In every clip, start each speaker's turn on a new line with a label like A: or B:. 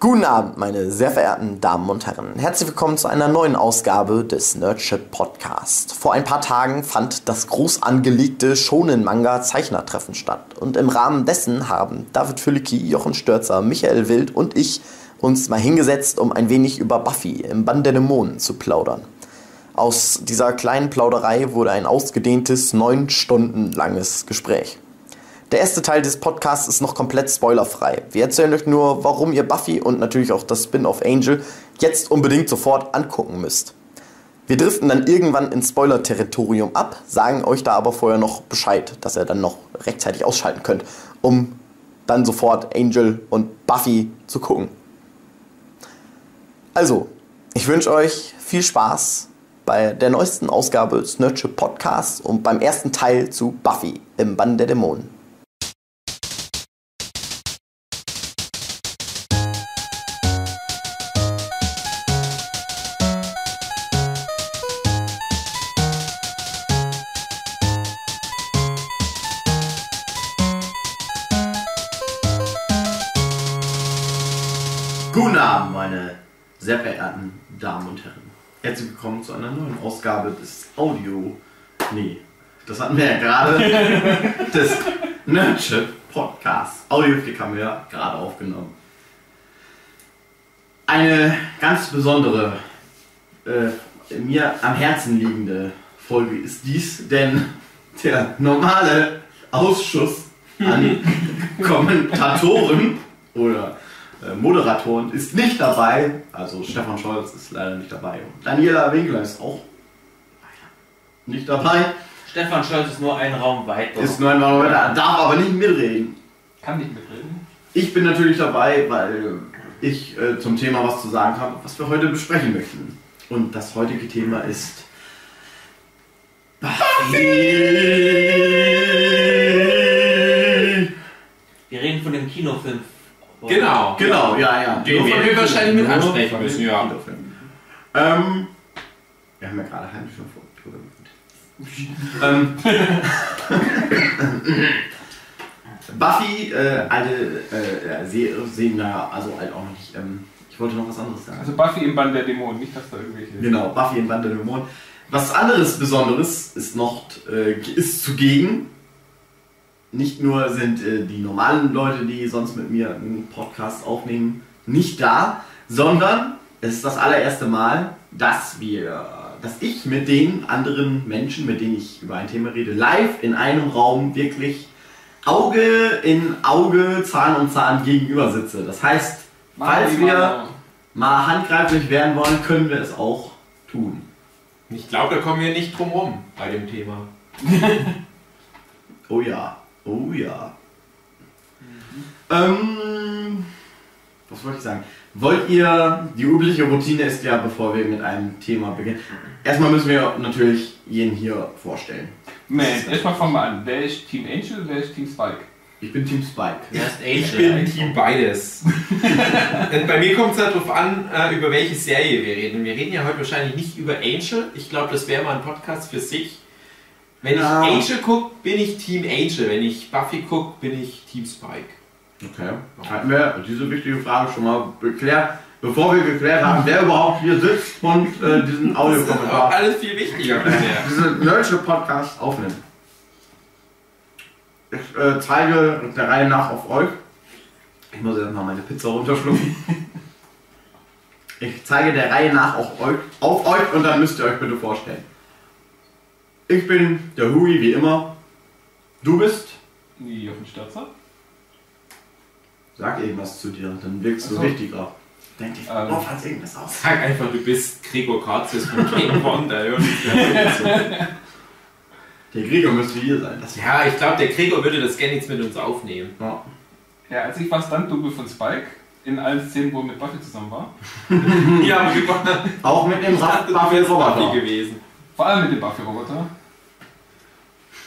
A: Guten Abend, meine sehr verehrten Damen und Herren. Herzlich willkommen zu einer neuen Ausgabe des Nerdship Podcast. Vor ein paar Tagen fand das groß angelegte Shonen Manga Zeichnertreffen statt und im Rahmen dessen haben David Füllicki, Jochen Störzer, Michael Wild und ich uns mal hingesetzt, um ein wenig über Buffy im Bann der Dämonen zu plaudern. Aus dieser kleinen Plauderei wurde ein ausgedehntes, neun Stunden langes Gespräch. Der erste Teil des Podcasts ist noch komplett spoilerfrei. Wir erzählen euch nur, warum ihr Buffy und natürlich auch das Spin-off Angel jetzt unbedingt sofort angucken müsst. Wir driften dann irgendwann ins Spoiler-Territorium ab, sagen euch da aber vorher noch Bescheid, dass ihr dann noch rechtzeitig ausschalten könnt, um dann sofort Angel und Buffy zu gucken. Also, ich wünsche euch viel Spaß bei der neuesten Ausgabe des Nerdship Podcasts und beim ersten Teil zu Buffy im Bann der Dämonen. Sehr verehrten Damen und Herren. Herzlich willkommen zu einer neuen Ausgabe des Audio. Nee, das hatten wir ja gerade. des Nerdship Podcasts. Audioflick haben wir gerade aufgenommen. Eine ganz besondere, äh, mir am Herzen liegende Folge ist dies, denn der normale Ausschuss an Kommentatoren oder Moderatoren ist nicht dabei. Also Stefan Scholz ist leider nicht dabei. Und Daniela Winkler ist auch nicht dabei.
B: Stefan Scholz ist nur ein Raum weiter.
A: Ist nur ein Moderatoren, darf aber nicht mitreden.
C: Kann nicht mitreden.
A: Ich bin natürlich dabei, weil ich äh, zum Thema was zu sagen habe, was wir heute besprechen möchten. Und das heutige Thema ist Buffy.
B: Wir reden von dem Kinofilm.
C: Genau.
A: Genau, ja, ja.
C: Den werden wir wahrscheinlich mit ansprechen müssen, ja.
A: Ähm, wir haben ja gerade heimlich schon vor ähm, Buffy, äh, alte äh, Se- Serien, naja, also alt auch noch nicht. Ähm, ich wollte noch was anderes sagen.
C: Also Buffy im Band der Dämonen, nicht dass da irgendwelche.
A: Genau, Buffy in Band der Dämonen. Was anderes Besonderes ist noch äh, ist zugegen. Nicht nur sind äh, die normalen Leute, die sonst mit mir einen Podcast aufnehmen, nicht da, sondern es ist das allererste Mal, dass wir, dass ich mit den anderen Menschen, mit denen ich über ein Thema rede, live in einem Raum wirklich Auge in Auge, Zahn um Zahn gegenüber sitze. Das heißt, falls wir mal handgreiflich werden wollen, können wir es auch tun.
D: Ich glaube, da kommen wir nicht drum rum bei dem Thema.
A: Oh ja, oh ja. Ähm, was wollte ich sagen? Wollt ihr, die übliche Routine ist ja, bevor wir mit einem Thema beginnen, erstmal müssen wir natürlich jeden hier vorstellen.
C: Nee, erstmal fangen wir an. Wer ist Team Angel, wer ist Team Spike?
A: Ich bin Team Spike.
B: Wer ist Angel?
D: Ich bin? Team beides. Denn bei mir kommt es halt darauf an, äh, über welche Serie wir reden. Wir reden ja heute wahrscheinlich nicht über Angel. Ich glaube, das wäre mal ein Podcast für sich. Wenn
A: Ja.
D: ich Angel gucke, bin ich Team Angel. Wenn ich Buffy gucke, bin ich Team Spike.
A: Okay. Hatten wir diese wichtige Frage schon mal geklärt, bevor wir geklärt haben, wer überhaupt hier sitzt und äh, diesen
D: auch
A: Audiokommentar,
D: alles viel wichtiger bisher.
A: diesen Nerdship Podcast aufnimmt. Ich äh, zeige der Reihe nach auf euch. Ich muss jetzt mal meine Pizza runterschlucken. Ich zeige der Reihe nach auf euch, auf euch und dann müsst ihr euch bitte vorstellen. Ich bin der Hui, wie immer. Du bist.
C: Jochen Stürzer.
A: Sag irgendwas zu dir, dann wirkst du
C: so.
A: richtiger. Denk dich,
C: Ähm.
A: oh, falls irgendwas aus.
D: Sag einfach, du bist Gregor Katzis von hört nicht mehr zu.
A: Der Gregor müsste hier sein. Das
D: Ja, ich glaube, der Gregor würde das gerne jetzt mit uns aufnehmen.
A: ja.
C: Ja, als ich war Stunt-Double von Spike in allen Szenen, wo er mit Buffy zusammen war.
D: Ja, aber wir waren
A: Auch mit dem Rad
D: Buffy
A: Buffy Roboter.
D: gewesen.
C: Vor allem mit dem Buffy-Roboter.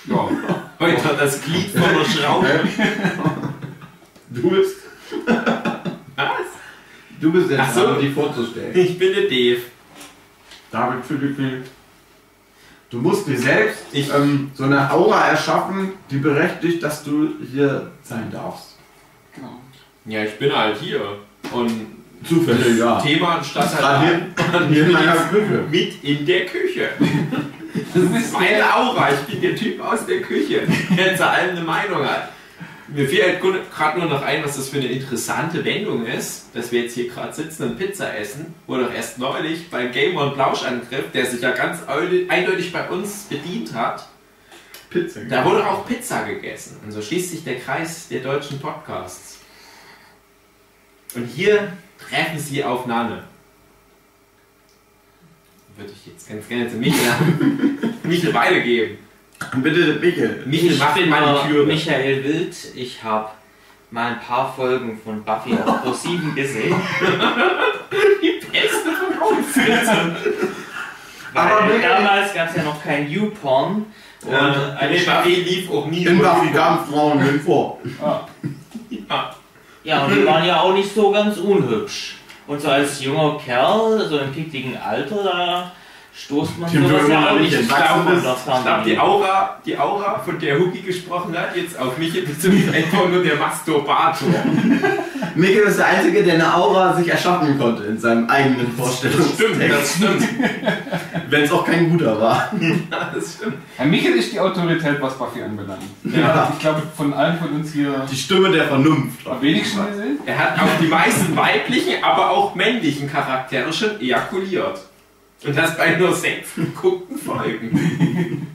C: Ja.
D: Heute hat das Glied von der Schraube.
A: Du bist.
D: Was?
A: Du bist jetzt
D: Ach so.
A: dran, dich vorzustellen.
D: Ich bin der Dave.
A: David Philippi. Du musst dir selbst
D: Ich-
A: ähm, so eine Aura erschaffen, die berechtigt, dass du hier sein darfst.
C: Genau.
D: Ja, ich bin halt hier. Und
A: Zufällig, ja.
D: Thema anstatt
A: Gerade hier, hier in meiner Küche.
D: mit in der Küche. Das ist meine Aura. Ich bin der Typ aus der Küche, der zu allem eine Meinung hat. Mir fällt gerade nur noch ein, was das für eine interessante Wendung ist, dass wir jetzt hier gerade sitzen und Pizza essen, wo doch erst neulich beim Game und Plauschangriff, der sich ja ganz eindeutig bei uns bedient hat,
A: Pizza.
D: da wurde auch Pizza gegessen. Und so schließt sich der Kreis der deutschen Podcasts. Und hier treffen sie aufeinander. Würde ich jetzt ganz gerne zu Michael, Michael weitergeben.
A: Bitte, Michael.
D: Michael
B: Ich bin
D: meine Türe.
B: Michael Wild. Ich habe mal ein paar Folgen von Buffy auf Pro7 gesehen.
D: Die Beste von uns.
B: Weil damals gab es ja noch kein YouPorn. Und
D: Und
B: eine
D: Buffy lief auch nie
A: In Buffy kamen Frauen vor.
C: Ah,
D: Ja.
B: Ja, und die waren ja auch nicht so ganz unhübsch. Und so als junger Kerl, so im pickligen Alter, da stoßt man sowas ja auch
A: nicht
B: das
D: Ich glaube, die Aura, die Aura, von der Hugi gesprochen hat, jetzt auf mich beziehungsweise einfach nur der Masturbator.
A: Michael ist der Einzige, der eine Aura sich erschaffen konnte in seinem eigenen
D: Stimmt,
A: Vorstellungstext.
D: das stimmt.
A: Wenn es auch kein guter war.
D: Das stimmt.
C: Herr Michael ist die Autorität, was Buffy anbelangt.
D: Ja.
C: Ich glaube, von allen von uns hier
A: Die Stimme der Vernunft.
C: am wenigsten gesehen.
D: Er hat auch die meisten weiblichen, aber auch männlichen Charaktere schon ejakuliert. Und das bei nur sechs geguckten Folgen.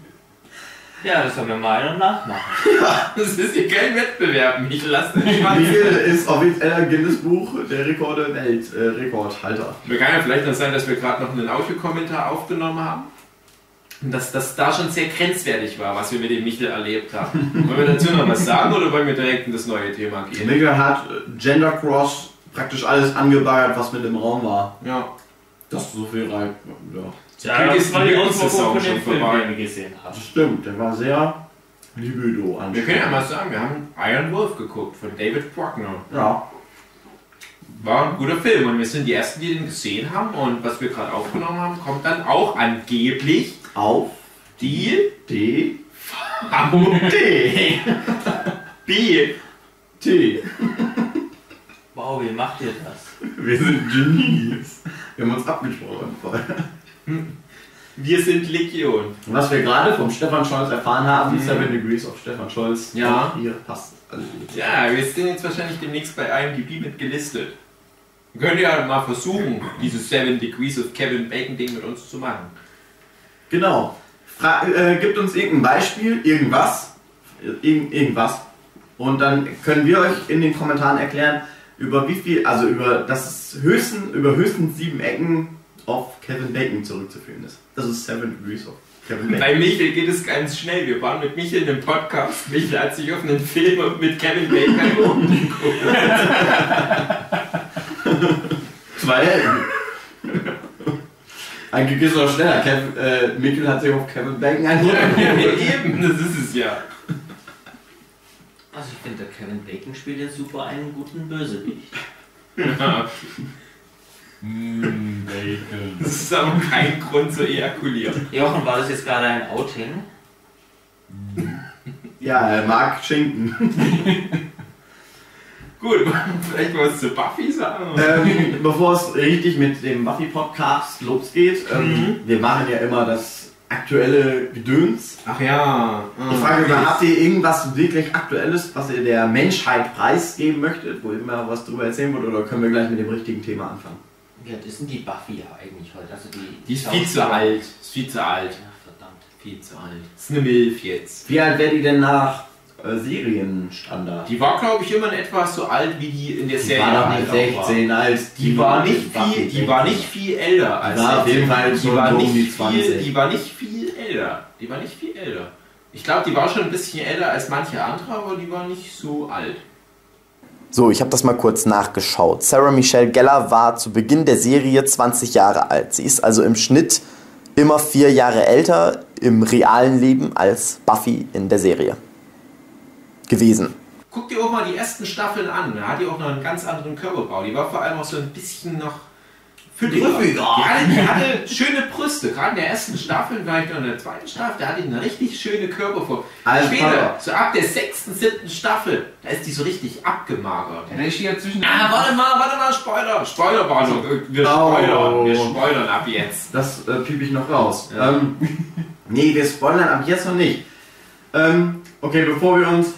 B: Ja, das sollen wir mal und nachmachen.
D: Das ist hier kein Wettbewerb, mich lasst den Schwanz.
A: Michael ist offizieller Guinness-Buch der Rekorde Welt, äh, Rekordhalter.
D: Wir kann ja vielleicht noch sein, dass wir gerade noch einen Audiokommentar aufgenommen haben. Und dass das da schon sehr grenzwertig war, was wir mit dem Michel erlebt haben. Wollen wir dazu noch was sagen oder wollen wir direkt in das neue Thema gehen?
A: Michael hat Gendercross praktisch alles angebaggert, was mit im Raum war.
D: Ja.
A: Das so viel rein. Ja.
B: Ja,
D: ist
B: das war die Auswirkung
D: Saison
B: von
D: schon
B: dem Film,
D: vorbei.
B: den wir gesehen haben.
A: Das stimmt, der war sehr libido
D: Wir können ja mal sagen, wir haben Iron Wolf geguckt von David Bruckner.
A: Ja.
D: War ein guter Film und wir sind die Ersten, die den gesehen haben. Und was wir gerade aufgenommen haben, kommt dann auch angeblich
A: Auf
D: die
A: D.
D: D. B.
A: T.
B: Wow, wie macht ihr das?
A: Wir sind Genies. Wir haben uns abgesprochen vorher.
D: Wir sind Legion.
A: Was wir gerade vom Stefan Scholz erfahren haben, 7 Degrees of Stefan Scholz.
D: Ja.
A: Hier passt alles gut.
D: Ja, wir sind jetzt wahrscheinlich demnächst bei IMDb mit gelistet. Wir können ja mal versuchen, dieses 7 Degrees of Kevin Bacon Ding mit uns zu machen.
A: Genau. Fra äh, gibt uns irgendein Beispiel, irgendwas, irgend, irgendwas. Und dann können wir euch in den Kommentaren erklären, über wie viel, also über das höchsten, über höchstens sieben Ecken auf Kevin Bacon zurückzuführen ist. Das ist Seven Degrees of Kevin Bacon.
D: Bei Michael geht es ganz schnell. Wir waren mit Michael in einem Podcast. Michael hat sich auf einen Film mit Kevin Bacon umgeguckt.
A: Zwei Ecken. Eigentlich es noch schneller. Kev, äh, Mikkel hat sich auf Kevin Bacon eingeholt.
D: Eben, das ist es ja.
B: Also ich finde, der Kevin Bacon spielt jetzt super einen guten Bösewicht.
D: ja.
C: Mmm, Bacon.
D: Das ist aber kein Grund zu ejakulieren.
B: Jochen, war das jetzt gerade ein Outing?
A: Ja, er mag Schinken.
D: Gut, vielleicht was zu Buffy sagen.
A: ähm, bevor es richtig mit dem Buffy-Podcast losgeht, ähm, wir machen ja immer das aktuelle Gedöns.
D: Ach ja.
A: Ich frage mal, habt ihr irgendwas wirklich Aktuelles, was ihr der Menschheit preisgeben möchtet, wo ihr mal was drüber erzählen wollt, oder können wir gleich mit dem richtigen Thema anfangen?
B: Wie alt ist denn die Buffy ja eigentlich heute? Also die,
D: Die ist viel zu alt. Ist viel zu alt.
B: Ja, verdammt.
D: Viel zu alt. Ist eine Milf jetzt.
A: Wie alt wäre die denn nach äh, Serienstandard?
D: Die war, glaube ich, immer in etwa so alt, wie die in der
A: Die
D: Serie
A: war doch
D: halt auch
A: 16 als
D: Die war nicht viel, die
A: 16.
D: war nicht viel älter als
A: war auf
D: 16.
A: jeden Fall
D: die war nicht
A: die
D: viel,
A: 20.
D: die war nicht viel älter. Die war nicht viel älter. Ich glaube, die war schon ein bisschen älter als manche andere, aber die war nicht so alt.
A: So, ich habe das mal kurz nachgeschaut. Sarah Michelle Gellar war zu Beginn der Serie 20 Jahre alt. Sie ist also im Schnitt immer vier Jahre älter im realen Leben als Buffy in der Serie gewesen.
D: Guck dir auch mal die ersten Staffeln an. Da hat die auch noch einen ganz anderen Körperbau. Die war vor allem auch so ein bisschen noch fülliger.
E: Drüppiger.
D: Die hatte, die hatte schöne Brüste. Gerade in der ersten Staffel, vielleicht noch in der zweiten Staffel, da hatte die eine richtig schöne Körperform.
E: Alter.
D: Später, so ab der sechsten, siebten Staffel, da ist die so richtig abgemagert.
C: Ja, ist hier zwischen.
D: Ah, warte mal, warte mal, Spoiler. Spoilerwarnung. Wir
E: Oh.
D: spoilern, wir spoilern ab jetzt.
E: Das äh, piep ich noch raus.
D: Ja.
E: Ähm, nee, wir spoilern ab jetzt noch nicht. Ähm, okay, bevor wir uns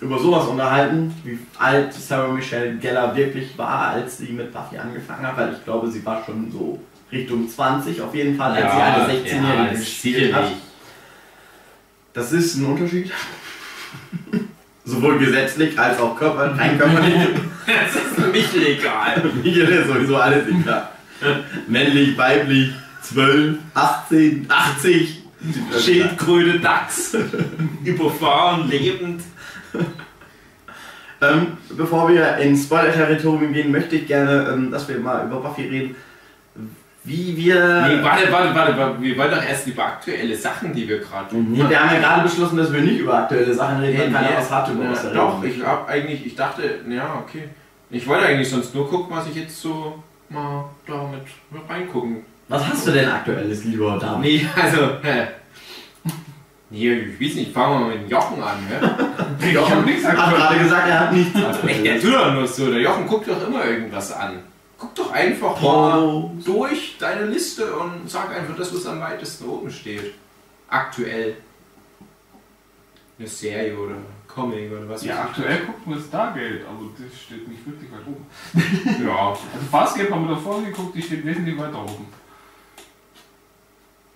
E: über sowas unterhalten, wie alt Sarah Michelle Gellar wirklich war, als sie mit Buffy angefangen hat, weil ich glaube, sie war schon so Richtung 20 auf jeden Fall, als sie eine 16-Jährige gespielt hat. Das ist ein Unterschied. Sowohl gesetzlich als auch körper, rein körperlich.
D: Das ist für mich legal.
E: Mir ist sowieso alles egal. Männlich, weiblich, 12, 18, 80.
D: Schildkröte, Dachs, überfahren, lebend.
E: Ähm, bevor wir ins Spoiler-Territorium gehen, möchte ich gerne, ähm, dass wir mal über Buffy reden. Wie wir.
D: Nee, warte, warte, warte, warte, wir wollen doch erst über aktuelle Sachen, die wir gerade tun.
E: Nee, wir haben ja gerade beschlossen, dass wir nicht über aktuelle Sachen reden, weil keiner was hat über was
D: Doch, ich hab eigentlich, ich dachte, ja, okay. Ich wollte eigentlich sonst nur gucken, was ich jetzt so mal da mit, mit reingucken.
E: Was hast du denn aktuelles, lieber Damen?
D: Nee, also, hä. Nee, ich weiß nicht, fangen wir mal mit dem Jochen an, hä?
C: Ich hab nichts
E: hat
C: aktuell.
E: gerade gesagt, er hat nichts.
D: Echt, der tut doch nur so. Der Jochen guckt doch immer irgendwas an. Guck doch einfach mal durch deine Liste und sag einfach das, was am weitesten oben steht. Aktuell. Eine Serie oder Comic oder was
C: Ja,
D: weiß ich.
C: aktuell gucken wir Stargate, aber das steht nicht wirklich weit oben.
D: Ja.
C: Also Farscape haben wir davor geguckt, die steht wesentlich weiter oben.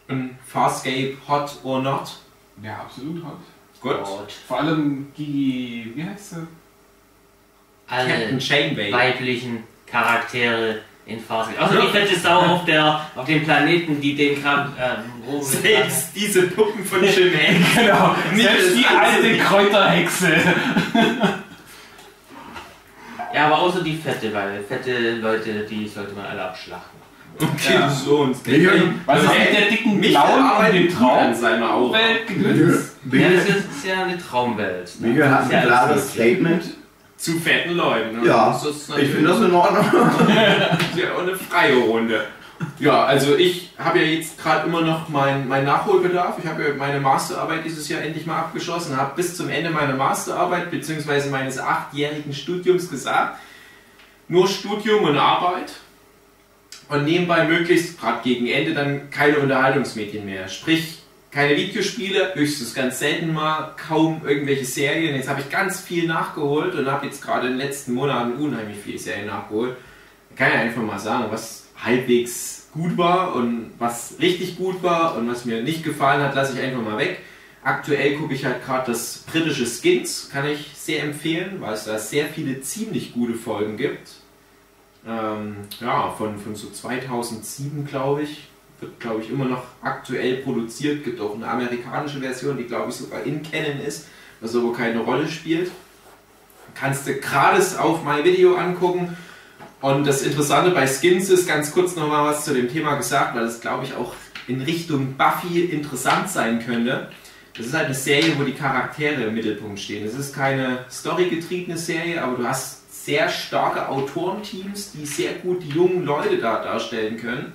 D: Und Farscape, Hot or Not.
C: Ja, absolut hat.
D: Gut.
B: Gott.
C: Vor allem die, wie heißt sie?
B: Alle
D: Captain Chainway.
B: weiblichen Charaktere in Farscape. Also die fette Sau auf, der, auf dem Planeten, die den Kram ähm,
D: Selbst diese Puppen von Chimay.
C: Genau,
D: Nicht
C: selbst die alte. Kräuterhexe.
B: Ja, aber außer die fette, weil fette Leute, die sollte man alle abschlachten.
D: Okay,
C: Ja.
D: so und
C: Was ist mit der dicken blauen und dem Traum?
D: an seiner Aura.
C: Welt gedöns?
B: Ja, das ist, ja eine Traumwelt. ne?
E: Miguel hat ein klares. Statement.
D: Zu fetten Leuten. Ne?
E: Ja, Ich finde das in Ordnung.
D: Ja, und eine freie Runde. Ja, also ich habe ja jetzt gerade immer noch meinen mein Nachholbedarf. Ich habe ja meine Masterarbeit dieses Jahr endlich mal abgeschlossen, habe bis zum Ende meiner Masterarbeit bzw. meines achtjährigen Studiums gesagt, nur Studium und Arbeit und nebenbei möglichst gerade gegen Ende dann keine Unterhaltungsmedien mehr. Sprich, keine Videospiele, höchstens ganz selten mal, kaum irgendwelche Serien. Jetzt habe ich ganz viel nachgeholt und habe jetzt gerade in den letzten Monaten unheimlich viele Serien nachgeholt. Ich kann ja einfach mal sagen, was halbwegs gut war und was richtig gut war und was mir nicht gefallen hat, lasse ich einfach mal weg. Aktuell gucke ich halt gerade das britische Skins, kann ich sehr empfehlen, weil es da sehr viele ziemlich gute Folgen gibt. Ähm, ja, von, von so 2007 glaube ich, wird glaube ich immer noch aktuell produziert, gibt auch eine amerikanische Version, die glaube ich sogar in Canon ist, was aber keine Rolle spielt. Kannst du gratis auf mein Video angucken. Und das Interessante bei Skins ist, ganz kurz nochmal was zu dem Thema gesagt, weil es glaube ich auch in Richtung Buffy interessant sein könnte. Das ist halt eine Serie, wo die Charaktere im Mittelpunkt stehen. Es ist keine storygetriebene Serie, aber du hast sehr starke Autorenteams, die sehr gut die jungen Leute da darstellen können.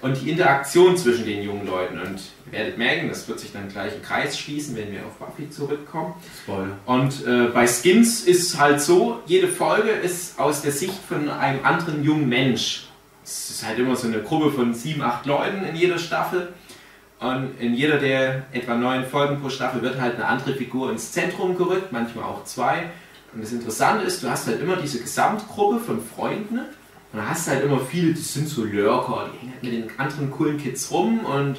D: Und die Interaktion zwischen den jungen Leuten. Und ihr werdet merken, das wird sich dann gleich im Kreis schließen, wenn wir auf Buffy zurückkommen.
E: Spoiler.
D: Und äh, bei Skins ist es halt so, jede Folge ist aus der Sicht von einem anderen jungen Mensch. Es ist halt immer so eine Gruppe von sieben, acht Leuten in jeder Staffel. Und in jeder der etwa neun Folgen pro Staffel wird halt eine andere Figur ins Zentrum gerückt, manchmal auch zwei. Und das Interessante ist, du hast halt immer diese Gesamtgruppe von Freunden. Und da hast halt immer viele, die sind so Lurker, die hängen halt mit den anderen coolen Kids rum und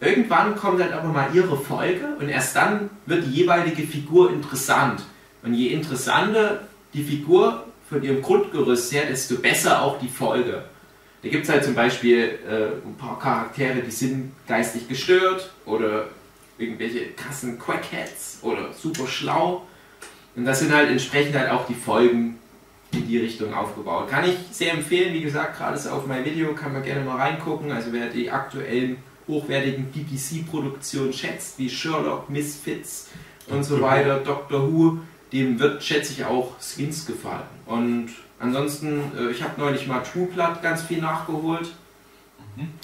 D: irgendwann kommt halt aber mal ihre Folge und erst dann wird die jeweilige Figur interessant. Und je interessanter die Figur von ihrem Grundgerüst her, desto besser auch die Folge. Da gibt es halt zum Beispiel äh, ein paar Charaktere, die sind geistig gestört oder irgendwelche krassen Quackheads oder super schlau. Und das sind halt entsprechend halt auch die Folgen in die Richtung aufgebaut. Kann ich sehr empfehlen, wie gesagt, gerade so auf mein Video kann man gerne mal reingucken. Also wer die aktuellen hochwertigen BBC-Produktionen schätzt, wie Sherlock, Misfits und so weiter, Doctor Who, dem wird, schätze ich, auch Skins gefallen. Und ansonsten, äh, ich habe neulich mal True Blood ganz viel nachgeholt.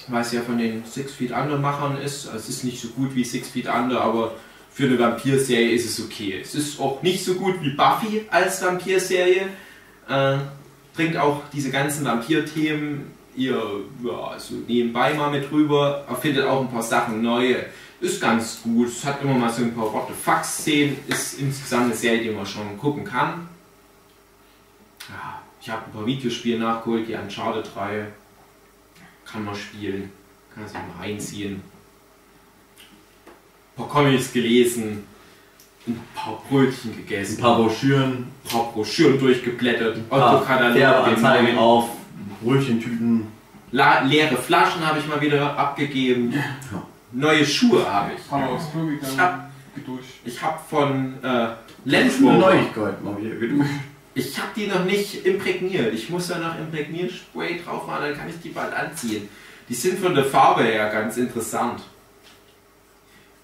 D: Weil es ja von den Six Feet Under Machern ist. Also es ist nicht so gut wie Six Feet Under, aber für eine Vampir-Serie ist es okay. Es ist auch nicht so gut wie Buffy als Vampir-Serie. Äh, bringt auch diese ganzen Vampir-Themen ihr ja, also nebenbei mal mit rüber, erfindet auch ein paar Sachen neu. Ist ganz gut. Es hat immer mal so ein paar What the Fuck-Szenen. Ist insgesamt eine Serie, die man schon gucken kann. Ja, ich habe ein paar Videospiele nachgeholt, die Uncharted 3 kann man spielen, kann sich mal reinziehen. Paar Comics gelesen, ein paar Brötchen gegessen,
A: Ein paar Broschüren,
D: ein paar Broschüren durchgeblättert,
A: ein paar
D: Autokatalog, den
A: Werbeanzeigen
D: neuen.
A: auf Brötchentüten.
D: La leere Flaschen habe ich mal wieder abgegeben. Neue Schuhe habe ich. Ich hab-
C: geduscht.
D: Ich habe von äh, Land Rover,
A: Neuigkeit mal wieder geduscht.
D: ich habe die noch nicht imprägniert. Ich muss ja noch Imprägnierspray drauf machen, dann kann ich die bald anziehen. Die sind von der Farbe her ganz interessant.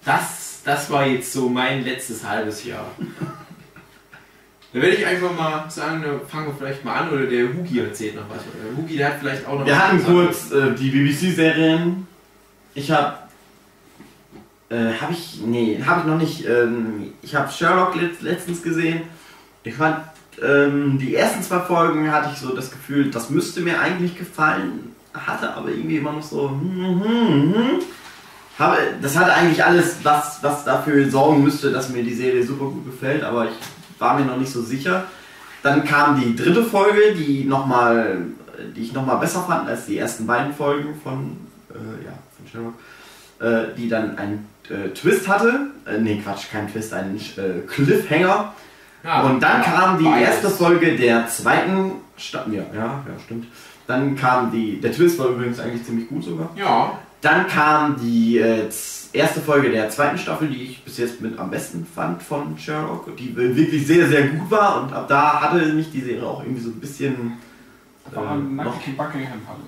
D: Das, das war jetzt so mein letztes halbes Jahr. Da werde ich einfach mal sagen, fangen wir vielleicht mal an oder der Hugi erzählt noch was. Der Hugi, der hat vielleicht auch noch
A: Wir hatten kurz äh, die BBC-Serien. Ich habe. Äh, habe ich. Nee, habe ich noch nicht. Ähm, ich habe Sherlock letzt, letztens gesehen. Ich fand. Ähm, die ersten zwei Folgen hatte ich so das Gefühl, das müsste mir eigentlich gefallen. Hatte aber irgendwie immer noch so. Hm, hm, hm. Habe, das hatte eigentlich alles, was, was dafür sorgen müsste, dass mir die Serie super gut gefällt, aber ich war mir noch nicht so sicher. Dann kam die dritte Folge, die noch mal, die ich nochmal besser fand als die ersten beiden Folgen von, äh, ja, von Sherlock, äh, die dann einen äh, Twist hatte. Äh, nee, Quatsch, kein Twist, einen äh, Cliffhanger.
D: Ja,
A: Und dann
D: ja,
A: kam die
D: beides.
A: erste Folge der zweiten Staffel. Ja, ja, ja, stimmt. Dann kam die, der Twist war übrigens eigentlich ziemlich gut sogar.
D: Ja,
A: Dann kam die äh, erste Folge der zweiten Staffel, die ich bis jetzt mit am besten fand von Sherlock, die wirklich sehr, sehr gut war und ab da hatte mich die Serie auch irgendwie so ein bisschen.
C: War
A: äh,
C: am
A: noch,
C: Buckingham Palace.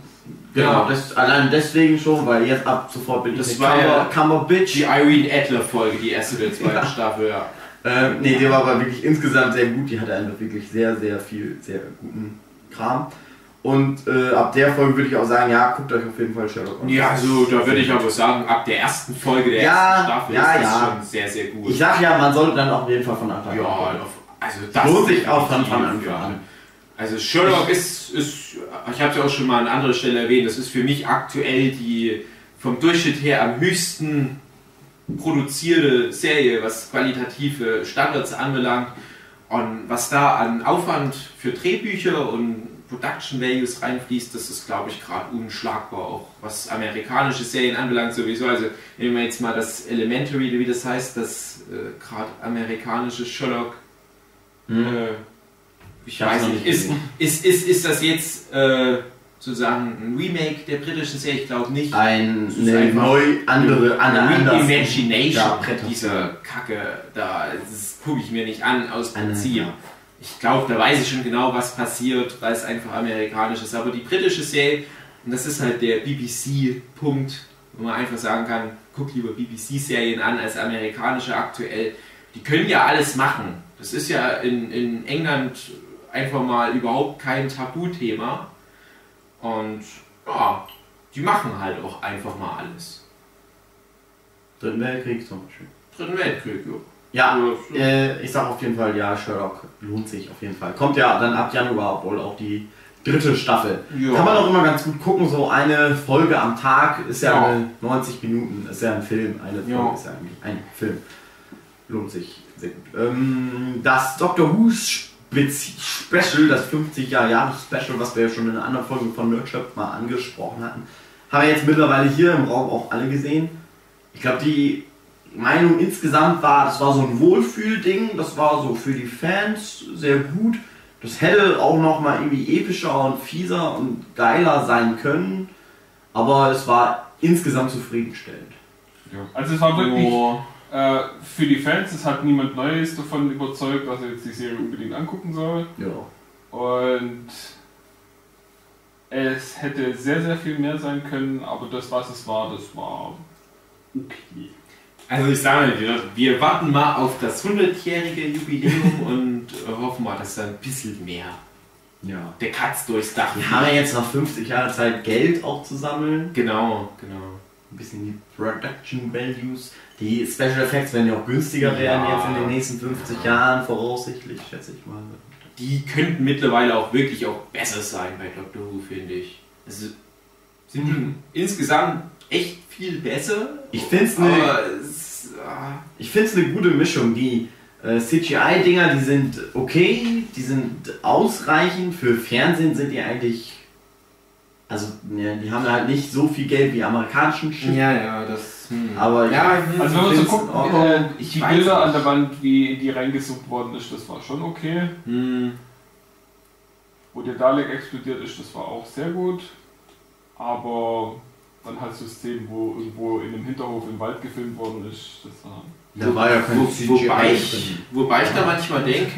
A: genau,
D: Ja.
A: das, allein deswegen schon, weil jetzt ab sofort bin ich
D: Das war ja
A: Cumber, Cumberbitch.
D: die Irene Adler-Folge, die erste der zweiten
A: Ja.
D: Staffel, ja.
A: Ähm, nee, die war aber wirklich insgesamt sehr gut. Die hatte einfach wirklich sehr, sehr viel, sehr guten Kram. Und äh, ab der Folge würde ich auch sagen, ja, guckt euch auf jeden Fall Sherlock an.
D: Ja, also da würde ich aber sagen, ab der ersten Folge der
A: Ja,
D: ersten Staffel
A: ja,
D: ist das
A: ja.
D: schon sehr, sehr gut.
A: Ich sag ja, man sollte dann auf jeden Fall von Anfang
D: ja,
A: an.
D: auf- also das
A: Lohnt sich auch von Anfang
D: ja.
A: an.
D: Also Sherlock ist, ist ich habe es ja auch schon mal an anderer Stelle erwähnt, das ist für mich aktuell die vom Durchschnitt her am höchsten produzierte Serie, was qualitative Standards anbelangt. Und was da an Aufwand für Drehbücher und Production Values reinfließt, das ist, glaube ich, gerade unschlagbar, auch was amerikanische Serien anbelangt sowieso. Also nehmen wir jetzt mal das Elementary, wie das heißt, das äh, gerade amerikanische Sherlock
A: Hm.
D: äh, ich
A: Ich
D: weiß nicht, ist, ist, ist, ist das jetzt äh, sozusagen ein Remake der britischen Serie? Ich glaube nicht.
A: Ein, eine neu, andere, eine
D: Eine. Reimagination
A: Interpretation.
D: dieser Kacke, da das gucke ich mir nicht an aus
A: Eine-
D: Prinzip.
A: ja.
D: Ich glaube, da weiß ich schon genau, was passiert, weil es einfach amerikanisch ist. Aber die britische Serie, und das ist halt der BBC-Punkt, wo man einfach sagen kann, guck lieber BBC-Serien an als amerikanische aktuell. Die können ja alles machen. Das ist ja in, in England einfach mal überhaupt kein Tabuthema. Und ja, die machen halt auch einfach mal alles.
A: Dritten Weltkrieg zum Beispiel.
D: Dritten Weltkrieg.
A: Ja,
D: Ja,
A: äh, ich sag auf jeden Fall, ja, Sherlock lohnt sich auf jeden Fall. Kommt ja dann ab Januar wohl auch die dritte Staffel.
D: Ja.
A: Kann man auch immer ganz gut gucken, so eine Folge am Tag ist ja,
D: Ja.
A: Eine 90 Minuten, ist ja ein Film. Eine Folge
D: Ja.
A: ist ja eigentlich ein Film. Lohnt sich sehr gut. Ähm, das Doctor Who Spezi Special, das 50 Jahre Jahres Special, was wir ja schon in einer anderen Folge von Nerdshop mal angesprochen hatten, haben wir jetzt mittlerweile hier im Raum auch alle gesehen. Ich glaube, die Meinung insgesamt war, das war so ein Wohlfühlding, das war so für die Fans sehr gut. Das hätte auch noch mal irgendwie epischer und fieser und geiler sein können, aber es war insgesamt zufriedenstellend.
C: Also es war wirklich,
D: Oh,
C: äh, für die Fans ist halt niemand Neues davon überzeugt, dass er jetzt die Serie unbedingt angucken soll.
A: Ja.
C: Und es hätte sehr, sehr viel mehr sein können, aber das, was es war, das war okay.
D: Also ich sage mal, wir, wir warten mal auf das 100-jährige Jubiläum und hoffen mal, dass da ein bisschen mehr
A: Ja.
D: der Katz durchs Dach.
A: Die haben ja jetzt nach 50 Jahren Zeit Geld auch zu sammeln.
D: Genau, genau.
A: Ein bisschen die Production Values. Die Special Effects werden ja auch günstiger werden
D: Ja.
A: jetzt in den nächsten 50 Jahren voraussichtlich, schätze ich mal.
D: Die könnten mittlerweile auch wirklich auch besser sein bei Doctor Who, finde ich. Also sind
A: Mhm.
D: insgesamt echt viel besser.
A: Ich finde es eine
D: ah,
A: Ich finde es eine gute Mischung. Die äh, CGI-Dinger, die sind okay, die sind ausreichend. Für Fernsehen sind die eigentlich. Also, ja, die haben halt nicht so viel Geld wie amerikanischen Shit.
D: ja, ja, das. Hm.
A: Aber ich-
D: ja,
C: Also wenn man so
A: find's
C: guckt, äh,
D: Ich
C: die Bilder
D: nicht.
C: an der Wand, wie in die reingesucht worden ist, das war schon okay.
D: hm.
C: Wo der Dalek explodiert ist, das war auch sehr gut. Aber dann halt so Szenen, wo irgendwo in einem Hinterhof im Wald gefilmt worden ist, das war,
A: da war ja kein
D: Wo,
A: CGI
D: wobei, ich, wobei ich da manchmal denke,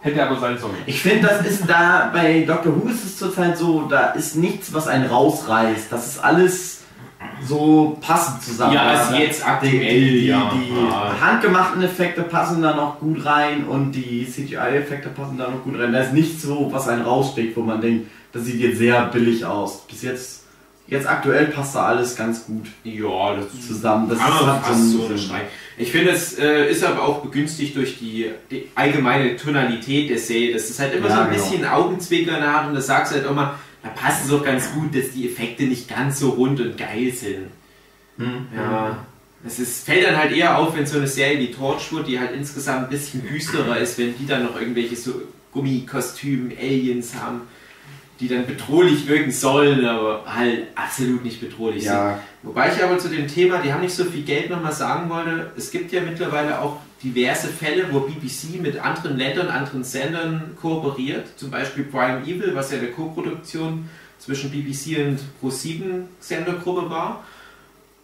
C: hätte aber sein sollen.
A: Ich finde, das ist da, bei Doctor Who ist es zurzeit so, da ist nichts, was einen rausreißt. Das ist alles so passend zusammen.
D: Ja, also jetzt aktuell,
A: die, die,
D: ja.
A: die
D: Ja.
A: handgemachten Effekte passen da noch gut rein und die CGI-Effekte passen da noch gut rein. Da ist nichts so, was einen raussticht, wo man denkt, das sieht jetzt sehr billig aus. Bis jetzt, jetzt aktuell passt da alles ganz gut
D: ja, das
A: zusammen. Das ist halt
D: fast so
A: ein-
D: unterstreichen. Ich finde, es äh, ist aber auch begünstigt durch die, die allgemeine Tonalität der Serie. Das ist halt immer
A: Ja,
D: so ein
A: genau.
D: bisschen Augenzwinkern hat und das sagst du halt immer, da passt es auch ganz gut, dass die Effekte nicht ganz so rund und geil sind.
A: Hm.
D: Ja. Es ist, fällt dann halt eher auf, wenn so eine Serie wie Torchwood, die halt insgesamt ein bisschen düsterer ist, wenn die dann noch irgendwelche so Gummikostümen, Aliens haben, die dann bedrohlich wirken sollen, aber halt absolut nicht bedrohlich sind.
A: Ja,
D: Wobei ich aber zu dem Thema, die haben nicht so viel Geld nochmal sagen wollte, es gibt ja mittlerweile auch diverse Fälle, wo BBC mit anderen Ländern, anderen Sendern kooperiert. Zum Beispiel Prime Evil, was ja eine Co-Produktion zwischen BBC und Pro7 Sendergruppe war.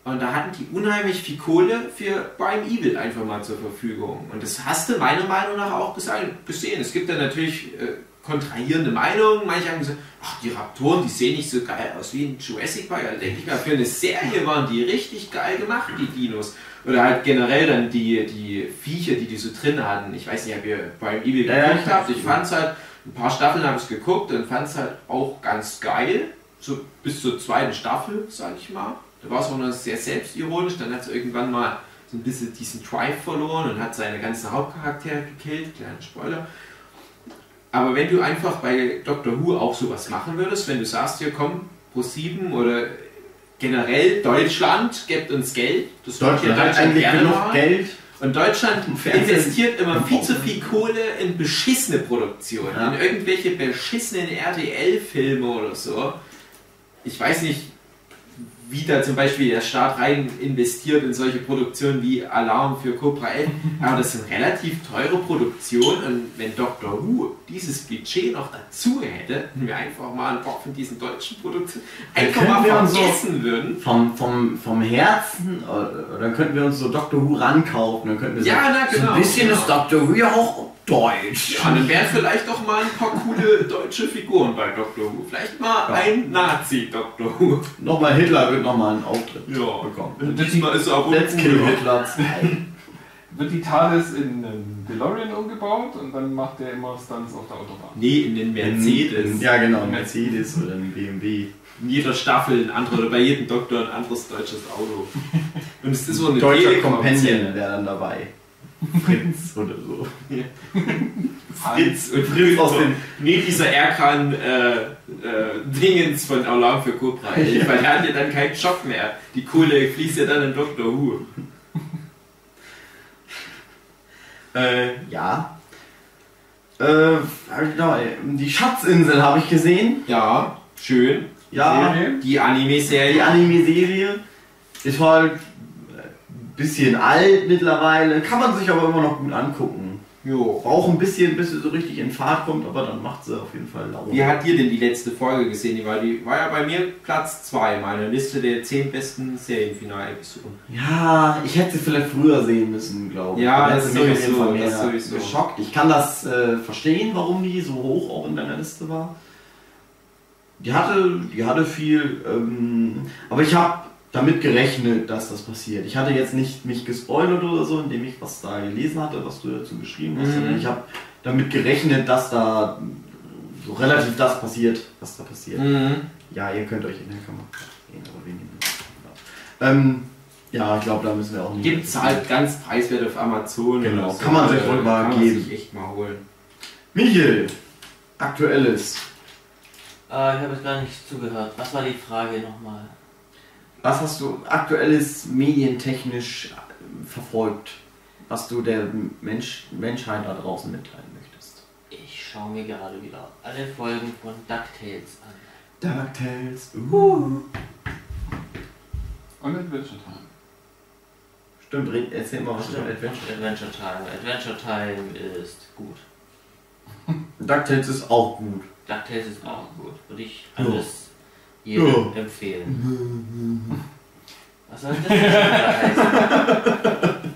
D: Und da hatten die unheimlich viel Kohle für Prime Evil einfach mal zur Verfügung. Und das hast du meiner Meinung nach auch gesehen. Es gibt da natürlich äh, kontrahierende Meinungen. Manche haben gesagt, ach, die Raptoren, die sehen nicht so geil aus wie in Jurassic Park. Da denke ich mal, für eine Serie waren die richtig geil gemacht, die Dinos. Oder halt generell dann die, die Viecher, die die so drin hatten. Ich weiß nicht, ob ihr Prime Evil
A: Ja, ja,
D: geguckt
A: ich
D: habt. Ich fand es halt, ein paar Staffeln habe ich geguckt und fand es halt auch ganz geil. So bis zur zweiten Staffel, sage ich mal. Da war es auch noch sehr selbstironisch. Dann hat es irgendwann mal so ein bisschen diesen Drive verloren und hat seine ganzen Hauptcharaktere gekillt. Kleiner Spoiler. Aber wenn du einfach bei Doctor Who auch sowas machen würdest, wenn du sagst, hier komm, Pro7 oder generell Deutschland gibt uns Geld, das macht ja
A: Deutschland hat eigentlich genug
D: mal.
A: Geld.
D: Und Deutschland investiert immer viel zu viel Kohle in beschissene Produktionen,
A: Ja.
D: in irgendwelche beschissenen RTL-Filme oder so. Ich weiß nicht, wie da zum Beispiel der Staat rein investiert in solche Produktionen wie Alarm für Cobra 11, aber das sind relativ teure Produktionen und wenn Doctor Who dieses Budget noch dazu hätte, hätten wir einfach mal ein paar von diesen deutschen Produktionen einfach mal
A: uns so-
D: vergessen würden.
A: Vom, vom, vom Herzen, äh, dann könnten wir uns so Doctor Who rankaufen. Dann könnten wir
D: Ja, na, genau,
A: so ein bisschen
D: genau.
A: ist Doctor Who ja auch deutsch.
D: Ja, dann wären vielleicht auch mal ein paar coole deutsche Figuren bei Doctor Who. Vielleicht mal
A: Ja.
D: ein Nazi-Doctor Who.
A: Nochmal Hitler wird nochmal einen Auftritt
D: Ja.
A: bekommen.
D: Diesmal ist er aber
A: Let's
D: ein
A: kill. Hitler 2.
C: Wird die TARDIS in einen DeLorean umgebaut und dann macht der immer Stunts auf der Autobahn.
D: Nee, in den Mercedes.
A: Ja, genau, ein Mercedes oder ein BMW.
D: In jeder Staffel ein anderer oder bei jedem Doktor ein anderes deutsches Auto. Und es ist so eine
A: Deutscher
D: Telekom-Zelle.
A: Companion wäre dann dabei. Fritz oder so.
D: Fritz und
A: Fritz aus dem.
D: Nee, dieser Erkan äh, äh, Dingens von Alarm für Cobra 11, weil er hat ja dann keinen Job mehr. Die Kohle fließt ja dann in Doctor Who.
A: Äh, ja. Äh, die Schatzinsel habe ich gesehen.
D: Ja, schön.
A: Ja,
C: Serie?
D: Die
A: die
D: Anime-Serie.
A: Anime-Serie ist halt bisschen alt mittlerweile, kann man sich aber immer noch gut angucken.
D: Jo.
A: Braucht ein bisschen, bis sie so richtig in Fahrt kommt, aber dann macht sie auf jeden Fall Laune.
D: Wie hat dir denn die letzte Folge gesehen? Die war, die war ja bei mir Platz 2, meine Liste der 10 besten Serienfinal-Episoden.
A: Ja, ich hätte sie vielleicht früher sehen müssen, glaube ich.
D: Ja, das
A: auf
D: sowieso, das
A: mehr
D: sowieso.
A: geschockt. Ich kann das äh, verstehen, warum die so hoch auch in deiner Liste war. Die hatte, die hatte viel, ähm, aber ich habe damit gerechnet, dass das passiert. Ich hatte jetzt nicht mich gespoilert oder so, indem ich was da gelesen hatte, was du dazu geschrieben hast,
D: Mhm.
A: ich habe damit gerechnet, dass da so relativ das passiert, was da passiert.
D: Mhm.
A: Ja, ihr könnt euch in der Kamera sehen, aber das. Ähm, ja, ich glaube, da müssen wir auch nicht.
D: Gibt es halt ganz preiswert auf Amazon.
A: Genau,
D: so.
A: kann man sich
D: Äh,
A: wohl mal
D: kann man
A: geben.
D: sich echt mal holen.
A: Michael, aktuelles.
B: Äh, ich habe jetzt gar nicht zugehört. Was war die Frage nochmal?
A: Was hast du aktuelles medientechnisch verfolgt, was du der Mensch, Menschheit da draußen mitteilen möchtest?
B: Ich schaue mir gerade wieder alle Folgen von DuckTales an.
A: DuckTales. Uh.
C: Und Adventure Time.
A: Stimmt, red- erzähl mal was über
B: Stimmt,
A: Adventure.
B: Adventure Time. Adventure Time ist gut.
A: DuckTales ist auch gut.
B: DuckTales ist auch gut. Würde ich
A: Ja.
B: alles jedem empfehlen. Was soll das denn schon wieder heißen?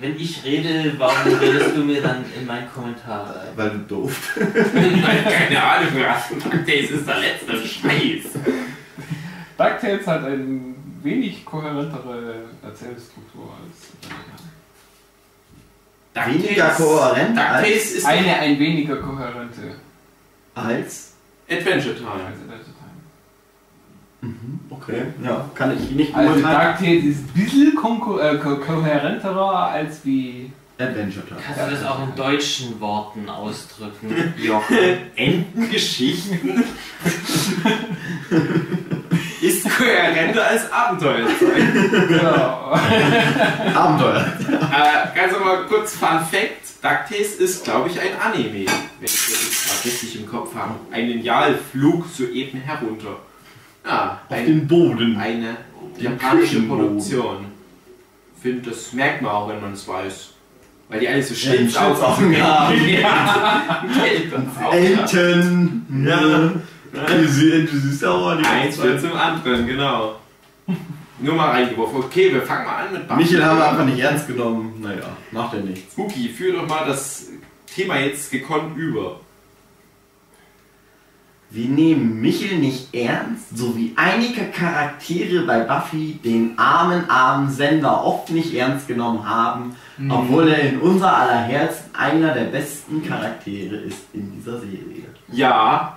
B: Wenn ich rede, warum redest du mir dann in meinen Kommentar rein?
A: Weil du doof.
D: Keine Ahnung, was das ist der letzte Scheiß.
C: DuckTales hat eine wenig kohärentere Erzählstruktur als.
A: Weniger kohärent
D: DuckTales
A: als,
D: ist
C: Eine ein weniger kohärente
A: als.
D: Adventure Time.
A: Mhm, okay, ja, kann ich nicht
C: Also
A: beurteilen.
C: DuckTales ist ein bisschen konko- äh, ko kohärenterer als wie
A: Adventure Time.
B: Kannst du das auch in deutschen Worten ausdrücken?
D: Jochen. Entengeschichten ist kohärenter als Abenteuerzeit.
C: genau.
A: Abenteuer.
D: äh, ganz mal kurz Fun Fact: DuckTales ist, glaube ich, ein Anime. Wenn ich das jetzt gerade richtig im Kopf habe. Ein Linealflug soeben herunter. Ja,
A: Auf
D: ein,
A: den Boden.
D: eine japanische. Produktion. Ich finde, das merkt man auch, wenn man es weiß. Weil die alle so
A: Ja,
D: Schlitzaugen
A: haben.
D: ja. Geld und Augen.
A: Elten.
D: Ja.
A: Sind die
D: Eins wird zum anderen, genau. Nur mal reingeworfen. Okay, wir fangen mal an mit Buffy.
A: Michael haben wir einfach nicht ernst genommen. Naja, macht ja nichts.
D: Huki, führ doch mal das Thema jetzt gekonnt über.
A: Wir nehmen Michel nicht ernst, so wie einige Charaktere bei Buffy den armen, armen Sender oft nicht ernst genommen haben, obwohl er in unser aller Herzen einer der besten Charaktere ist in dieser Serie.
D: Ja,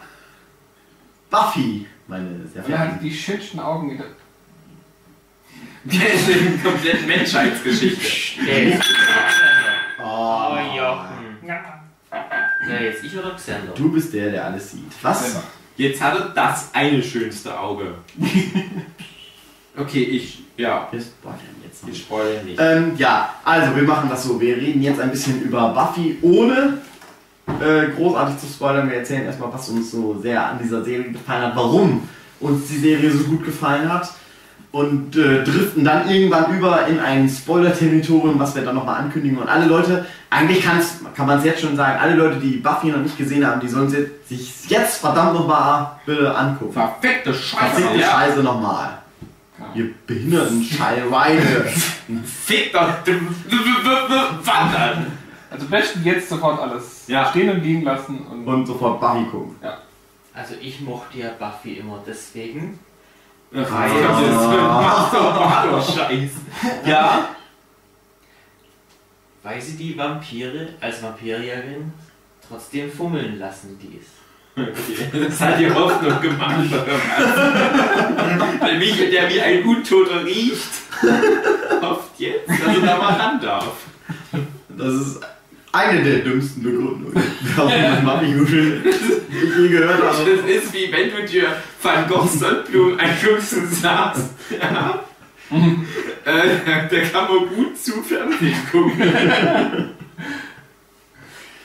A: Buffy, meine sehr verehrten.
C: die schönsten Augen in der
D: ist eine komplette Menschheitsgeschichte.
B: Der ist
A: Oh,
B: Oh, Jochen. Ja, jetzt ich oder Xander?
A: Du bist der, der alles sieht. Was?
D: Jetzt hat er das eine schönste Auge. Okay, ich, ja,
A: Wir spoilern jetzt noch.
D: ich spoilere nicht.
A: Ähm, ja, also wir machen das so. Wir reden jetzt ein bisschen über Buffy, ohne äh, großartig zu spoilern. Wir erzählen erstmal, was uns so sehr an dieser Serie gefallen hat, warum uns die Serie so gut gefallen hat. Und äh, driften dann irgendwann über in ein Spoiler-Territorium, was wir dann nochmal ankündigen. Und alle Leute, eigentlich kann's, kann man es jetzt schon sagen, alle Leute, die Buffy noch nicht gesehen haben, die sollen sie sich jetzt verdammt nochmal bitte angucken.
D: Verfickte Scheiße,
A: Verfickte
D: ja.
A: Scheiße nochmal.
C: Genau.
A: Ihr behinderten Scheißweine.
D: Fick doch, wandern.
C: Also besten jetzt sofort alles
D: Ja.
C: stehen und liegen lassen und,
A: Und sofort Buffy gucken.
B: Also ich mochte ja Buffy immer deswegen.
D: So ein Bardo-Scheiß. Ja,
B: Weil sie die Vampire als Vampirierin trotzdem fummeln lassen ließ.
D: Okay, das hat die Hoffnung gemacht. Weil Michael, der wie ein Untoter riecht, hofft jetzt, dass er da mal ran darf.
A: Das ist eine der dümmsten Begründungen, warum man ich je gehört
D: Das
A: habe.
D: ist wie wenn du dir Van Goghs Sonnenblumen anguckst und sagst, ja, äh, da kann man gut zu Fernsehen gucken.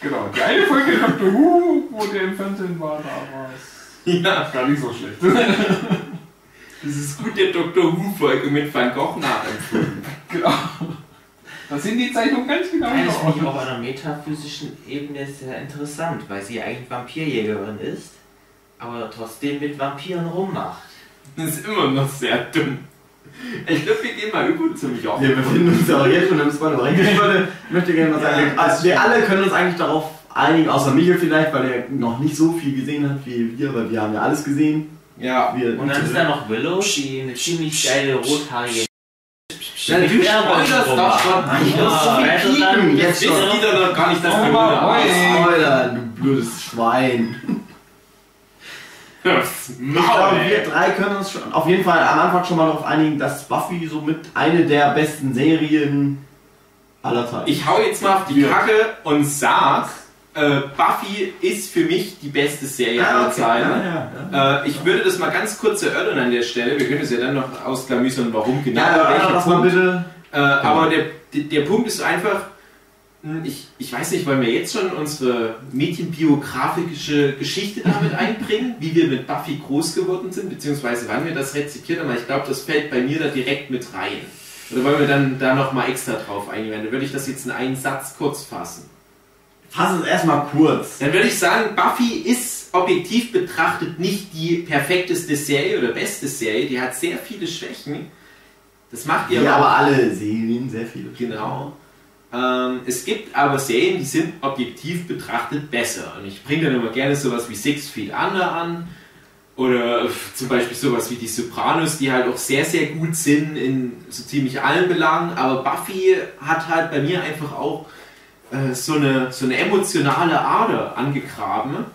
C: genau. Die eine Folge Dr. Who, wo der im Fernsehen war, da war es
D: Ja,
C: gar nicht so schlecht.
D: das ist gut der Dr. Who-Folge mit Van Gogh nachempfunden.
C: genau. Da sind die Zeichnungen ganz genau
B: Nein, das finde ich auf einer metaphysischen Ebene sehr interessant, weil sie eigentlich Vampirjägerin ist, aber trotzdem mit Vampiren rummacht.
D: Das ist immer noch sehr dumm. Ich glaube, wir gehen mal über zum Jochen.
A: Wir befinden uns ja auch jetzt schon im Spoiler-Bereich. Ich wollte- möchte gerne mal sagen,
D: Ja,
A: wir, also wir alle können uns eigentlich darauf einigen, außer Michael vielleicht, weil er noch nicht so viel gesehen hat wie wir, weil wir haben ja alles gesehen.
D: Ja,
A: Wir,
B: Und dann ist da noch Willow, die eine ziemlich geile rothaarige
D: Ja, du spoilerst doch schon.
A: Ich muss so viel piepen jetzt
D: Wissen die doch noch gar nicht, dass
C: oi.
A: Spoiler, du blödes Schwein. Ich glaube, wir drei können uns schon auf jeden Fall am Anfang schon mal darauf einigen, dass Buffy somit eine der besten Serien aller Zeiten
D: Ich hau jetzt mal auf die. Kacke und sag, äh, Buffy ist für mich die beste Serie aller Zeiten.
A: Ah, Ja, ja, ja.
D: Äh, ich würde das mal ganz kurz erörtern an der Stelle. Wir können es ja dann noch ausklamüsern, warum genau.
A: Ja,
D: welcher
A: ja, lass mal
D: Punkt.
A: bitte.
D: Äh, aber der, der, Punkt ist einfach, hm, ich, ich weiß nicht, wollen wir jetzt schon unsere medienbiografische Geschichte damit einbringen, wie wir mit Buffy groß geworden sind, beziehungsweise wann wir das rezipiert haben, aber ich glaube, das fällt bei mir da direkt mit rein. Oder wollen wir dann da nochmal extra drauf eingehen? Dann würde ich das jetzt in einen Satz kurz fassen.
A: Fass es erstmal kurz.
D: Dann würde ich sagen, Buffy ist objektiv betrachtet nicht die perfekteste Serie oder beste Serie. Die hat sehr viele Schwächen. Das macht ihr
A: Ja,
D: aber
A: aber alle Serien, sehr viele.
D: Genau. Ähm, es gibt aber Serien, die sind objektiv betrachtet besser. Und ich bringe dann immer gerne sowas wie Six Feet Under an. Oder zum Beispiel sowas wie die Sopranos, die halt auch sehr, sehr gut sind in so ziemlich allen Belangen. Aber Buffy hat halt bei mir einfach auch äh, so, eine, so eine emotionale Ader angegraben,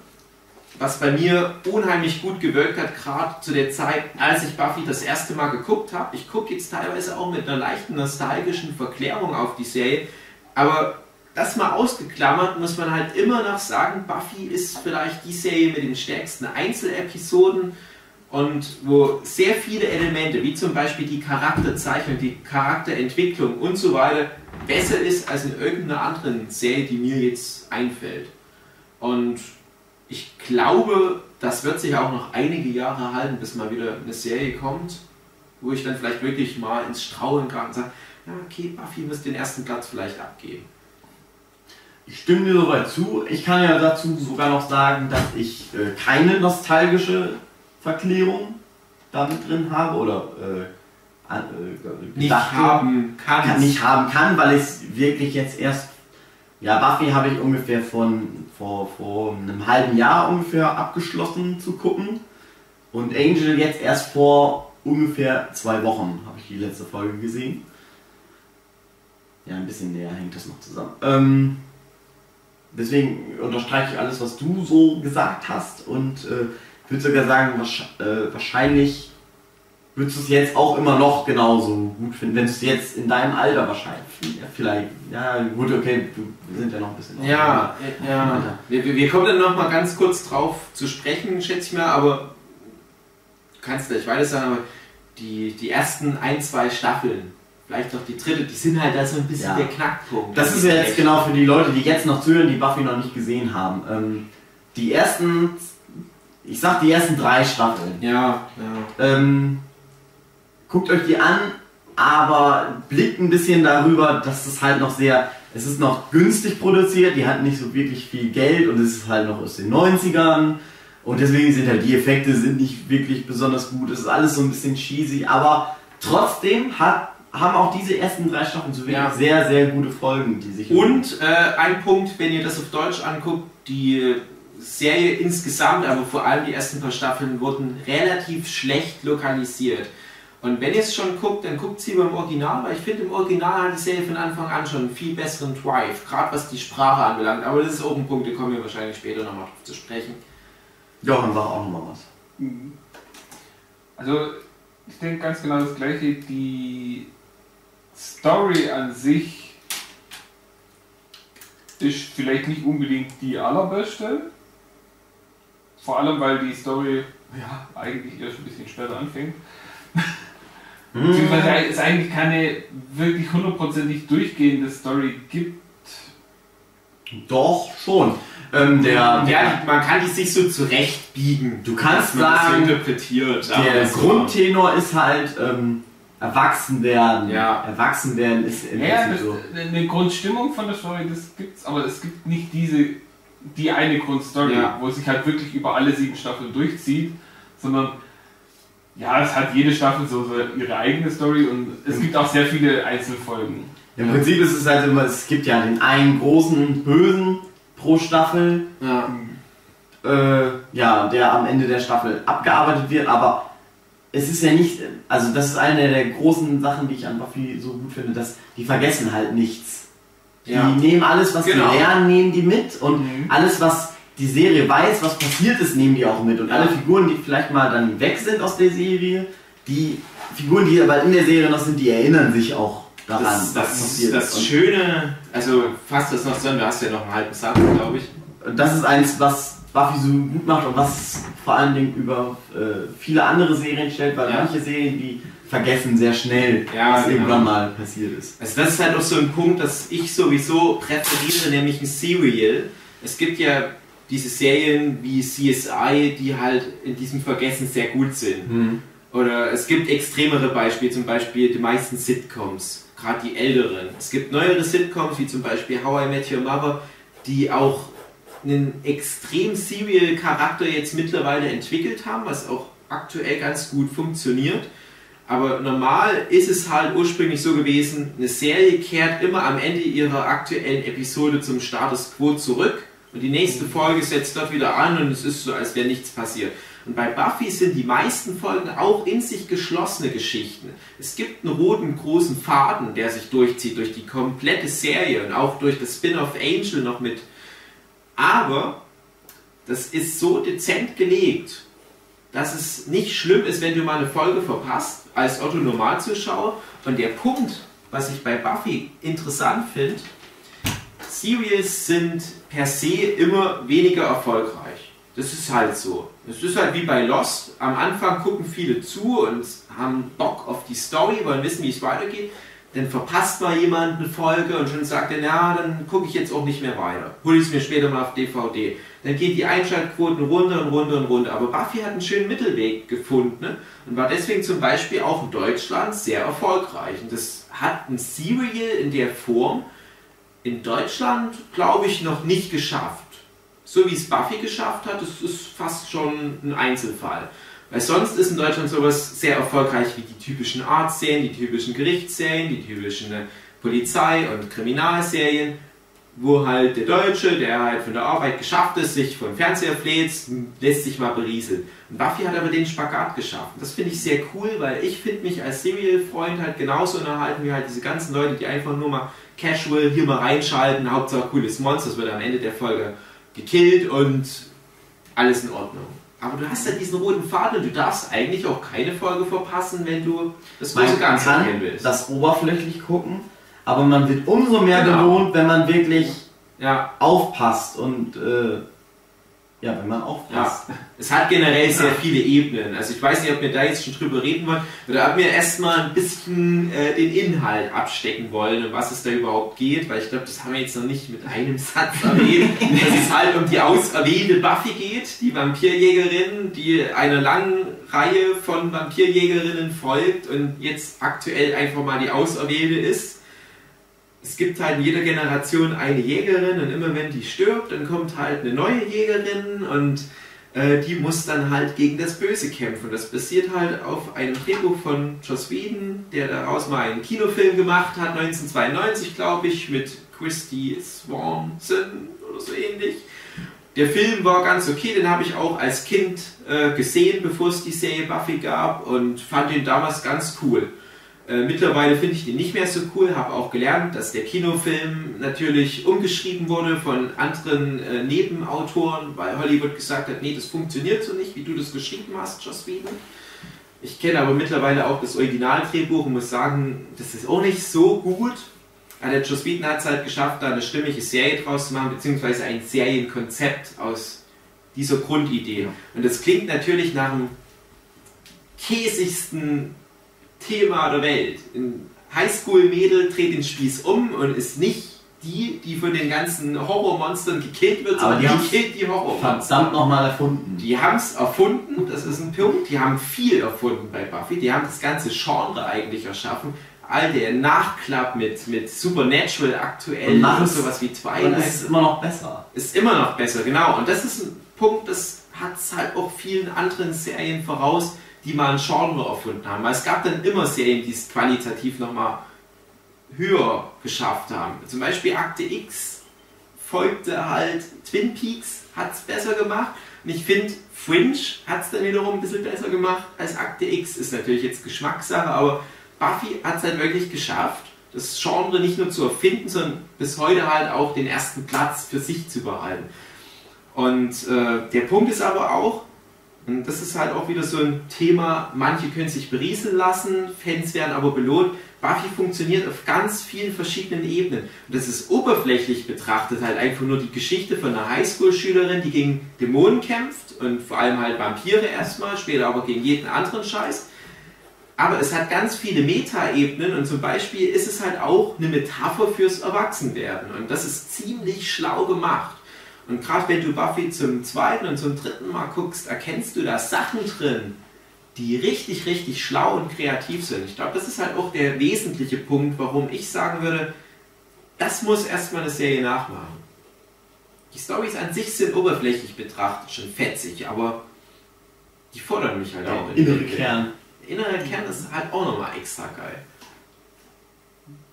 D: was bei mir unheimlich gut gewirkt hat, gerade zu der Zeit, als ich Buffy das erste Mal geguckt habe. Ich gucke jetzt teilweise auch mit einer leichten nostalgischen Verklärung auf die Serie, aber das mal ausgeklammert, muss man halt immer noch sagen, Buffy ist vielleicht die Serie mit den stärksten Einzelepisoden und wo sehr viele Elemente, wie zum Beispiel die Charakterzeichnung, die Charakterentwicklung und so weiter, besser ist als in irgendeiner anderen Serie, die mir jetzt einfällt. Und ich glaube, das wird sich auch noch einige Jahre halten, bis mal wieder eine Serie kommt, wo ich dann vielleicht wirklich mal ins Straulen kann und sage, ja, okay, Buffy muss den ersten Platz vielleicht abgeben.
A: Ich stimme dir soweit zu. Ich kann ja dazu sogar noch sagen, dass ich äh, keine nostalgische Verklärung damit drin habe oder äh, äh,
D: Nicht haben kann.
A: kann, nicht haben kann, weil ich es wirklich jetzt erst. Ja, Buffy habe ich ungefähr von vor, vor einem halben Jahr ungefähr abgeschlossen zu gucken. Und Angel jetzt erst vor ungefähr zwei Wochen habe ich die letzte Folge gesehen. Ja, ein bisschen näher hängt das noch zusammen. Ähm, deswegen unterstreiche ich alles, was du so gesagt hast und äh, würde sogar sagen, äh, wahrscheinlich würdest du es jetzt auch immer noch genauso gut finden, wenn du es jetzt in deinem Alter wahrscheinlich, ja, vielleicht, ja gut, okay, wir sind ja noch ein bisschen
D: Ja, ja.
A: Ja.
D: Wir, wir kommen dann noch mal ganz kurz drauf zu sprechen, schätze ich mal, aber du kannst gleich weiter sagen, aber die, die ersten ein, zwei Staffeln, vielleicht auch die dritte, die sind halt da so ein bisschen
A: Ja.
D: der Knackpunkt.
A: Das ist ja jetzt genau für die Leute, die jetzt noch zuhören, die Buffy noch nicht gesehen haben. Ähm, die ersten, ich sag die ersten drei Staffeln.
D: Ja, ja.
A: Ähm, guckt euch die an, aber blickt ein bisschen darüber, dass es halt noch sehr, es ist noch günstig produziert, die hatten nicht so wirklich viel Geld und es ist halt noch aus den 90ern und deswegen sind halt die Effekte sind nicht wirklich besonders gut, es ist alles so ein bisschen cheesy, aber trotzdem hat, haben auch diese ersten drei Staffeln so wirklich
D: Ja.
A: sehr, sehr gute Folgen, die sich...
D: Und äh, ein Punkt, wenn ihr das auf Deutsch anguckt, die Serie insgesamt, aber vor allem die ersten paar Staffeln, wurden relativ schlecht lokalisiert. Und wenn ihr es schon guckt, dann guckt sie beim Original, weil ich finde, im Original hat die Serie von Anfang an schon einen viel besseren Drive, gerade was die Sprache anbelangt. Aber das ist auch ein Punkt, da kommen wir wahrscheinlich später nochmal drauf zu sprechen.
A: Johann war auch nochmal was.
C: Also, ich denke ganz genau das gleiche. Die Story an sich ist vielleicht nicht unbedingt die allerbeste. Vor allem, weil die Story ja, eigentlich erst ein bisschen später anfängt. Beziehungsweise es eigentlich keine wirklich hundertprozentig durchgehende Story gibt.
A: Doch, schon. Ähm, der,
D: Ja, man kann die sich so zurechtbiegen.
A: Du kannst sagen,
D: interpretiert.
A: Der Grundtenor ist halt ähm, erwachsen werden.
D: Ja.
A: Erwachsen werden ist im
C: Ja,
A: so.
C: eine Grundstimmung von der Story, das gibt's, aber es gibt nicht diese, die eine Grundstory,
D: Ja.
C: wo es sich halt wirklich über alle sieben Staffeln durchzieht, sondern ja, es hat jede Staffel so, so ihre eigene Story und es gibt auch sehr viele Einzelfolgen.
A: Im Prinzip ist es halt immer, es gibt ja den einen großen Bösen pro Staffel,
D: Ja.
A: äh, ja, der am Ende der Staffel abgearbeitet wird, aber es ist ja nicht, also das ist eine der großen Sachen, die ich an Buffy so gut finde, dass die vergessen halt nichts. Die
D: Ja.
A: nehmen alles, was
D: Genau.
A: die lernen, nehmen die mit und
B: Mhm.
A: alles, was die Serie weiß, was passiert ist, nehmen die auch mit. Und alle Figuren, die vielleicht mal dann weg sind aus der Serie, die Figuren, die aber in der Serie noch sind, die erinnern sich auch daran,
D: Das,
A: was
D: das,
A: passiert
D: das
A: ist. Und
D: Schöne, also fasst das noch zusammen, du hast ja noch einen halben Satz, glaube ich.
A: das ist eins, was Buffy so gut macht und was vor allen Dingen über äh, viele andere Serien stellt, weil
D: Ja.
A: manche Serien, die vergessen sehr schnell,
D: Ja,
A: was
D: genau.
A: irgendwann mal passiert ist.
D: Also das ist halt auch so ein Punkt, dass ich sowieso präferiere, nämlich ein Serial. Es gibt ja diese Serien wie CSI, die halt in diesem Vergessen sehr gut sind. Oder es gibt extremere Beispiele, zum Beispiel die meisten Sitcoms, gerade die älteren. Es gibt neuere Sitcoms, wie zum Beispiel How I Met Your Mother, die auch einen extrem Serial-Charakter jetzt mittlerweile entwickelt haben, was auch aktuell ganz gut funktioniert. Aber normal ist es halt ursprünglich so gewesen, eine Serie kehrt immer am Ende ihrer aktuellen Episode zum Status quo zurück und die nächste Folge setzt dort wieder an und es ist so, als wäre nichts passiert. Und bei Buffy sind die meisten Folgen auch in sich geschlossene Geschichten. Es gibt einen roten großen Faden, der sich durchzieht durch die komplette Serie und auch durch das Spin-off Angel noch mit. Aber das ist so dezent gelegt, dass es nicht schlimm ist, wenn du mal eine Folge verpasst, als Otto Normalzuschauer. Und der Punkt, was ich bei Buffy interessant finde, Serials sind per se immer weniger erfolgreich. Das ist halt so. Es ist halt wie bei Lost. Am Anfang gucken viele zu und haben Bock auf die Story, wollen wissen, wie es weitergeht. Dann verpasst mal jemand eine Folge und schon sagt er, na, dann gucke ich jetzt auch nicht mehr weiter. Hol ich es mir später mal auf DVD. Dann geht die Einschaltquoten runter und runter und runter. Aber Buffy hat einen schönen Mittelweg gefunden ne? und war deswegen zum Beispiel auch in Deutschland sehr erfolgreich. Und das hat ein Serial in der Form in Deutschland, glaube ich, noch nicht geschafft. So wie es Buffy geschafft hat, das ist fast schon ein Einzelfall. Weil sonst ist in Deutschland sowas sehr erfolgreich wie die typischen Arztserien, die typischen Gerichtsserien, die typischen äh, Polizei- und Kriminalserien, wo halt der Deutsche, der halt von der Arbeit geschafft ist, sich vom Fernseher fläzt, lässt sich mal berieseln. Und Buffy hat aber den Spagat geschafft. Das finde ich sehr cool, weil ich finde mich als Serial-Freund halt genauso unterhalten wie halt diese ganzen Leute, die einfach nur mal casual hier mal reinschalten, Hauptsache cooles Monster, das wird am Ende der Folge gekillt und alles in Ordnung. Aber du hast ja diesen roten Faden und du darfst eigentlich auch keine Folge verpassen, wenn du das große
A: Man
D: Ganze
A: kann
D: erkennen willst.
A: das oberflächlich gucken, aber man wird umso mehr
D: Genau.
A: belohnt, wenn man wirklich
D: ja,
A: aufpasst und äh, ja, wenn man aufpasst.
D: es hat generell sehr viele Ebenen. Also ich weiß nicht, ob wir da jetzt schon drüber reden wollen oder ob wir erstmal ein bisschen äh, den Inhalt abstecken wollen, um was es da überhaupt geht, weil ich glaube, das haben wir jetzt noch nicht mit einem Satz erwähnt, dass es halt um die auserwählte Buffy geht, die Vampirjägerin, die einer langen Reihe von Vampirjägerinnen folgt und jetzt aktuell einfach mal die auserwählte ist. Es gibt halt in jeder Generation eine Jägerin und immer wenn die stirbt, dann kommt halt eine neue Jägerin und äh, die muss dann halt gegen das Böse kämpfen. Das basiert halt auf einem Drehbuch von Joss Whedon, der daraus mal einen Kinofilm gemacht hat, 1992 glaube ich, mit Christy Swanson oder so ähnlich. Der Film war ganz okay, den habe ich auch als Kind äh, gesehen, bevor es die Serie Buffy gab und fand den damals ganz cool. Äh, mittlerweile finde ich den nicht mehr so cool, habe auch gelernt, dass der Kinofilm natürlich umgeschrieben wurde von anderen äh, Nebenautoren, weil Hollywood gesagt hat, nee, das funktioniert so nicht, wie du das geschrieben hast, Joss Whedon. Ich kenne aber mittlerweile auch das Originaldrehbuch und muss sagen, das ist auch nicht so gut. Aber der Joss Whedon hat es halt geschafft, da eine stimmige Serie draus zu machen, beziehungsweise ein Serienkonzept aus dieser Grundidee. Und das klingt natürlich nach dem käsigsten Thema der Welt. Ein Highschool-Mädel dreht den Spieß um und ist nicht die, die von den ganzen Horrormonstern gekillt wird, sondern
A: die
D: die killt die Horrormonster.
A: Verdammt nochmal erfunden.
D: Die haben es erfunden, das ist ein Punkt. Die haben viel erfunden bei Buffy. Die haben das ganze Genre eigentlich erschaffen. All der Nachklapp mit, mit Supernatural aktuell
A: Und machen's-
D: sowas wie
A: Und
D: Twilight
A: es ist immer noch besser.
D: ist immer noch besser, genau. Und das ist ein Punkt, das hat es halt auch vielen anderen Serien voraus, die mal ein Genre erfunden haben. Weil es gab dann immer Serien, die es qualitativ nochmal höher geschafft haben. Zum Beispiel Akte X folgte halt Twin Peaks, hat es besser gemacht. Und ich finde, Fringe hat es dann wiederum ein bisschen besser gemacht als Akte X. Ist natürlich jetzt Geschmackssache, aber Buffy hat es halt wirklich geschafft, das Genre nicht nur zu erfinden, sondern bis heute halt auch den ersten Platz für sich zu behalten. Und äh, der Punkt ist aber auch, und das ist halt auch wieder so ein Thema, manche können sich berieseln lassen, Fans werden aber belohnt. Buffy funktioniert auf ganz vielen verschiedenen Ebenen. Und das ist oberflächlich betrachtet halt einfach nur die Geschichte von einer Highschool-Schülerin, die gegen Dämonen kämpft und vor allem halt Vampire erstmal, später aber gegen jeden anderen Scheiß. Aber es hat ganz viele Meta-Ebenen und zum Beispiel ist es halt auch eine Metapher fürs Erwachsenwerden. Und das ist ziemlich schlau gemacht. Und gerade wenn du Buffy zum zweiten und zum dritten Mal guckst, erkennst du da Sachen drin, die richtig, richtig schlau und kreativ sind. Ich glaube, das ist halt auch der wesentliche Punkt, warum ich sagen würde, das muss erstmal eine Serie nachmachen. Die Storys an sich sind oberflächlich betrachtet schon fetzig, aber die fordern mich halt auch.
A: Der innere Kern.
D: Der innere Kern ist halt auch nochmal extra geil.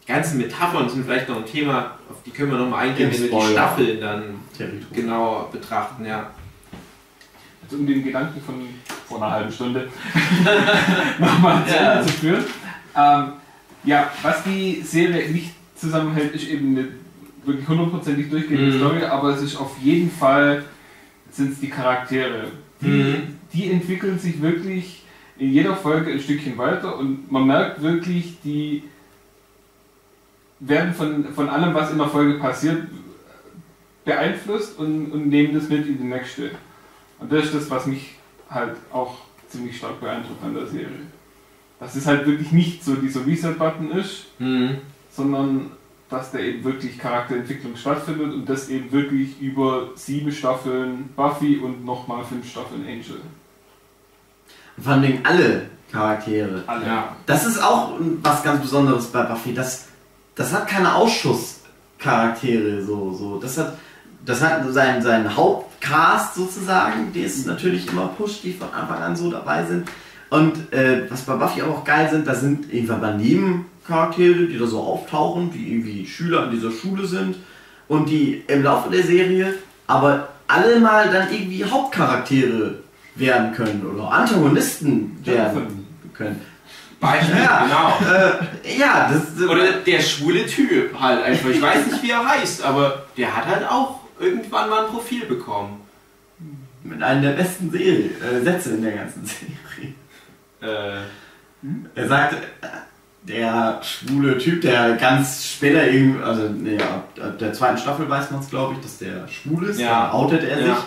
D: Die ganzen Metaphern sind vielleicht noch ein Thema, auf die können wir nochmal eingehen, wenn wir die. Staffeln dann
A: Territorium.
D: genauer betrachten, ja.
C: Also um den Gedanken von vor einer halben Stunde nochmal zu
B: Ja.
C: Ende zu führen. Ähm, ja, was die Serie nicht zusammenhält, ist eben eine wirklich hundertprozentig durchgehende
D: Mhm.
C: Story, aber es ist auf jeden Fall sind es die Charaktere. Die,
D: Mhm.
C: die entwickeln sich wirklich in jeder Folge ein Stückchen weiter und man merkt wirklich, die werden von, von allem, was in der Folge passiert, beeinflusst und, und nehmen das mit in die nächste. Und das ist das, was mich halt auch ziemlich stark beeindruckt an der Serie. Dass es halt wirklich nicht so dieser Reset-Button ist,
D: Mhm.
C: sondern dass da eben wirklich Charakterentwicklung stattfindet und das eben wirklich über sieben Staffeln Buffy und nochmal fünf Staffeln Angel.
A: Vor allen Dingen alle Charaktere.
C: Alle.
D: Ja.
A: Das ist auch was ganz Besonderes bei Buffy. Das, das hat keine Ausschusscharaktere. So, so. Das hat, das hat seinen, seinen Hauptcast sozusagen, die es natürlich immer pusht, die von Anfang an so dabei sind. Und äh, was bei Buffy auch geil sind, da sind irgendwann mal Nebencharaktere, die da so auftauchen, die irgendwie Schüler an dieser Schule sind und die im Laufe der Serie aber alle mal dann irgendwie Hauptcharaktere werden können oder Antagonisten werden können.
D: Beispiel,
A: Ja.
D: genau.
A: Äh, ja, das
D: Oder der schwule Typ halt einfach. Ich weiß nicht, wie er heißt, aber der hat halt auch irgendwann mal ein Profil bekommen.
A: mit einem der besten Serie, äh, Sätze in der ganzen Serie.
D: Äh,
A: Er sagt, äh, der schwule Typ, der ganz später irgendwie, also nee, ab, ab der zweiten Staffel weiß man es glaube ich, dass der schwul ist,
D: Ja.
A: dann outet er
D: Ja.
A: sich.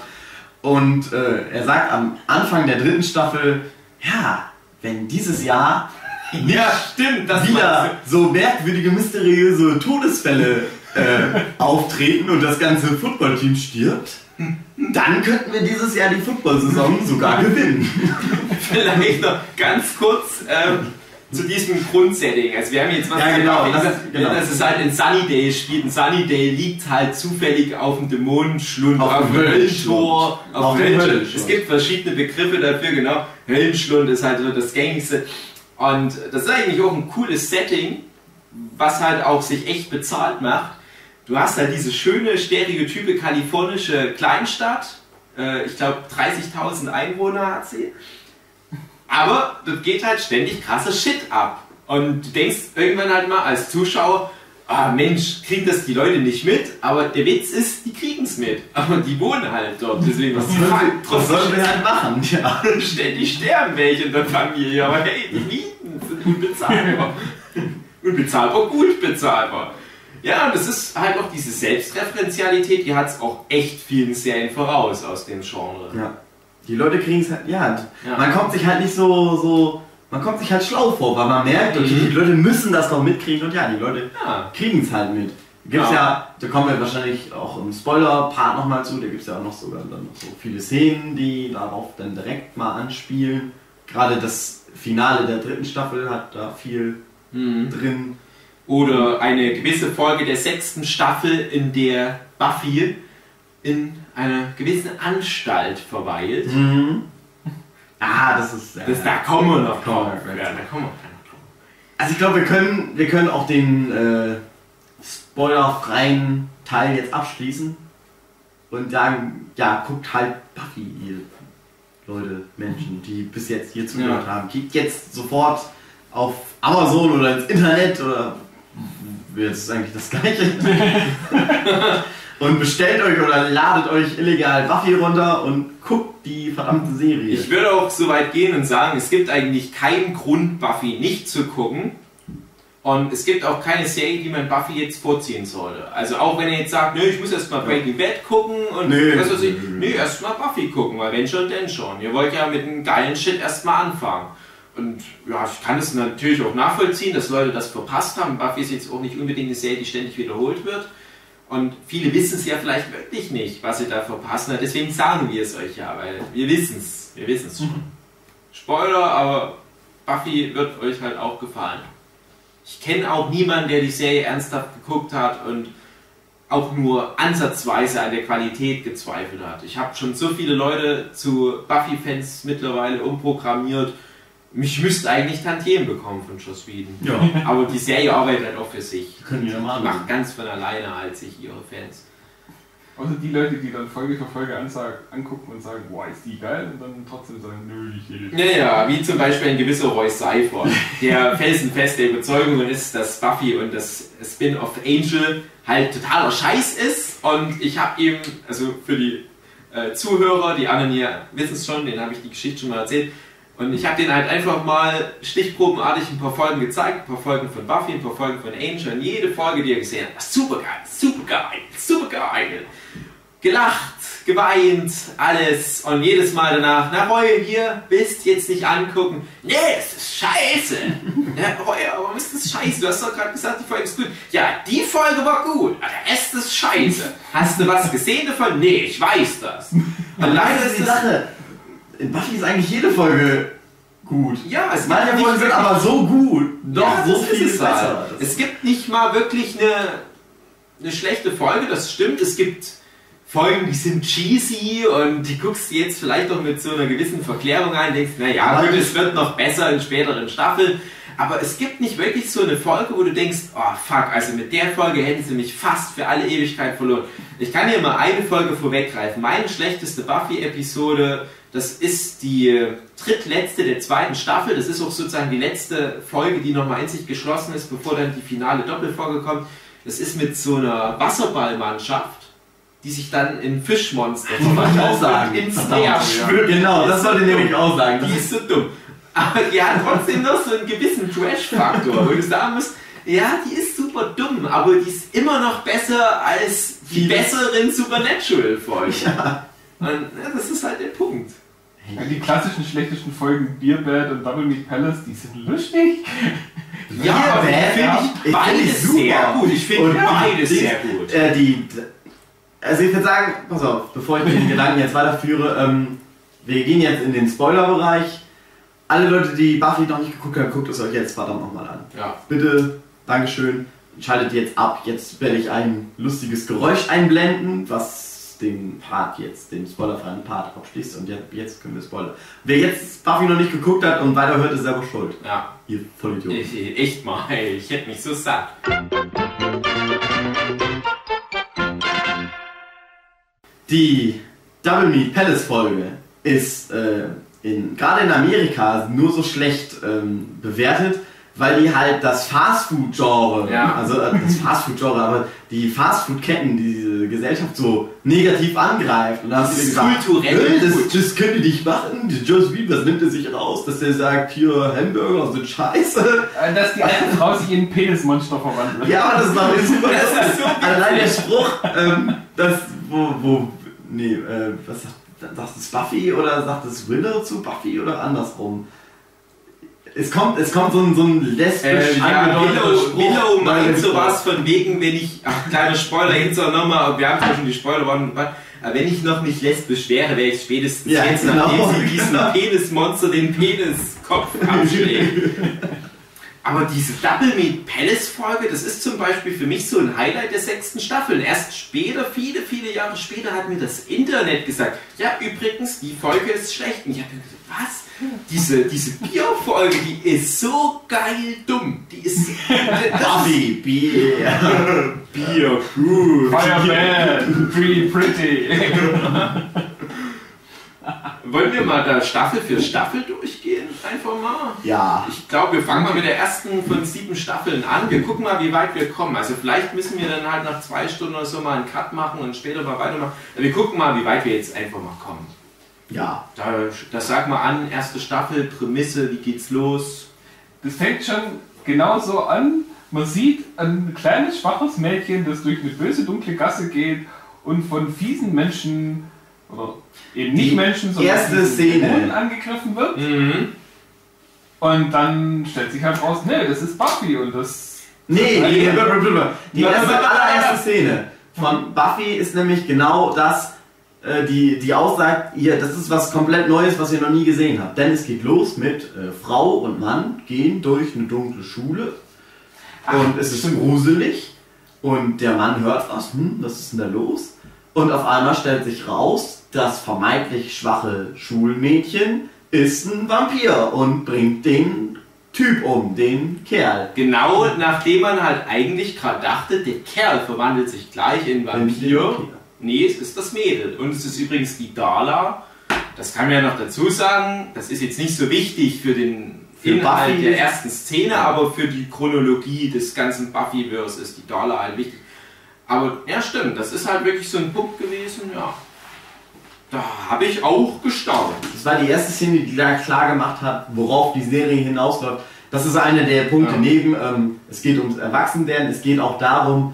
A: Und äh, er sagt am Anfang der dritten Staffel, ja, wenn dieses Jahr
D: ja, stimmt, das
A: wieder so merkwürdige, mysteriöse Todesfälle äh, auftreten und das ganze Footballteam stirbt, dann könnten wir dieses Jahr die Football-Saison sogar gewinnen.
D: Vielleicht noch ganz kurz ähm, zu diesem Grundsetting. Also wir haben jetzt was
A: Ja, genau, das- genau.
D: dass es halt in Sunnydale spielt. Und Sunnydale liegt halt zufällig auf dem Dämonenschlund,
A: Auf
D: auf,
A: dem.
D: Höllentor,
A: Auf
D: auf
A: dem.
D: Höllenschlund. Es gibt verschiedene Begriffe dafür, genau. Höllenschlund ist halt so das gängigste. Und das ist eigentlich auch ein cooles Setting, was halt auch sich echt bezahlt macht. Du hast halt diese schöne, stereotype kalifornische Kleinstadt. Äh, ich glaube, 30.000 Einwohner hat sie. Aber das geht halt ständig krasser Shit ab. Und du denkst irgendwann halt mal als Zuschauer, ah Mensch, kriegen das die Leute nicht mit? Aber der Witz ist, die kriegen es mit. Aber die wohnen halt dort. Deswegen, was
A: Was sollen wir halt machen? Ja.
D: Ständig sterben welche in der Familie, aber hey, die Mieten sind unbezahlbar. unbezahlbar, gut bezahlbar. Ja, und das ist halt auch diese Selbstreferenzialität, die hat es auch echt vielen Serien voraus aus dem Genre.
A: Ja. Die Leute kriegen es halt, ja,
D: Ja.
A: man kommt sich halt nicht so, so, man kommt sich halt schlau vor, weil man merkt, okay,
D: Mhm.
A: die Leute müssen das doch mitkriegen und ja, die Leute
D: Ja,
A: kriegen es halt mit. Gibt's
D: Ja.
A: ja. da kommen wir wahrscheinlich auch im Spoiler-Part nochmal zu, da gibt es ja auch noch sogar dann noch so viele Szenen, die darauf dann direkt mal anspielen. Gerade das Finale der dritten Staffel hat da viel
D: Mhm.
A: drin.
D: Oder eine gewisse Folge der sechsten Staffel, in der Buffy in einer gewissen Anstalt verweilt.
A: Mhm. Ah, das ist.
D: Das, da kommen wir noch drauf. Ja, da kommen wir noch drauf.
A: Also ich glaube, wir können, wir können auch den äh, spoilerfreien Teil jetzt abschließen und sagen, ja, guckt halt Buffy, ihr Leute, Menschen, die bis jetzt hier zugehört haben. Geht jetzt sofort auf Amazon oder ins Internet oder jetzt ist eigentlich das gleiche. Und bestellt euch oder ladet euch illegal Buffy runter und guckt die verdammte Serie.
D: Ich würde auch so weit gehen und sagen, es gibt eigentlich keinen Grund, Buffy nicht zu gucken. Und es gibt auch keine Serie, die man Buffy jetzt vorziehen sollte. Also auch wenn ihr jetzt sagt, nö, ich muss erst mal Breaking Bad gucken und
A: Nö.
D: was weiß ich, nö, erst mal Buffy gucken, weil wenn schon, denn schon. Ihr wollt ja mit einem geilen Shit erstmal anfangen. Und ja, ich kann es natürlich auch nachvollziehen, dass Leute das verpasst haben. Buffy ist jetzt auch nicht unbedingt eine Serie, die ständig wiederholt wird. Und viele wissen es ja vielleicht wirklich nicht, was sie da verpassen. Deswegen sagen wir es euch ja, weil wir wissen es. Wir wissen es schon. Spoiler, aber Buffy wird euch halt auch gefallen. Ich kenne auch niemanden, der die Serie ernsthaft geguckt hat und auch nur ansatzweise an der Qualität gezweifelt hat. Ich habe schon so viele Leute zu Buffy-Fans mittlerweile umprogrammiert. Mich müsste eigentlich Tantiemen bekommen von Joss Whedon.
A: Ja.
D: Aber die Serie arbeitet halt auch für sich.
A: Können die
D: Die macht ganz von alleine als sich ihre Fans.
C: Außer die Leute, die dann Folge für Folge ansag, angucken und sagen, boah, ist die geil, und dann trotzdem sagen, nö, ich nicht.
D: Naja, wie zum Beispiel ein gewisser Roy Seifer, der felsenfest der Überzeugung ist, dass Buffy und das Spin-off Angel halt totaler Scheiß ist. Und ich habe ihm, also für die äh, Zuhörer, die anderen hier wissen es schon, denen habe ich die Geschichte schon mal erzählt. Und ich habe denen halt einfach mal stichprobenartig ein paar Folgen gezeigt, ein paar Folgen von Buffy, ein paar Folgen von Angel. Und jede Folge, die er gesehen hat, war super geil, super geil, super geil. Gelacht, geweint, alles. Und jedes Mal danach, na Roy, hier, bist jetzt nicht angucken. Nee, es ist scheiße. ja, Roy, warum ist das scheiße? Du hast doch gerade gesagt, die Folge ist gut. Ja, die Folge war gut, aber der Rest ist scheiße. Hast du was gesehen davon? Nee, ich weiß das. Und leider ist
A: die. Sache. In Buffy ist eigentlich jede Folge gut.
D: Ja, es
A: Manche
D: gibt
A: Folgen sind aber so gut, doch
D: Ja,
A: so
D: das ist
A: viel
D: es
A: besser.
D: Es gibt nicht mal wirklich eine, eine schlechte Folge, das stimmt. Es gibt Folgen, die sind cheesy und die guckst du jetzt vielleicht auch mit so einer gewissen Verklärung ein, denkst, naja, es wird noch besser in späteren Staffeln. Aber es gibt nicht wirklich so eine Folge, wo du denkst, oh fuck, also mit der Folge hätten sie mich fast für alle Ewigkeit verloren. Ich kann hier mal eine Folge vorweggreifen. Meine schlechteste Buffy-Episode, das ist die äh, drittletzte der zweiten Staffel. Das ist auch sozusagen die letzte Folge, die nochmal in sich geschlossen ist, bevor dann die finale Doppelfolge kommt. Das ist mit so einer Wasserballmannschaft, die sich dann in Fischmonster
A: auch sagen.
D: ins Meer
A: ja.
D: schwimmt.
A: Genau, das wollte ich nämlich auch sagen.
D: Die ist so dumm. Aber die hat trotzdem noch so einen gewissen Trash-Faktor, wo du sagen musst, ja, die ist super dumm, aber die ist immer noch besser als die
A: Viele-
D: besseren Supernatural-Folgen.
A: Ja.
D: Und ja, das ist halt der Punkt.
C: Die klassischen schlechtesten Folgen Beer Bad und Double Meat Palace, die sind lustig.
D: Ja, aber finde ich beides
A: find
D: sehr gut. Ich finde beides sehr gut.
A: Äh, die, also ich würde sagen, pass auf, bevor ich den Gedanken jetzt weiterführe, ähm, wir gehen jetzt in den Spoilerbereich. Alle Leute, die Buffy noch nicht geguckt haben, guckt es euch jetzt verdammt nochmal an.
D: Ja.
A: Bitte, Dankeschön, schaltet jetzt ab. Jetzt werde ich ein lustiges Geräusch einblenden, was den Part jetzt, den spoilerfreien Part abschließt. Und jetzt, können wir spoilern. Wer jetzt Buffy noch nicht geguckt hat und weiterhört, ist selber schuld.
D: Ja,
A: Ihr Vollidioten.
D: ich, echt mal, ich hätte mich so satt.
A: Die Double Meat Palace Folge ist äh, in, gerade in Amerika nur so schlecht ähm, bewertet, weil die halt das Fastfood-Genre,
D: Ja.
A: also äh, das Fastfood-Genre, aber die Fastfood-Ketten, diese Gesellschaft so negativ angreift. Und da gesagt,
D: kulturell
A: "Äh, das,
D: gut."
A: das können die nicht machen. Die Whedon, was nimmt er sich raus, dass der sagt, hier Hamburger sind scheiße.
C: Äh, Dass die alte Frau sich in ein Penismonster verwandelt.
A: Ja, aber das ist doch super.
D: Das ist so
A: Allein der Spruch, ähm, das, wo, wo, nee, äh, was sagt, sagt es Buffy oder sagt es Willow zu Buffy oder andersrum? Es kommt, es kommt so ein, so ein lesbisch
D: Äh, ja, Willow,
A: Spruch.
D: Willow meint sowas von wegen, wenn ich, ach, kleiner Spoiler, jetzt auch nochmal, wir haben ja schon die Spoiler, waren, aber wenn ich noch nicht lesbisch wäre, wäre ich spätestens
A: Ja,
D: jetzt,
A: genau.
D: nachdem sie diesem Penismonster den Peniskopf abschlägt. Aber diese Double Meat Palace Folge, das ist zum Beispiel für mich so ein Highlight der sechsten Staffel. Erst später, viele, viele Jahre später, hat mir das Internet gesagt, ja, übrigens, die Folge ist schlecht. Und ich habe mir gedacht, was? Diese, diese Bierfolge, die ist so geil dumm. Die ist.
A: Buffy, Bier.
D: Bier, gut.
C: Fireman, pretty pretty.
D: wollen wir mal da Staffel für Staffel durchgehen? Einfach mal.
A: Ja.
D: Ich glaube, wir fangen mal mit der ersten von sieben Staffeln an. Wir gucken mal, wie weit wir kommen. Also vielleicht müssen wir dann halt nach zwei Stunden oder so mal einen Cut machen und später mal weitermachen. Wir gucken mal, wie weit wir jetzt einfach mal kommen.
A: Ja.
D: Da, das sag mal an, erste Staffel, Prämisse, wie geht's los?
C: Das fängt schon genauso an. Man sieht ein kleines, schwaches Mädchen, das durch eine böse, dunkle Gasse geht und von fiesen Menschen, oder eben nicht
A: Die
C: Menschen, sondern
A: erste Szene.
C: Angegriffen wird.
D: Mhm.
C: Und dann stellt sich halt raus, nee, das ist Buffy und das.
A: Nee,
C: Nein,
A: die,
C: nein,
A: die
C: nein,
A: erste, allererste Szene von Buffy ist nämlich genau das, äh, die, die aussagt, ihr, das ist was komplett Neues, was ihr noch nie gesehen habt. Denn es geht los mit äh, Frau und Mann gehen durch eine dunkle Schule und es ist gruselig und der Mann hört was, hm, was ist denn da los? Und auf einmal stellt sich raus, das vermeintlich schwache Schulmädchen ist ein Vampir und bringt den Typ um, den Kerl.
D: Genau nachdem man halt eigentlich gerade dachte, der Kerl verwandelt sich gleich in Vampir. Nee, es ist das Mädel. Und es ist übrigens die Darla. Das kann man ja noch dazu sagen. Das ist jetzt nicht so wichtig für den
A: Für
D: Inhalt
A: Buffy.
D: der ersten Szene, aber für die Chronologie des ganzen Buffyverse ist die Darla halt wichtig. Aber ja, stimmt. Das ist halt wirklich so ein Punkt gewesen, ja. Da habe ich auch gestaunt.
A: Das war die erste Szene, die da klar gemacht hat, worauf die Serie hinausläuft. Das ist einer der Punkte
D: Ja.
A: neben, ähm, es geht ums Erwachsenwerden, es geht auch darum,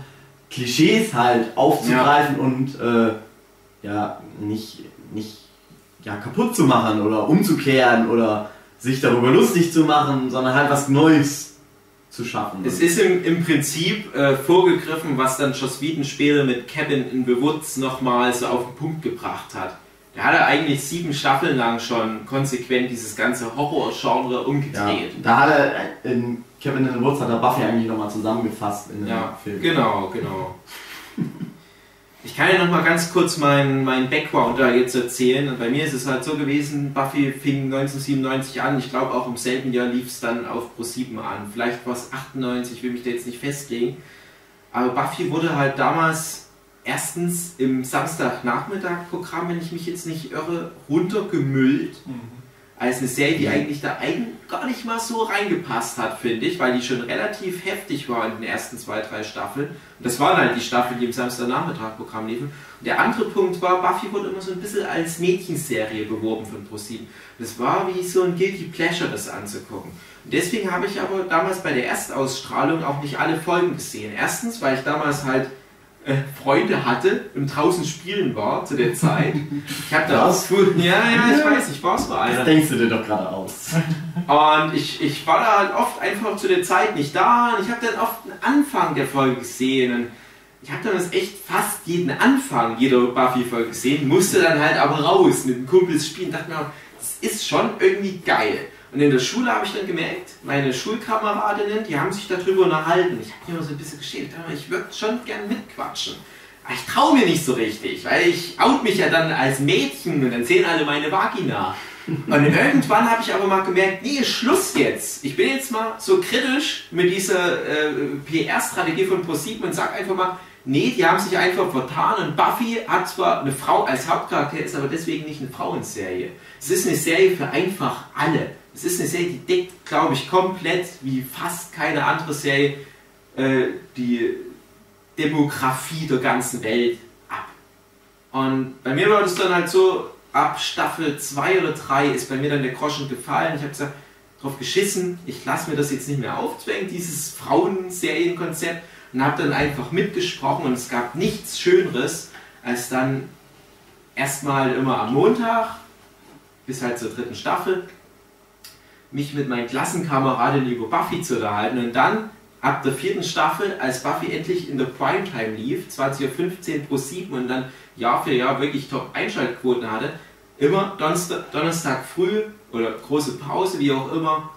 A: Klischees halt aufzugreifen und äh, ja, nicht, nicht ja, kaputt zu machen oder umzukehren oder sich darüber lustig zu machen, sondern halt was Neues zu schaffen.
D: Es ist im, im Prinzip äh, vorgegriffen, was dann Joss Whedon später mit Cabin in the Woods nochmal so auf den Punkt gebracht hat. Der hat er eigentlich sieben Staffeln lang schon konsequent dieses ganze Horror-Genre
A: ja,
D: umgedreht.
A: da hat er äh, in Kevin in the Woods hat er Buffy eigentlich nochmal zusammengefasst in dem
D: Ja,
A: Film.
D: genau, genau. Ich kann ja noch mal ganz kurz meinen mein Background da jetzt erzählen. Und bei mir ist es halt so gewesen, Buffy fing 1997 an. Ich glaube auch im selben Jahr lief es dann auf Pro7 an. Vielleicht war es 98, ich will mich da jetzt nicht festlegen. Aber Buffy wurde halt damals erstens im Samstagnachmittag-Programm, wenn ich mich jetzt nicht irre, runtergemüllt als eine Serie, die eigentlich da eigentlich gar nicht mal so reingepasst hat, finde ich, weil die schon relativ heftig war in den ersten zwei, drei Staffeln. Und das waren halt die Staffeln, die im Samstagnachmittag-Programm liefen. Und der andere Punkt war, Buffy wurde immer so ein bisschen als Mädchenserie beworben von ProSieben. Das war wie so ein Guilty Pleasure, das anzugucken. Und deswegen habe ich aber damals bei der Erstausstrahlung auch nicht alle Folgen gesehen. Erstens, weil ich damals halt äh, Freunde hatte und draußen spielen war zu der Zeit. Ich habe da
A: Was?
D: ja, ja, ich weiß, ich war so einer.
A: Das denkst du dir doch gerade aus.
D: Und ich, ich war da halt oft einfach zu der Zeit nicht da und ich habe dann oft einen Anfang der Folge gesehen und ich habe dann das echt fast jeden Anfang jeder Buffy-Folge gesehen, musste dann halt aber raus mit den Kumpels spielen, dachte mir, das ist schon irgendwie geil. Und in der Schule habe ich dann gemerkt, meine Schulkameradinnen, die haben sich darüber unterhalten. Ich habe mir immer so ein bisschen geschämt, ich würde schon gern mitquatschen. Aber ich traue mir nicht so richtig, weil ich out mich ja dann als Mädchen und dann sehen alle meine Vagina. Und irgendwann habe ich aber mal gemerkt, nee, Schluss jetzt. Ich bin jetzt mal so kritisch mit dieser äh, PR-Strategie von ProSieben und sag einfach mal, nee, die haben sich einfach vertan und Buffy hat zwar eine Frau als Hauptcharakter, ist aber deswegen nicht eine Frauenserie. Es ist eine Serie für einfach alle. Es ist eine Serie, die deckt, glaube ich, komplett wie fast keine andere Serie äh, die Demografie der ganzen Welt ab. Und bei mir war das dann halt so, ab Staffel 2 oder 3 ist bei mir dann der Groschen gefallen. Ich habe gesagt, drauf geschissen, ich lasse mir das jetzt nicht mehr aufzwängen, dieses Frauenserienkonzept. Und habe dann einfach mitgesprochen und es gab nichts Schöneres, als dann erstmal immer am Montag, bis halt zur dritten Staffel, mich mit meinen Klassenkameradinnen über Buffy zu unterhalten und dann ab der vierten Staffel, als Buffy endlich in der Primetime lief, 20.15 Uhr pro 7 und dann Jahr für Jahr wirklich Top-Einschaltquoten hatte, immer Donnerstag, Donnerstag früh oder große Pause, wie auch immer,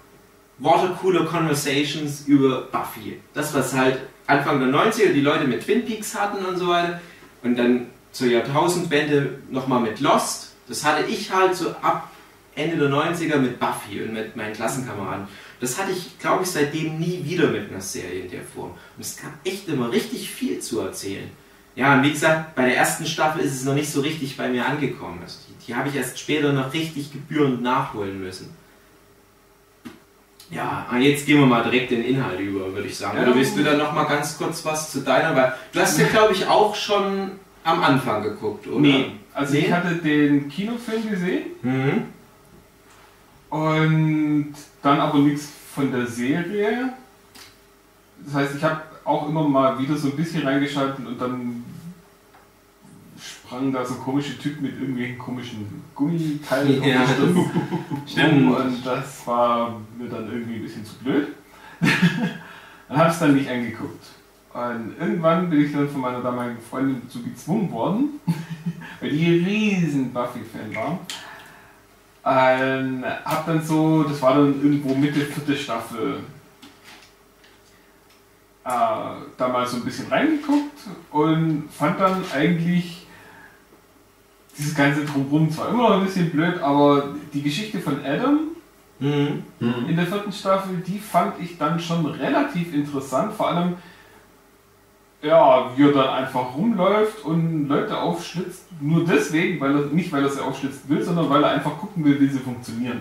D: Watercooler Conversations über Buffy. Das, was halt Anfang der 90er die Leute mit Twin Peaks hatten und so weiter. Und dann zur Jahrtausendwende nochmal mit Lost. Das hatte ich halt so ab Ende der 90er mit Buffy und mit meinen Klassenkameraden. Das hatte ich, glaube ich, seitdem nie wieder mit einer Serie in der Form. Und es gab echt immer richtig viel zu erzählen. Ja, und wie gesagt, bei der ersten Staffel ist es noch nicht so richtig bei mir angekommen. Also die, die habe ich erst später noch richtig gebührend nachholen müssen. Ja, und jetzt gehen wir mal direkt in den Inhalt über, würde ich sagen.
C: Ja,
D: Oder willst du dann noch mal ganz kurz was zu deiner, weil du hast ja, glaube ich, auch schon am Anfang geguckt, oder?
C: Nee, also
D: Nee?
C: ich hatte den Kinofilm gesehen
D: Mhm.
C: Und dann aber nichts von der Serie. Das heißt, ich habe auch immer mal wieder so ein bisschen reingeschaltet und dann sprang da so komische Typen mit irgendwelchen komischen Gummiteilen
D: Ja,
C: rum
D: stimmt.
C: und das war mir dann irgendwie ein bisschen zu blöd. dann habe ich es dann nicht angeguckt. Und irgendwann bin ich dann von meiner damaligen Freundin dazu gezwungen worden, weil die riesen Buffy-Fan war. Und hab dann so, das war dann irgendwo Mitte vierte Staffel, äh, da mal so ein bisschen reingeguckt und fand dann eigentlich dieses ganze Drumherum zwar immer noch ein bisschen blöd, aber die Geschichte von Adam
D: Mhm.
C: in der vierten Staffel, die fand ich dann schon relativ interessant. Vor allem, ja, wie er dann einfach rumläuft und Leute aufschlitzt. Nur deswegen, weil er, nicht weil er sie aufschlitzen will, sondern weil er einfach gucken will, wie sie funktionieren.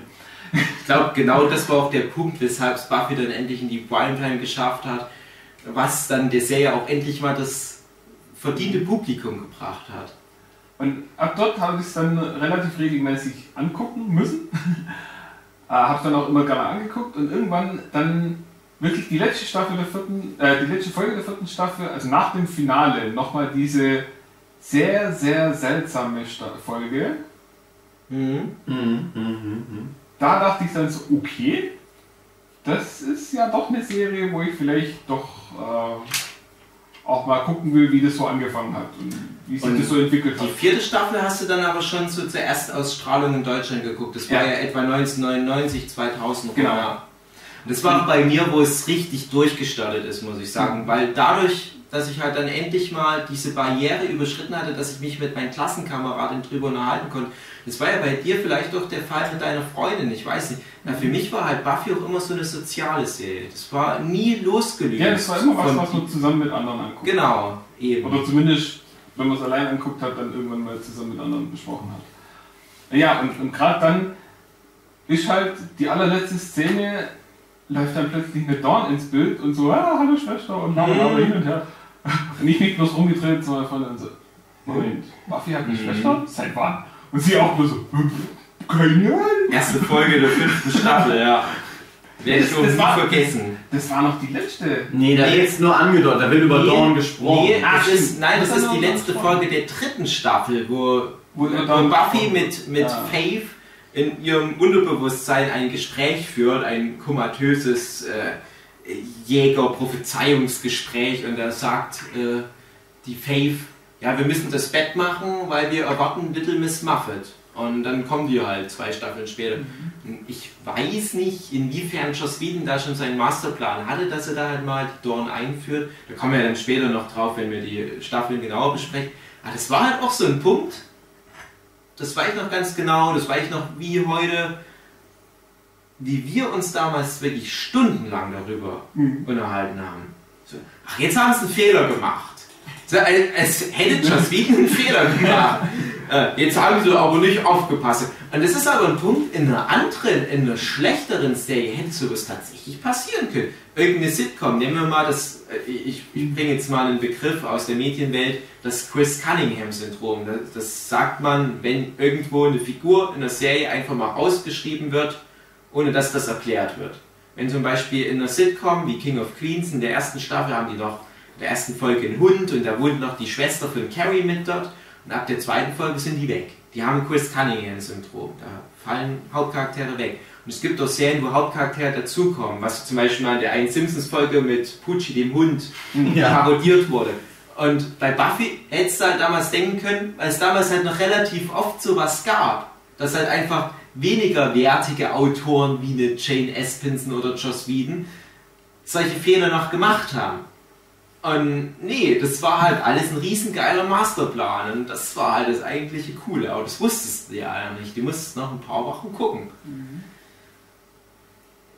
D: Ich glaube, genau das war auch der Punkt, weshalb es Buffy dann endlich in die Primetime geschafft hat, was dann der Serie auch endlich mal das verdiente Publikum gebracht hat.
C: Und ab dort habe ich es dann relativ regelmäßig angucken müssen. äh, habe es dann auch immer gerne angeguckt und irgendwann dann wirklich die letzte Staffel der vierten, äh, die letzte Folge der vierten Staffel, also nach dem Finale, nochmal diese sehr, sehr seltsame Sta Folge.
D: Mhm.
A: Mhm, mhm, mhm.
C: Da dachte ich dann so, okay, das ist ja doch eine Serie, wo ich vielleicht doch äh, auch mal gucken will, wie das so angefangen hat und wie sich
D: Und
C: das so entwickelt
D: Die
C: hat.
D: vierte Staffel hast du dann aber schon zu, zur Erstausstrahlung in Deutschland geguckt. Das war
C: Ja.
D: ja, etwa 1999, 2000 rum,
C: Genau.
D: ja. Das war bei mir, wo es richtig durchgestartet ist, muss ich sagen. Weil dadurch, dass ich halt dann endlich mal diese Barriere überschritten hatte, dass ich mich mit meinen Klassenkameraden drüber unterhalten konnte. Das war ja bei dir vielleicht doch der Fall mit deiner Freundin, ich weiß nicht. Na, für mich war halt Buffy auch immer so eine soziale Serie. Das war nie losgelöst.
C: Ja, das war immer was, was man zusammen mit anderen anguckt.
D: Genau, eben.
C: Oder zumindest, wenn man es allein anguckt hat, dann irgendwann mal zusammen mit anderen besprochen hat. Ja, und, und gerade dann ist halt die allerletzte Szene, läuft dann plötzlich eine Dawn ins Bild und so, ah, hallo Schwester und
D: Mhm.
C: Mama hin und her. Und ich nicht bloß rumgedreht, sondern von dann so, Moment, Buffy hat eine
D: Mhm.
C: Schwester? Seit wann? Und sie auch nur so, "Hm, keine Ahnung.
D: Erste Folge der fünften Staffel, ja. Werde ich
C: Das- war-
D: vergessen.
C: Das war noch die letzte.
A: Nee, da
D: Nee.
A: wird jetzt nur angedeutet, da wird über
D: Nee,
A: Dawn gesprochen.
D: Nee, das ist, nein, das
C: Das
D: ist die letzte. Folge der dritten Staffel, wo,
C: Wo
D: wo, Buffy mit, mit
C: Ja.
D: Faith in ihrem Unterbewusstsein ein Gespräch führt, ein komatöses äh, Jäger-Prophezeiungsgespräch und da sagt äh, die Faith, ja, wir müssen das Bett machen, weil wir erwarten Little Miss Muffet. Und dann kommen die halt zwei Staffeln später. Und Ich weiß nicht, inwiefern Joss Whedon da schon seinen Masterplan hatte, dass er da halt mal die Dorn einführt. Da kommen wir dann später noch drauf, wenn wir die Staffeln genauer besprechen. Aber das war halt auch so ein Punkt. Das weiß ich noch ganz genau, das weiß ich noch wie heute, wie wir uns damals wirklich stundenlang darüber
C: Mhm.
D: unterhalten haben. So, ach, jetzt haben sie einen Fehler gemacht. So, als, hätte Whedon einen Fehler gemacht. Äh, jetzt haben sie aber nicht aufgepasst. Und das ist aber ein Punkt, in einer anderen, in einer schlechteren Serie hätte sowas tatsächlich passieren können. Irgendeine Sitcom, nehmen wir mal das, äh, ich, ich bringe jetzt mal einen Begriff aus der Medienwelt, das Chris Cunningham-Syndrom. Das, das sagt man, wenn irgendwo eine Figur in einer Serie einfach mal ausgeschrieben wird, ohne dass das erklärt wird. Wenn zum Beispiel in einer Sitcom wie King of Queens in der ersten Staffel haben die noch in der ersten Folge einen Hund und da wohnt noch die Schwester von Carrie mit dort und ab der zweiten Folge sind die weg. Die haben Chris Cunningham-Syndrom. Da fallen Hauptcharaktere weg. Und es gibt auch Serien, wo Hauptcharaktere dazukommen, was zum Beispiel mal in der einen Simpsons-Folge mit Pucci, dem Hund, parodiert wurde. Und bei Buffy hättest du halt damals denken können, weil es damals halt noch relativ oft sowas gab, dass halt einfach weniger wertige Autoren wie eine Jane Espenson oder Joss Whedon solche Fehler noch gemacht haben. Und nee, das war halt alles ein riesengeiler Masterplan und das war halt das eigentliche Coole, aber das wusstest du ja alle nicht. Du musstest noch ein paar Wochen gucken.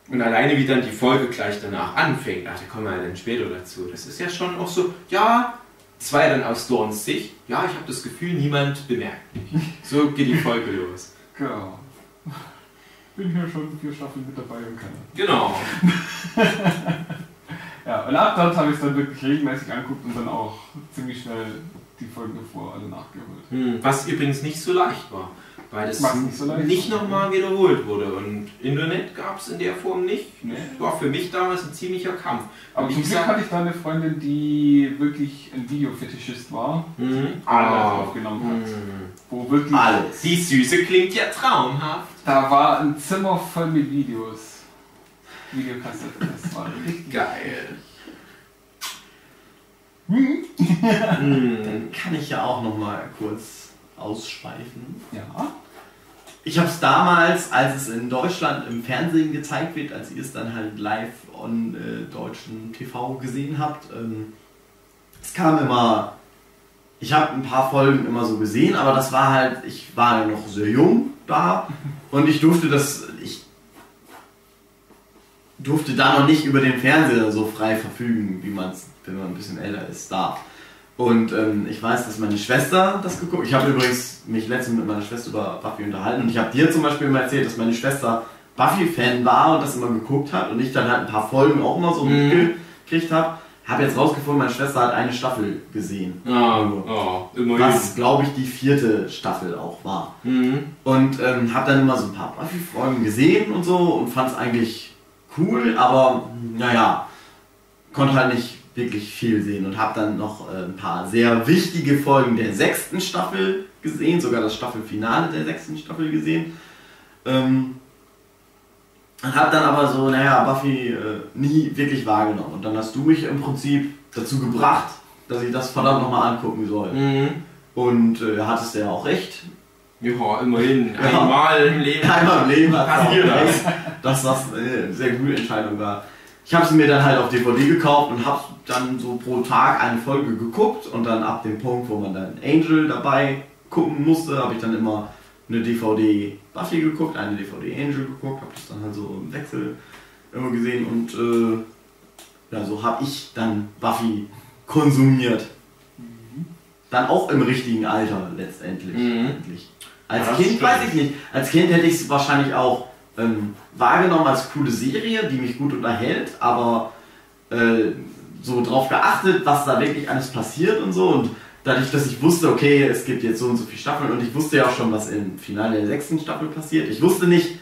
D: Und alleine wie dann die Folge gleich danach anfängt, ach, da kommen wir ja dann später dazu. Das ist ja schon auch so, ja, Das war ja dann aus Dorns Sicht. Ja, ich habe das Gefühl, niemand bemerkt mich. So geht die Folge los.
C: Genau. Bin hier schon vier Staffeln mit dabei und kann.
D: Genau.
C: Ja, und ab dort habe ich es dann wirklich regelmäßig angeguckt und dann auch ziemlich schnell die Folgen davor alle nachgeholt.
D: Hm, Was übrigens nicht so leicht war, weil das
C: Macht's nicht so
D: nicht nochmal wiederholt wurde. Und Internet gab es in der Form nicht.
C: Nee.
D: War für mich damals ein ziemlicher Kampf.
C: Aber zum Glück hatte ich da eine Freundin, die wirklich ein Videofetischist war,
D: Mhm.
C: alles
D: Ah.
C: aufgenommen hat.
D: Mhm.
C: Wo wirklich,
A: Alles.
D: Die Süße klingt ja traumhaft.
C: da war ein Zimmer voll mit Videos. Videokassetten, das war richtig
D: Geil.
C: Hm?
A: Dann kann ich ja auch noch mal kurz ausschweifen.
C: Ja.
A: Ich habe es damals, als es in Deutschland im Fernsehen gezeigt wird, als ihr es dann halt live on äh, deutschen TV gesehen habt, ähm, es kam immer, ich habe ein paar Folgen immer so gesehen, aber das war halt, ich war noch sehr jung da und ich durfte das, ich durfte da noch nicht über den Fernseher so frei verfügen, wie man es, wenn man ein bisschen älter ist, darf. Und ähm, ich weiß, dass meine Schwester das geguckt Ich habe übrigens mich letztens mit meiner Schwester über Buffy unterhalten und ich habe dir zum Beispiel immer erzählt, dass meine Schwester Buffy-Fan war und das immer geguckt hat und ich dann halt ein paar Folgen auch immer so
D: Mhm.
A: mitgekriegt habe. Habe jetzt rausgefunden, meine Schwester hat eine Staffel gesehen.
D: Ja, oh, immerhin.
A: Was, glaube ich, die vierte Staffel auch war.
D: Mhm.
A: Und ähm, habe dann immer so ein paar Buffy-Folgen gesehen und so und fand es eigentlich cool, aber naja, konnte halt nicht wirklich viel sehen und habe dann noch äh, ein paar sehr wichtige Folgen der sechsten Staffel gesehen, sogar das Staffelfinale der sechsten Staffel gesehen. Ähm, habe dann aber so, naja, Buffy äh, nie wirklich wahrgenommen. Und dann hast du mich im Prinzip dazu gebracht, dass ich das verdammt nochmal angucken soll.
D: Mhm.
A: Und äh, hattest ja auch recht.
D: Ja, immerhin.
A: Ja.
D: Einmal im Leben.
A: Einmal im Leben hat
D: Passiert
A: recht, dass das eine sehr gute Entscheidung war. Ich habe sie mir dann halt auf DVD gekauft und habe dann so pro Tag eine Folge geguckt und dann ab dem Punkt, wo man dann Angel dabei gucken musste, habe ich dann immer eine DVD Buffy geguckt, eine DVD Angel geguckt, habe das dann halt so im Wechsel immer gesehen und äh, ja, so habe ich dann Buffy konsumiert. Dann auch im richtigen Alter letztendlich.
D: Mhm.
A: Als
D: Ja,
A: Kind
D: stimmt.
A: weiß ich nicht. Als Kind hätte ich es wahrscheinlich auch ähm, wahrgenommen als coole Serie, die mich gut unterhält, aber äh, so drauf geachtet, was da wirklich alles passiert und so. Und dadurch, dass ich wusste, okay, es gibt jetzt so und so viele Staffeln und ich wusste ja auch schon, was im Finale der sechsten Staffel passiert. Ich wusste nicht,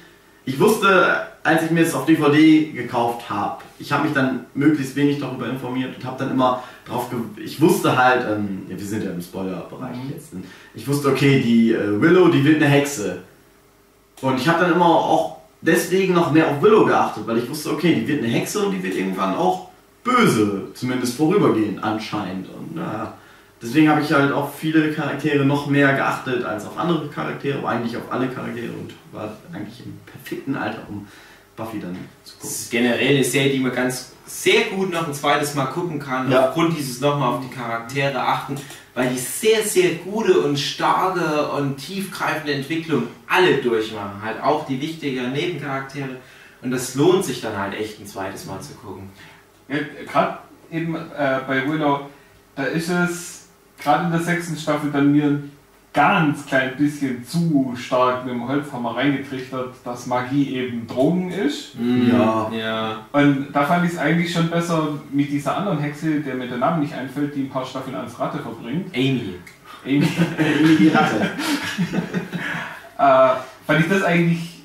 A: ich wusste, als ich mir es auf DVD gekauft habe, ich habe mich dann möglichst wenig darüber informiert und habe dann immer drauf, ge ich wusste halt, ähm, ja, wir sind ja im Spoiler-Bereich
C: Mhm.
A: jetzt, ich wusste, okay, die äh, Willow, die wird eine Hexe. Und ich habe dann immer auch deswegen noch mehr auf Willow geachtet, weil ich wusste, okay, die wird eine Hexe und die wird irgendwann auch böse, zumindest vorübergehend anscheinend. Und naja, deswegen habe ich halt auf viele Charaktere noch mehr geachtet als auf andere Charaktere, aber eigentlich auf alle Charaktere und war eigentlich im perfekten Alter, um Buffy dann zu
D: Das
A: gucken.
D: ist generell eine Serie, die man ganz sehr gut noch ein zweites Mal gucken kann,
A: Ja.
D: aufgrund dieses nochmal auf die Charaktere achten, weil die sehr, sehr gute und starke und tiefgreifende Entwicklung alle durchmachen. Halt auch die wichtigen Nebencharaktere. Und das lohnt sich dann halt echt ein zweites Mal zu gucken.
C: Ja, gerade eben äh, bei Willow, da ist es gerade in der sechsten Staffel dann mir ein ganz klein bisschen zu stark mit dem Holzhammer reingetrichtert, dass Magie eben Drogen ist.
A: Ja.
D: Ja.
C: Und da fand ich es eigentlich schon besser mit dieser anderen Hexe, der mir der Name nicht einfällt, die ein paar Staffeln als Ratte verbringt.
D: Amy.
C: Amy,
A: Irgendwie die Ratte.
C: äh, fand ich das eigentlich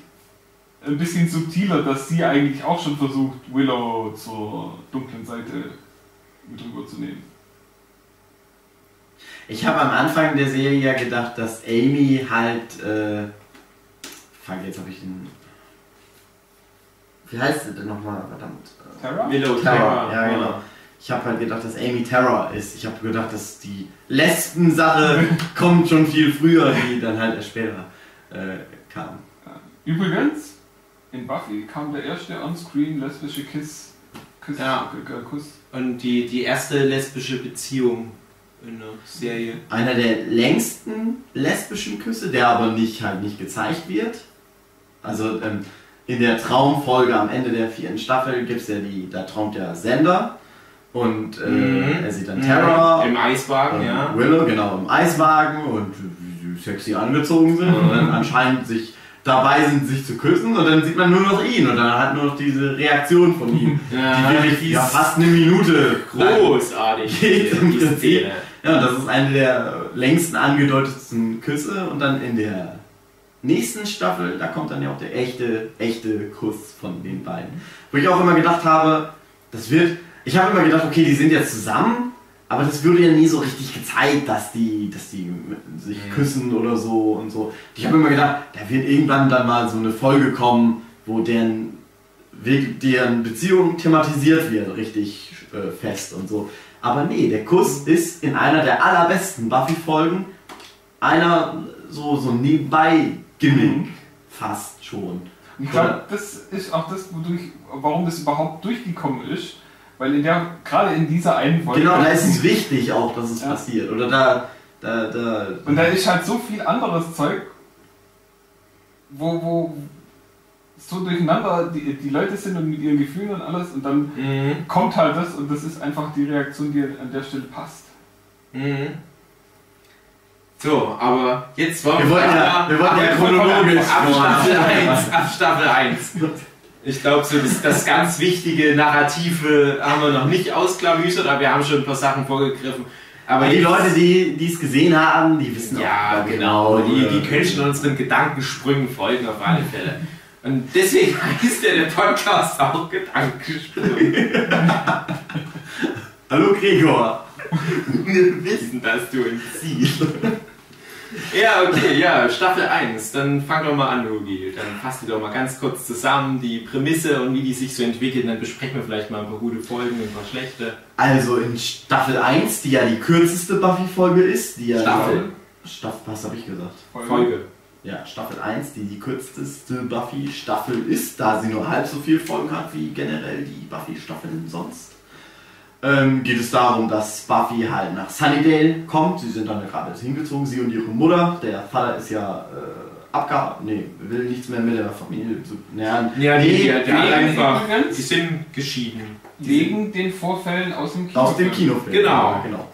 C: ein bisschen subtiler, dass sie eigentlich auch schon versucht, Willow zur dunklen Seite mit rüberzunehmen.
A: Ich habe am Anfang der Serie ja gedacht, dass Amy halt. Äh, fuck, jetzt habe ich den. Wie heißt sie denn nochmal? Verdammt. Äh,
C: Terra?
D: Willow
A: Terror, ja genau. Ich habe halt gedacht, dass Amy Terror ist. Ich habe gedacht, dass die Lesben-Sache kommt schon viel früher, die dann halt erst später äh, kam.
C: Übrigens, in Buffy kam der erste on-screen lesbische Kiss. Kiss
D: Ja.
C: äh, Kuss.
D: Und die, die erste lesbische Beziehung in der Serie.
A: Einer der längsten lesbischen Küsse, der aber nicht halt nicht gezeigt wird. Also ähm, in der Traumfolge am Ende der vierten Staffel gibt es ja die, da träumt ja Sender Und äh,
D: Mhm.
A: er sieht dann Terra
D: Im Eiswagen, ja.
A: Willow, genau, im Eiswagen und wie sexy angezogen sind und dann anscheinend sich dabei sind, sich zu küssen und dann sieht man nur noch ihn und dann hat nur noch diese Reaktion von ihm,
D: Ja,
A: die wirklich ja,
D: ist
A: fast eine Minute
D: Großartig,
A: geht Ja, und das ist eine der längsten angedeutetsten Küsse und dann in der nächsten Staffel, da kommt dann ja auch der echte, echte Kuss von den beiden. Wo ich auch immer gedacht habe, das wird, ich habe immer gedacht, okay, die sind jetzt zusammen, aber das würde ja nie so richtig gezeigt, dass die, dass die sich
D: Mhm.
A: küssen oder so und so. Ich habe immer gedacht, da wird irgendwann dann mal so eine Folge kommen, wo deren, deren Beziehung thematisiert wird, richtig äh, fest und so. Aber nee, der Kuss ist in einer der allerbesten Buffy-Folgen einer so, so nebenbei-Gimmick fast schon.
C: Ich glaube, das ist auch das, wodurch, warum das überhaupt durchgekommen ist. Weil in der, gerade in dieser einen Folge.
A: Genau, da ist es wichtig auch, dass es
C: Ja.
A: passiert. Oder da, da, da.
C: Und da ist halt so viel anderes Zeug, wo, wo so durcheinander die, die Leute sind und mit ihren Gefühlen und alles und dann
D: Mhm.
C: kommt halt das und das ist einfach die Reaktion, die an der Stelle passt.
D: Mhm. So, aber jetzt wollen
A: Wir
D: wir,
A: wollten ja, wir wollten ja
C: ab-
A: chronologisch.
D: ab Staffel
A: vorher.
D: 1. Ab Staffel 1. Ich glaube, so das, das ganz wichtige Narrative haben wir noch nicht ausklabüstert, aber wir haben schon ein paar Sachen vorgegriffen. Aber
A: die Leute, die es gesehen haben, die wissen auch.
D: Ja,
A: glaub ich,
D: genau. Die, die können schon unseren Gedankensprüngen folgen auf alle Fälle. Und deswegen heißt ja der Podcast auch Gedankensprünge.
A: Hallo Gregor.
D: Wir wissen, dass du uns siehst. Ja, okay, ja, Staffel 1. Dann fang doch mal an, Hugi. Dann fass die doch mal ganz kurz zusammen, die Prämisse und wie die sich so entwickelt. Dann besprechen wir vielleicht mal ein paar gute Folgen und ein paar schlechte.
A: Also in Staffel 1, die ja die kürzeste Buffy-Folge ist, die ja.
D: Staffel.
A: Staffel, was habe ich gesagt?
D: Folge.
A: Ja, Staffel 1, die die kürzeste Buffy-Staffel ist, da sie nur halb so viel Folgen hat wie generell die Buffy-Staffeln sonst. Ähm, geht es darum, dass Buffy halt nach Sunnydale kommt. Sie sind dann gerade hingezogen, sie und ihre Mutter. Der Vater ist ja äh, abgehauen. Nee, will nichts mehr mit der Familie zu. Naja,
D: Ja,
A: nee,
D: die, der, der einfach. Die sind geschieden.
C: Wegen den Vorfällen aus dem Kino.
A: Aus dem Kinofilm.
D: Genau.
A: Ja, genau.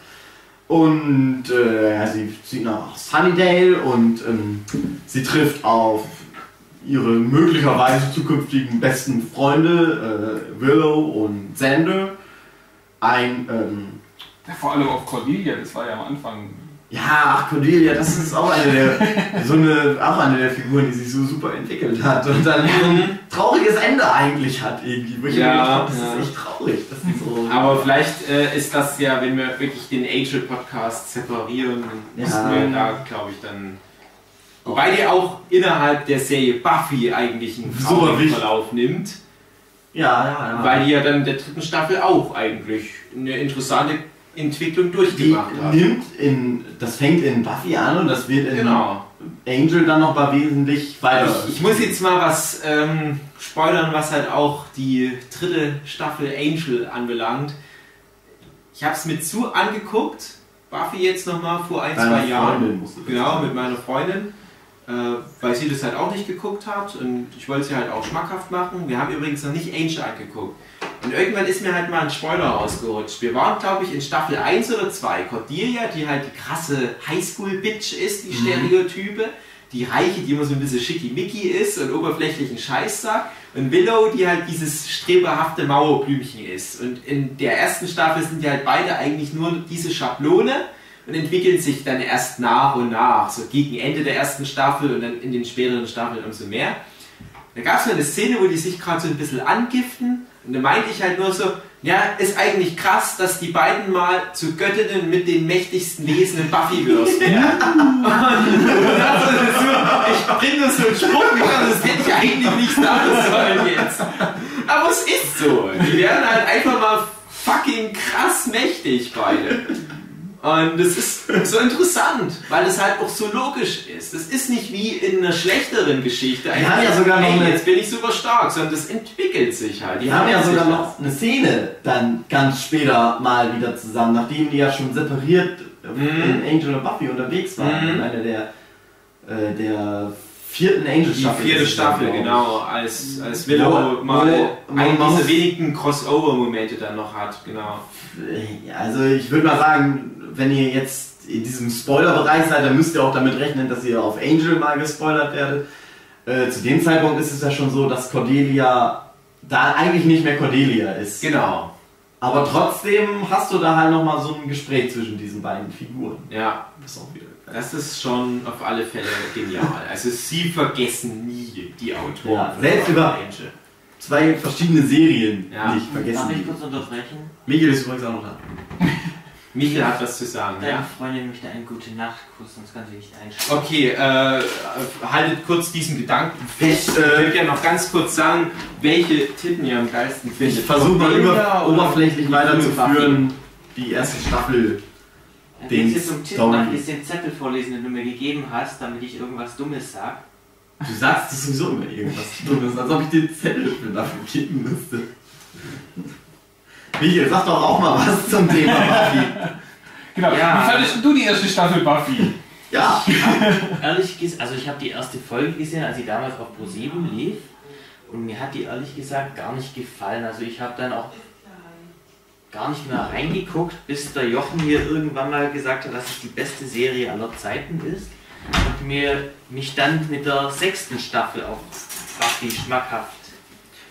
A: Und äh, sie zieht nach Sunnydale und ähm, sie trifft auf ihre möglicherweise zukünftigen besten Freunde, äh, Willow und Xander. Ein, ähm,
C: Ja, vor allem auf Cordelia, das war ja am Anfang.
A: Ja, ach Cordelia, das ist auch eine der, so eine, auch eine der Figuren, die sich so super entwickelt hat und dann so ein trauriges Ende eigentlich hat irgendwie. Wo ich
D: Ja,
A: gedacht das
D: ja.
A: ist echt traurig, dass die so.
D: Aber vielleicht äh, ist das ja, wenn wir wirklich den Angel Podcast separieren, dann
A: Ja.
D: wir da, glaube ich, dann. Wobei die auch innerhalb der Serie Buffy eigentlich einen
A: Super.
D: Verlauf nimmt.
A: ja, ja, ja.
D: Weil die ja dann in der dritten Staffel auch eigentlich eine interessante Entwicklung
A: die
D: durchgemacht haben.
A: nimmt in, das fängt in Buffy an und das wird in
D: Genau.
A: Angel dann noch mal wesentlich weiter.
D: Ich, ich muss jetzt mal was ähm, spoilern, was halt auch die dritte Staffel Angel anbelangt. Ich habe es mir zu angeguckt, Buffy jetzt nochmal vor ein,
A: Deiner
D: zwei Jahren. Genau, mit meiner Freundin, äh, weil sie das halt auch nicht geguckt hat und ich wollte sie halt auch schmackhaft machen. Wir haben übrigens noch nicht Angel angeguckt. Und irgendwann ist mir halt mal ein Spoiler rausgerutscht. Wir waren, glaube ich, in Staffel 1 oder 2. Cordelia, die halt die krasse Highschool-Bitch ist, die Stereotype. Die Reiche, die immer so ein bisschen schickimicki ist und oberflächlichen Scheiß sagt. Und Willow, die halt dieses streberhafte Mauerblümchen ist. Und in der ersten Staffel sind die halt beide eigentlich nur diese Schablone und entwickeln sich dann erst nach und nach, so gegen Ende der ersten Staffel und dann in den späteren Staffeln umso mehr. Da gab es eine Szene, wo die sich gerade so ein bisschen angiften und da meinte ich halt nur so, ja, ist eigentlich krass, dass die beiden mal zu Göttinnen mit den mächtigsten Wesen in werden. Und also, so, ich bringe das so einen Spruch das hätte ich eigentlich nicht sagen sollen jetzt. Aber es ist so. Die werden halt einfach mal fucking krass mächtig beide. Und das ist so interessant, weil es halt auch so logisch ist. Das ist nicht wie in einer schlechteren Geschichte.
A: Die haben ja sogar noch eine-
D: jetzt bin ich super stark, sondern das entwickelt sich halt.
A: Die haben ja sogar noch eine Szene dann ganz später mal wieder zusammen, nachdem die ja schon separiert
D: Mhm.
A: in Angel und Buffy unterwegs waren.
D: Mhm.
A: In einer der, äh, der vierten Angel
D: Die vierte
A: es
D: Staffel,
A: ich.
D: genau, als, als Willow mal einen dieser wenigen Crossover-Momente dann noch hat, genau.
A: Also ich würde mal sagen, wenn ihr jetzt in diesem Spoiler-Bereich seid, dann müsst ihr auch damit rechnen, dass ihr auf Angel mal gespoilert werdet. Äh, zu dem Zeitpunkt ist es ja schon so, dass Cordelia da eigentlich nicht mehr Cordelia ist.
D: Genau,
A: Aber trotzdem hast du da halt nochmal so ein Gespräch zwischen diesen beiden Figuren.
D: ja.
A: Das ist auch wieder
D: Das ist schon auf alle Fälle genial. Also sie vergessen nie die Autoren.
A: Ja, selbst über-
D: Angel.
A: zwei verschiedene Serien
D: Ja.
A: nicht vergessen.
B: Darf ich kurz unterbrechen?
A: Michael ist übrigens auch noch da.
D: Michael hat was zu sagen.
B: Deine
D: Ja.
B: Freundin möchte einen gute Nachtkuss, sonst kann sie nicht einschlafen.
D: Okay, äh, haltet kurz diesen Gedanken fest.
A: Ich, äh,
D: würde ja noch ganz kurz sagen, welche Titten ihr am geilsten findet.
A: Ich versuche mal über,
D: oder
A: oberflächlich weiterzuführen, die erste Staffel.
B: Ja,
A: Den
B: Willst du zum Tipp nach den Zettel vorlesen, den du mir gegeben hast, damit ich irgendwas Dummes sag?
A: Du sagst es sowieso immer irgendwas Dummes, als ob ich den Zettel für dafür geben müsste. Michael, sag doch auch mal was zum Thema Buffy.
C: Genau.
B: Ja.
C: Wie fandest du die erste Staffel Buffy?
A: Ja,
B: Ehrlich gesagt, also ich habe die erste Folge gesehen, als sie damals auf Pro7 lief. Und mir hat die ehrlich gesagt gar nicht gefallen. Also ich habe dann auch gar nicht mehr reingeguckt, bis der Jochen hier irgendwann mal gesagt hat, dass es die beste Serie aller Zeiten ist. Und mir mich dann mit der sechsten Staffel auf Buffy schmackhaft.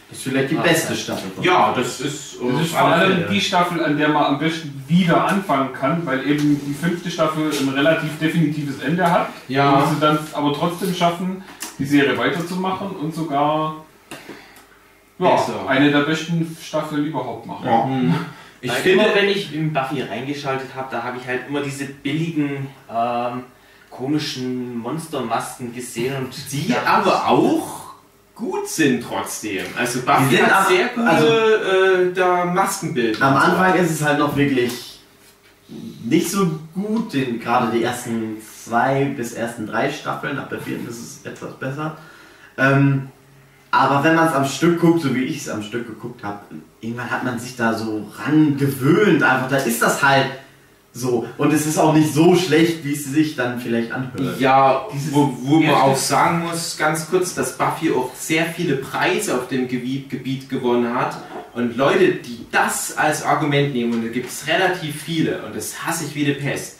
A: Das ist vielleicht die beste Staffel. von
D: Ja, das ist,
C: Das ist vor allem die Staffel, an der man am besten wieder anfangen kann, weil eben die fünfte Staffel ein relativ definitives Ende hat.
D: Ja.
C: Und sie dann aber trotzdem schaffen, die Serie weiterzumachen und sogar ja, eine der besten Staffeln überhaupt machen.
A: Ja.
D: Mhm. Ich
B: Weil
D: finde,
B: immer wenn ich in Buffy reingeschaltet habe, da habe ich halt immer diese billigen, ähm, komischen Monstermasken gesehen und
D: die aber auch gut sind trotzdem. Also Buffy hat
A: ab-
D: sehr gute
A: also-
D: äh, da Maskenbild.
A: Am Anfang ist es halt noch wirklich nicht so gut, den, gerade die ersten zwei bis ersten drei Staffeln, ab der vierten ist es etwas besser. Ähm, aber wenn man es am Stück guckt, so wie ich es am Stück geguckt habe, irgendwann hat man sich da so ran gewöhnt, einfach, da ist das halt so. Und es ist auch nicht so schlecht, wie es sich dann vielleicht anhört.
D: Ja,
C: Dieses
D: wo, wo man auch sagen muss, ganz kurz, dass Buffy auch sehr viele Preise auf dem Gebiet, Gebiet gewonnen hat. Und Leute, die das als Argument nehmen, und da gibt es relativ viele, und das hasse ich wie die Pest,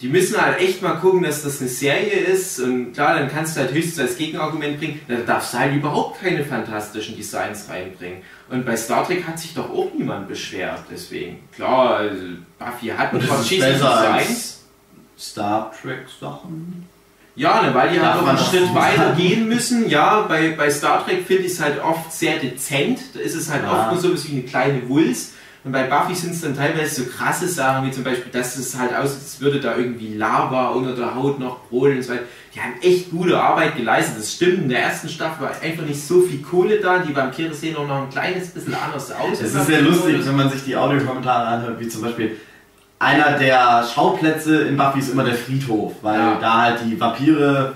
D: die müssen halt echt mal gucken, dass das eine Serie ist. Und klar, dann kannst du halt höchstens als Gegenargument bringen, da darfst du halt überhaupt keine fantastischen Designs reinbringen. Und bei Star Trek hat sich doch auch niemand beschwert, deswegen. Klar, also Buffy hat ein
A: Und
D: paar
A: es ist
D: verschiedene
A: besser
D: Designs.
A: als Star Trek Sachen.
D: Ja, ne, weil die
A: Darf
D: halt noch einen Schritt weiter gehen müssen. Ja, bei, bei Star Trek finde ich es halt oft sehr dezent. Da ist es halt
A: Ja.
D: oft nur so was wie eine kleine Wulst. Und bei Buffy sind es dann teilweise so krasse Sachen, wie zum Beispiel, dass es halt aussieht, als würde da irgendwie Lava unter der Haut noch brodeln und so weiter. Die haben echt gute Arbeit geleistet. Das stimmt, in der ersten Staffel war einfach nicht so viel Kohle da. Die Vampire sehen auch noch ein kleines bisschen anders aus.
A: Es ist sehr lustig, wenn man sich die Audiokommentare anhört, wie zum Beispiel einer der Schauplätze in Buffy ist immer der Friedhof, weil
D: Ja.
A: da halt die Vampire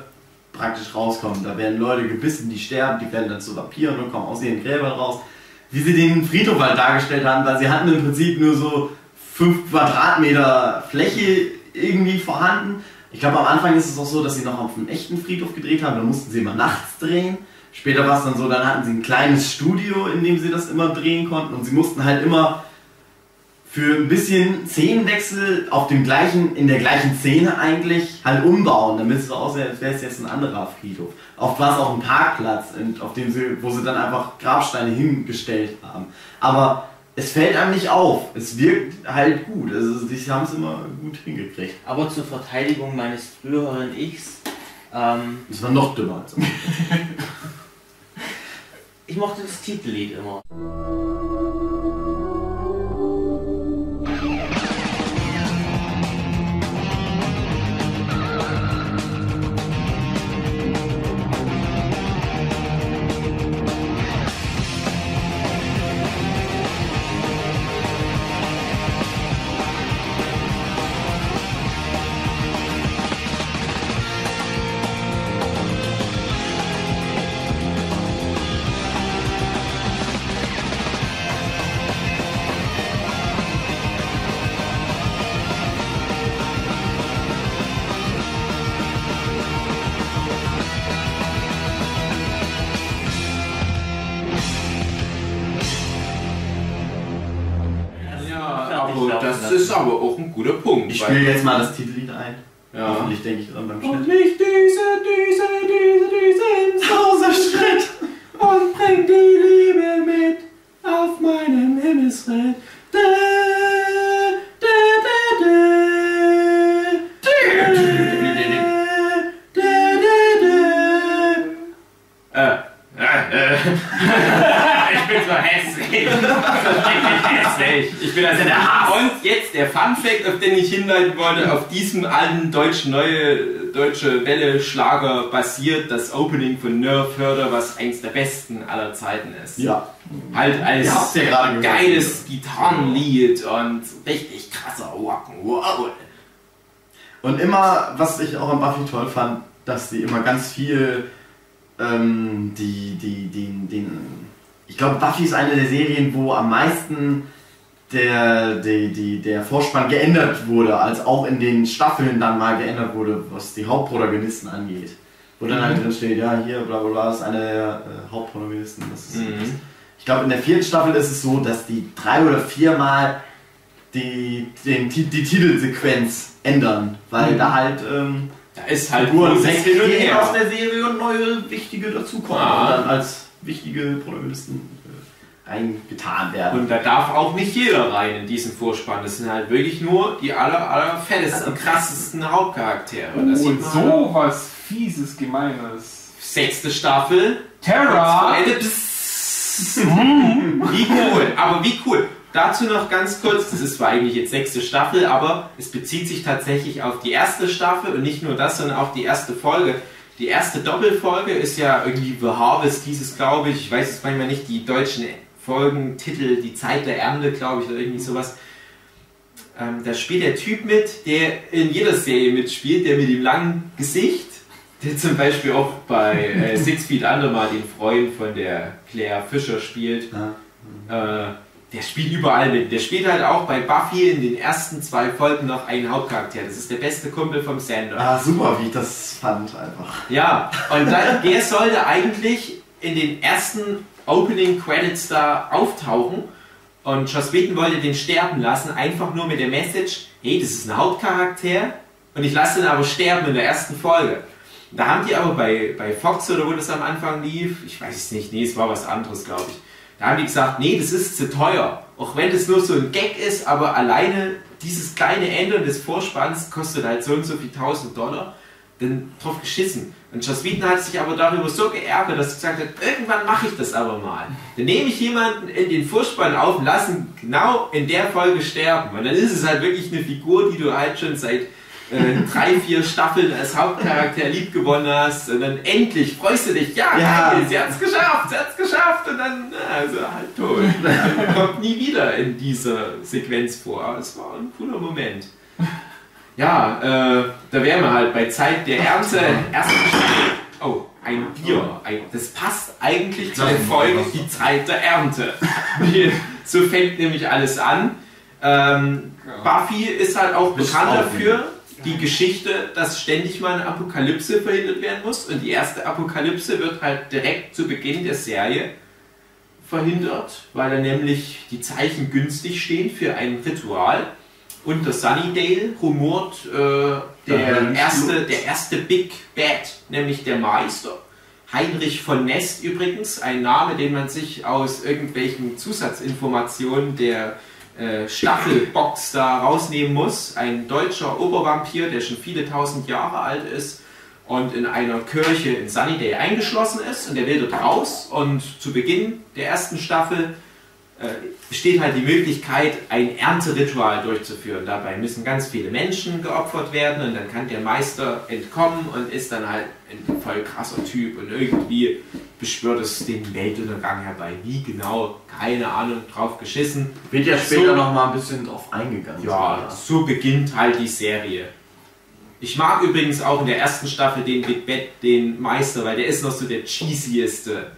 A: praktisch rauskommen. Da werden Leute gebissen, die sterben, die werden dann zu Vampiren und kommen aus ihren Gräbern raus. Wie sie den Friedhof halt dargestellt haben, weil sie hatten im Prinzip nur so 5 Quadratmeter Fläche irgendwie vorhanden. Ich glaube, am Anfang ist es auch so, dass sie noch auf einem echten Friedhof gedreht haben. Da mussten sie immer nachts drehen. Später war es dann so, dann hatten sie ein kleines Studio, in dem sie das immer drehen konnten. Und sie mussten halt immer für ein bisschen Szenenwechsel auf dem gleichen, in der gleichen Szene eigentlich halt umbauen, damit es so aussieht, als wäre es jetzt ein anderer Friedhof. Oft war es auch ein Parkplatz, auf dem sie, wo sie dann einfach Grabsteine hingestellt haben. Aber es fällt einem nicht auf. Es wirkt halt gut. Also sie haben es immer gut hingekriegt.
B: Aber zur Verteidigung meines früheren Ichs, ähm,
A: Es war noch dümmer als
B: ich mochte das Titellied immer.
A: Ich spiele jetzt mal das Titellied ein.
D: Ja.
A: Hoffentlich denke ich dran beim Schnitt.
D: Und nicht diese, diese, diese, diesen
A: Sauserschritt.
D: und bring die Liebe mit auf meinem Himmelsritt. Da, da, da, da. Da, da, da, da. Äh, äh, äh. ich bin so hässlich. So richtig hässlich. Ich bin also der Hass. Und jetzt der Fun Fact, auf den ich hinleiten wollte, auf diesem alten deutschen neue deutsche Welle Schlager basiert das Opening von Nerf Herder, was eins der besten aller Zeiten ist.
A: Ja.
D: Halt als
A: ja gehört.
D: geiles Gitarrenlied und richtig krasser Rock'n'Roll.
A: Und immer, was ich auch an Buffy toll fand, dass sie immer ganz viel ähm, die, die, den, den. Ich glaube, Buffy ist eine der Serien, wo am meisten der, die, die, der Vorspann geändert wurde, als auch in den Staffeln dann mal geändert wurde, was die Hauptprotagonisten angeht. Wo dann halt drin steht, ja, hier, bla bla bla, ist einer der äh, Hauptprotagonisten. Das ist,
D: Mhm.
A: Ich glaube, in der vierten Staffel ist es so, dass die drei oder viermal die, den, Ti- die Titelsequenz ändern, weil
D: Mhm.
A: da halt ähm,
D: Da ist halt
A: Figuren weggehen aus der Serie und neue wichtige dazukommen
D: Ah.
A: und dann als wichtige Protagonisten reingetan werden.
D: Und da darf auch nicht jeder rein in diesen Vorspann. Das sind halt wirklich nur die aller, aller fettesten, krassesten Hauptcharaktere. Und das
C: Oh,
D: sieht
C: und
D: man
C: so was fieses, gemeines.
D: Sechste Staffel.
C: Terra!
D: Psst. Wie cool, aber wie cool. Dazu noch ganz kurz, das ist zwar eigentlich jetzt sechste Staffel, aber es bezieht sich tatsächlich auf die erste Staffel und nicht nur das, sondern auch die erste Folge. Die erste Doppelfolge ist ja irgendwie The Harvest, dieses glaube ich, ich weiß jetzt manchmal nicht die deutschen Folgentitel, die Zeit der Ernte, glaube ich, oder irgendwie sowas. Ähm, da spielt der Typ mit, der in jeder Serie mitspielt, der mit dem langen Gesicht, der zum Beispiel auch bei äh, Six Feet Under mal den Freund von der Claire Fischer spielt.
A: Ja.
D: Äh, der spielt überall mit. Der spielt halt auch bei Buffy in den ersten zwei Folgen noch einen Hauptcharakter. Das ist der beste Kumpel vom Sander.
A: Ah, super, wie ich das fand einfach.
D: Ja, und dann, der sollte eigentlich in den ersten Opening Credits da auftauchen. Und Joss wollte den sterben lassen, einfach nur mit der Message, hey, das ist ein Hauptcharakter und ich lasse ihn aber sterben in der ersten Folge. Da haben die aber bei, bei Fox oder wo das am Anfang lief, ich weiß es nicht, nee, es war was anderes, glaube ich. Da haben die gesagt, nee, das ist zu teuer. Auch wenn das nur so ein Gag ist, aber alleine dieses kleine Ändern des Vorspanns kostet halt so und so viel tausend Dollar. Dann drauf geschissen. Und Joss Whedon hat sich aber darüber so geärgert, dass er gesagt hat, irgendwann mache ich das aber mal. Dann nehme ich jemanden in den Vorspann auf und lasse ihn genau in der Folge sterben. Und dann ist es halt wirklich eine Figur, die du halt schon seit äh, drei, vier Staffeln als Hauptcharakter lieb gewonnen hast. Und dann endlich freust du dich, ja,
A: Ja.
D: geil, sie hat es geschafft, sie hat es geschafft. Und dann, also halt tot. Kommt nie wieder in dieser Sequenz vor. Aber es war ein cooler Moment. Ja, äh, da wären wir halt bei Zeit der Ernte. Erste Staffel. Oh, ein Bier. Ein, das passt eigentlich zu der Folge Die Zeit der Ernte. So fängt nämlich alles an. Ähm, Buffy ist halt auch bekannt dafür, die Geschichte, dass ständig mal eine Apokalypse verhindert werden muss. Und die erste Apokalypse wird halt direkt zu Beginn der Serie verhindert, weil da nämlich die Zeichen günstig stehen für ein Ritual. Und der Sunnydale rumort äh, der, erste, der erste Big Bad, nämlich der Meister. Heinrich von Nest übrigens, ein Name, den man sich aus irgendwelchen Zusatzinformationen der äh, Staffelbox da rausnehmen muss. Ein deutscher Obervampir, der schon viele tausend Jahre alt ist und in einer Kirche in Sunnydale eingeschlossen ist und der will dort raus und zu Beginn der ersten Staffel äh, besteht halt die Möglichkeit, ein Ernteritual durchzuführen. Dabei müssen ganz viele Menschen geopfert werden und dann kann der Meister entkommen und ist dann halt ein voll krasser Typ und irgendwie beschwört es den Weltuntergang herbei. Wie genau, keine Ahnung, drauf geschissen.
A: Wird ja später
D: So.
A: noch mal ein bisschen drauf eingegangen.
D: Ja, so beginnt halt die Serie. Ich mag übrigens auch in der ersten Staffel den Big Bad, den Meister, weil der ist noch so der cheesieste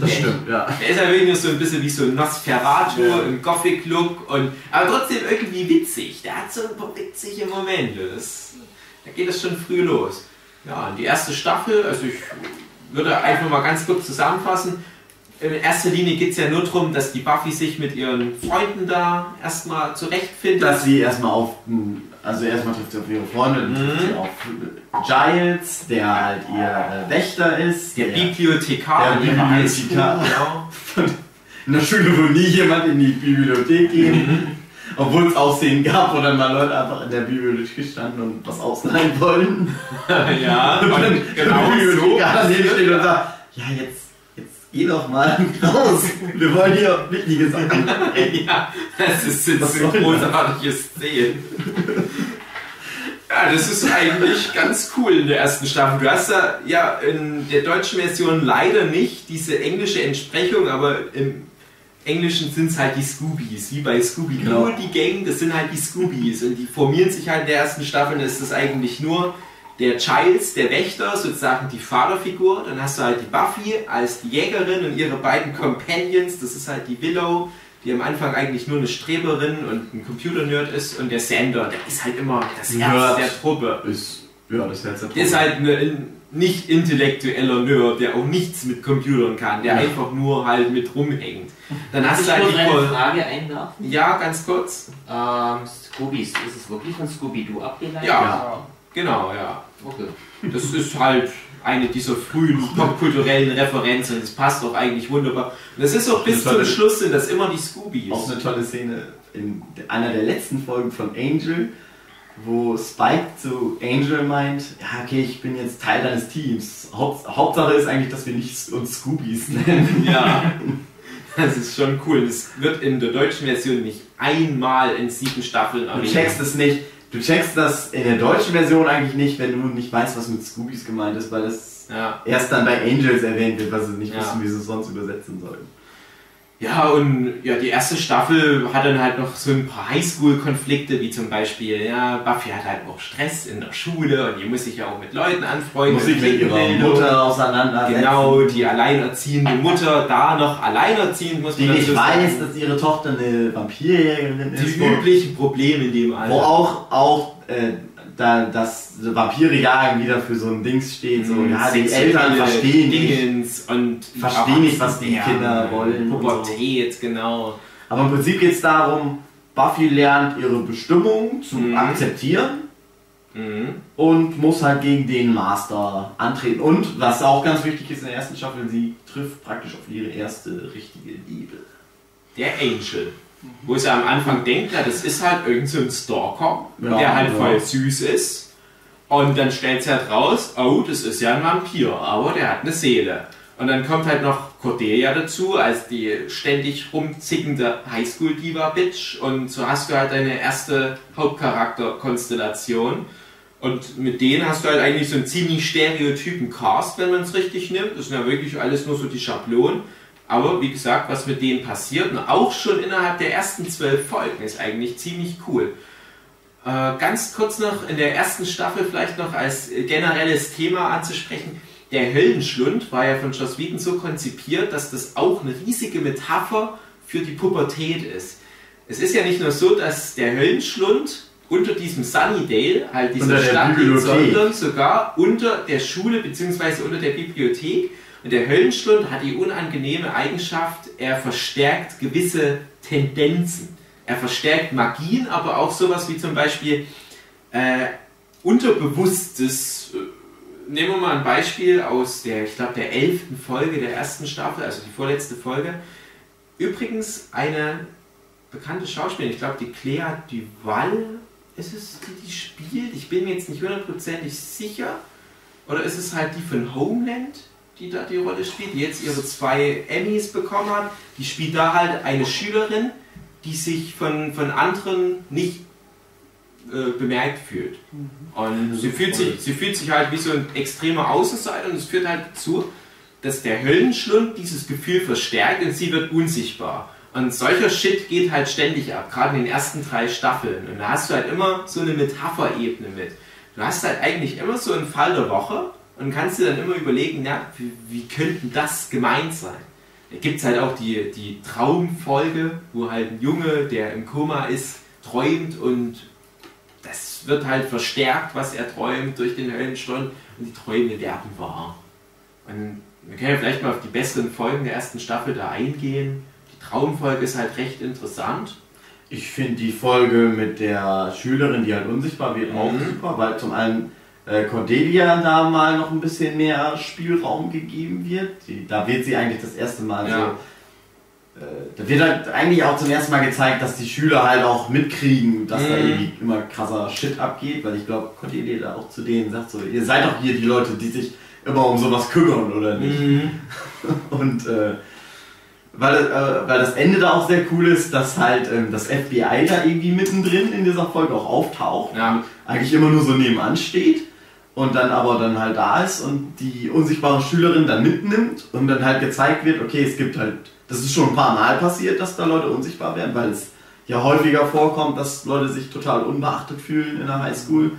A: Das stimmt, ja.
D: Der ist ja wirklich nur so ein bisschen wie so ein Nosferatu
A: Ja.
D: im Gothic-Look, und aber trotzdem irgendwie witzig. Der hat so ein paar witzige Momente. Das, da geht es schon früh los. Ja, und die erste Staffel, also ich würde einfach mal ganz kurz zusammenfassen. in erster Linie geht es ja nur darum, dass die Buffy sich mit ihren Freunden da erstmal zurechtfindet.
A: Dass sie erstmal auf, also erstmal trifft sie auf ihre Freunde, dann trifft sie auf Giles, der halt ihr äh, Wächter ist.
D: der Bibliothekar
A: der Bibliothekar.
D: Genau.
A: In der Schule, wo nie jemand in die Bibliothek geht. Obwohl es auch Szenen gab, wo dann mal Leute einfach in der Bibliothek standen und was ausleihen wollten.
D: ja,
A: Und dann
D: genau
A: der
D: so.
A: Bibliothekar daneben steht und sagt, ja jetzt, jetzt geh doch mal raus. Wir wollen hier wichtige Sachen.
D: ja, das ist jetzt
A: Was
D: ein
A: soll das?
D: großartiges Szenen. Ja, das ist eigentlich ganz cool in der ersten Staffel. Du hast da ja in der deutschen Version leider nicht diese englische Entsprechung, aber im Englischen sind es halt die Scoobies, wie bei Scooby
A: Genau.
D: Doo, die Gang, das sind halt die Scoobies und die formieren sich halt in der ersten Staffel, da ist das eigentlich nur der Giles, der Wächter, sozusagen die Vaterfigur, dann hast du halt die Buffy als die Jägerin und ihre beiden Companions, das ist halt die Willow, die am Anfang eigentlich nur eine Streberin und ein Computer-Nerd ist und der Sander, der ist halt immer das Herz
A: Nerd.
D: der Truppe.
A: Ist, ja, das Herz der
D: Der ist halt ein nicht intellektueller Nerd, der auch nichts mit Computern kann, der
A: Ja.
D: einfach nur halt mit rumhängt. Dann hast
B: ich
D: du halt die
B: eine Frage einwerfen.
D: Ja, ganz kurz.
B: Ähm, Scoobies, ist es wirklich von Scooby-Doo abgeleitet?
D: Ja. Genau, ja.
B: Okay.
D: Das ist halt eine dieser frühen popkulturellen Referenzen. Das passt auch eigentlich wunderbar. Und das ist auch bis zum Schluss sind das immer die Scoobies.
A: Auch eine tolle Szene in einer der letzten Folgen von Angel, wo Spike zu Angel meint, ja okay, ich bin jetzt Teil deines Teams. Haupt, Hauptsache ist eigentlich, dass wir nicht uns Scoobies nennen.
D: Ja, das ist schon cool. Das wird in der deutschen Version nicht einmal in sieben Staffeln
A: Du
D: erwähnt.
A: checkst es nicht. Du checkst das in der deutschen Version eigentlich nicht, wenn du nicht weißt, was mit Scoobies gemeint ist, weil das
D: Ja.
A: erst dann bei Angels erwähnt wird, was sie nicht
D: Ja.
A: wissen, wie sie es sonst übersetzen sollen.
D: Ja, und ja, die erste Staffel hat dann halt noch so ein paar Highschool-Konflikte, wie zum Beispiel, ja, Buffy hat halt auch Stress in der Schule und die muss sich ja auch mit Leuten anfreunden.
A: Muss sich mit ihrer. Mutter auseinandersetzen.
D: Genau, die alleinerziehende Mutter, da noch alleinerziehend, muss
A: Die nicht weiß, dass ihre Tochter eine Vampirjägerin ist.
D: Die üblichen Probleme in dem Alter.
A: Wo auch, auch äh, da, das Vampire jagen wieder für so ein Dings steht, so, ja, die Eltern verstehen nicht.
D: Dingens und
A: Verstehen nicht, was die Kinder wollen
D: Pubertät, genau.
A: Aber im Prinzip geht es darum, Buffy lernt ihre Bestimmung zu
D: Mhm.
A: akzeptieren
D: Mhm.
A: und muss halt gegen den Master antreten. Und was auch ganz wichtig ist in der ersten Staffel, sie trifft praktisch auf ihre erste richtige Liebe.
D: Der Angel. Wo sie am Anfang denkt, ja, das ist halt irgend so ein Stalker,
A: Ja,
D: der halt
A: ja.
D: voll süß ist. Und dann stellt sie halt raus, oh, das ist ja ein Vampir, aber der hat eine Seele. Und dann kommt halt noch Cordelia dazu, als die ständig rumzickende Highschool-Diva-Bitch. Und so hast du halt deine erste Hauptcharakter-Konstellation. Und mit denen hast du halt eigentlich so einen ziemlich stereotypen Cast, wenn man es richtig nimmt. Das sind ja wirklich alles nur so die Schablonen. Aber wie gesagt, was mit denen passiert, und auch schon innerhalb der ersten zwölf Folgen, ist eigentlich ziemlich cool. Äh, ganz kurz noch in der ersten Staffel vielleicht noch als generelles Thema anzusprechen. Der Höllenschlund war ja von Joss Whedon so konzipiert, dass das auch eine riesige Metapher für die Pubertät ist. Es ist ja nicht nur so, dass der Höllenschlund unter diesem Sunnydale, halt dieser Stadt
A: Bibliothek.
D: sondern sogar unter der Schule bzw. unter der Bibliothek. Und der Höllenschlund hat die unangenehme Eigenschaft, er verstärkt gewisse Tendenzen. Er verstärkt Magien, aber auch sowas wie zum Beispiel äh, Unterbewusstes. Äh, Nehmen wir mal ein Beispiel aus der, ich glaube, der elften Folge der ersten Staffel, also die vorletzte Folge. Übrigens eine bekannte Schauspielerin, ich glaube, die Clea Duval ist es, die die spielt. Ich bin mir jetzt nicht hundertprozentig sicher. Oder ist es halt die von Homeland, die da die Rolle spielt, die jetzt ihre zwei Emmys bekommen hat? Die spielt da halt eine Schülerin, die sich von, von anderen nicht äh, bemerkt fühlt. Und sie fühlt, sich, sie fühlt sich halt wie so ein extremer Außenseiter und es führt halt dazu, dass der Höllenschlund dieses Gefühl verstärkt und sie wird unsichtbar. Und solcher Shit geht halt ständig ab, gerade in den ersten drei Staffeln. Und da hast du halt immer so eine Metapherebene mit. Du hast halt eigentlich immer so einen Fall der Woche und kannst dir dann immer überlegen, ja, wie, wie könnte das gemeint sein? Da gibt es halt auch die, die Traumfolge, wo halt ein Junge, der im Koma ist, träumt und das wird halt verstärkt, was er träumt durch den Höllenschlund und die Träume werden wahr. Und wir können ja vielleicht mal auf die besseren Folgen der ersten Staffel da eingehen. Die Traumfolge ist halt recht interessant.
A: Ich finde die Folge mit der Schülerin, die halt unsichtbar wird, auch
D: Mhm.
A: super, weil zum einen Cordelia da mal noch ein bisschen mehr Spielraum gegeben wird. Die, da wird sie eigentlich das erste Mal
D: Ja.
A: so. Äh, da wird halt eigentlich auch zum ersten Mal gezeigt, dass die Schüler halt auch mitkriegen, dass da
D: Mhm.
A: irgendwie immer krasser Shit abgeht, weil ich glaube, Cordelia da auch zu denen sagt so, ihr seid doch hier die Leute, die sich immer um sowas kümmern, oder nicht?
D: Mhm.
A: Und äh, weil, äh, weil das Ende da auch sehr cool ist, dass halt ähm, das FBI da irgendwie mittendrin in dieser Folge auch auftaucht.
D: Ja.
A: Eigentlich immer nur so nebenan steht und dann aber dann halt da ist und die unsichtbare Schülerin dann mitnimmt und dann halt gezeigt wird, okay, es gibt halt, das ist schon ein paar Mal passiert, dass da Leute unsichtbar werden, weil es ja häufiger vorkommt, dass Leute sich total unbeachtet fühlen in der Highschool.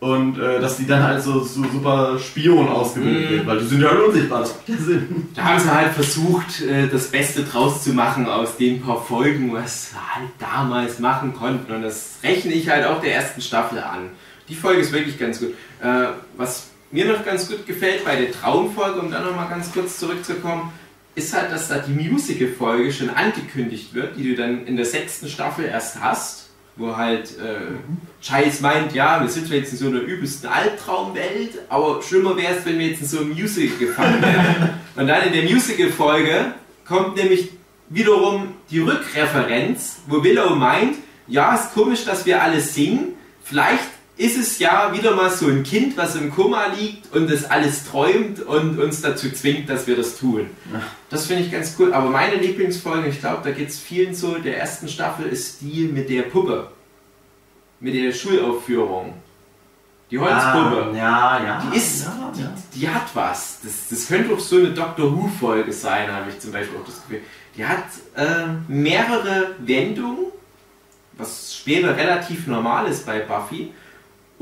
A: Und äh, dass die dann halt so, so super Spion ausgebildet
D: Mhm.
A: wird, weil die sind ja halt unsichtbar, das macht ja Sinn.
D: Da haben sie halt versucht, äh, das Beste draus zu machen aus den paar Folgen, was sie halt damals machen konnten. Und das rechne ich halt auch der ersten Staffel an. Die Folge ist wirklich ganz gut. Äh, Was mir noch ganz gut gefällt bei der Traumfolge, um da nochmal ganz kurz zurückzukommen, ist halt, dass da die Musical-Folge schon angekündigt wird, die du dann in der sechsten Staffel erst hast, wo halt äh, Giles meint, ja, wir sind jetzt in so einer übelsten Albtraumwelt, aber schlimmer wäre es, wenn wir jetzt in so einem Musical gefangen wären. Und dann in der Musical-Folge kommt nämlich wiederum die Rückreferenz, wo Willow meint, ja, ist komisch, dass wir alles singen, vielleicht ist es ja wieder mal so ein Kind, was im Koma liegt und das alles träumt und uns dazu zwingt, dass wir das tun. Das finde ich ganz cool. Aber meine Lieblingsfolge, ich glaube, da geht es vielen so, der ersten Staffel ist die mit der Puppe. Mit der Schulaufführung. Die Holzpuppe.
A: Ah, ja, ja.
D: Die ist,
A: ja,
D: die,
A: ja.
D: die hat was. Das, das könnte auch so eine Doctor Who-Folge sein, habe ich zum Beispiel auch das Gefühl. Die hat äh, mehrere Wendungen, was später relativ normal ist bei Buffy.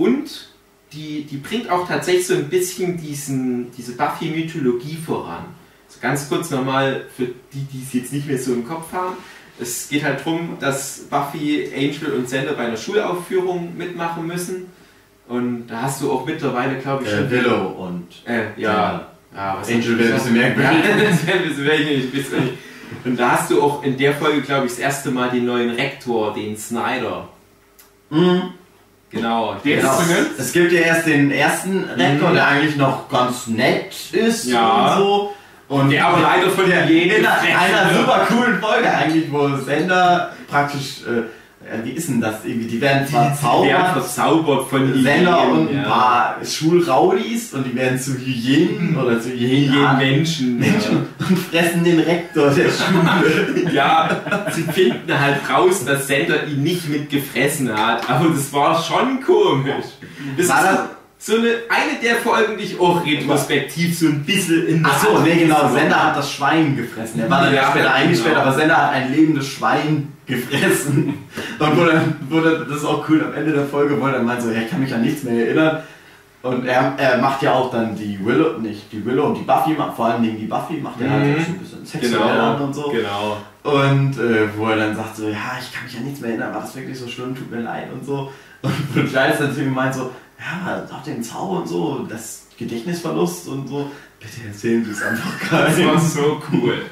D: Und die, die bringt auch tatsächlich so ein bisschen diesen, diese Buffy-Mythologie voran. So ganz kurz nochmal für die, die es jetzt nicht mehr so im Kopf haben. Es geht halt darum, dass Buffy, Angel und Sander bei einer Schulaufführung mitmachen müssen. Und da hast du auch mittlerweile, glaube ich,
A: Äh, Willow und
D: äh, ja. ja
A: Angel wäre ein bisschen merkwürdig.
D: Ja, das wäre ein bisschen merkwürdig. Und da hast du auch in der Folge, glaube ich, das erste Mal den neuen Rektor, den Snyder.
A: Mhm.
D: Genau.
C: Der
A: Genau.
C: benutzt.
A: Es gibt ja erst den ersten Rektor,
D: Mhm.
A: der eigentlich noch ganz nett ist
D: Ja.
A: und so. Und
D: Der aber leider von
A: der, in einer super coolen Folge eigentlich, wo Sender praktisch, äh, wie ist denn das irgendwie, die werden
D: Die werden
A: verzaubert,
D: verzaubert von Hyänen,
A: und ein
D: ja.
A: paar Schulraudis und die werden zu Hyänen oder zu
D: Hyänen
A: Hyänen
D: Menschen.
A: Menschen und fressen den Rektor der Schule.
D: Ja, sie finden halt raus, dass Sender ihn nicht mitgefressen hat. Aber das war schon komisch. Das
A: War das-
D: so eine, eine der Folgen, die ich auch retrospektiv so ein bisschen in der
A: Ach so, nee, genau. Sender hat das Schwein gefressen. Er war dann
D: Ja,
A: später eingesperrt,
D: genau.
A: aber Sender hat ein lebendes Schwein gefressen. Und wo dann, das ist auch cool, am Ende der Folge, wo er dann meint so, ja, ich kann mich an nichts mehr erinnern. Und er, er macht ja auch dann die Willow, nicht die Willow und die Buffy, vor allem die Buffy, macht er halt
D: Mhm.
A: auch so ein bisschen sexuell
D: Genau,
A: und so.
D: genau.
A: Und äh, wo er dann sagt so, ja, ich kann mich an nichts mehr erinnern, war das wirklich so schlimm, tut mir leid und so. Und wo Giles ihm meint so, ja, nach dem Zauber und so, das Gedächtnisverlust und so, bitte erzählen Sie es einfach
D: Das war so cool.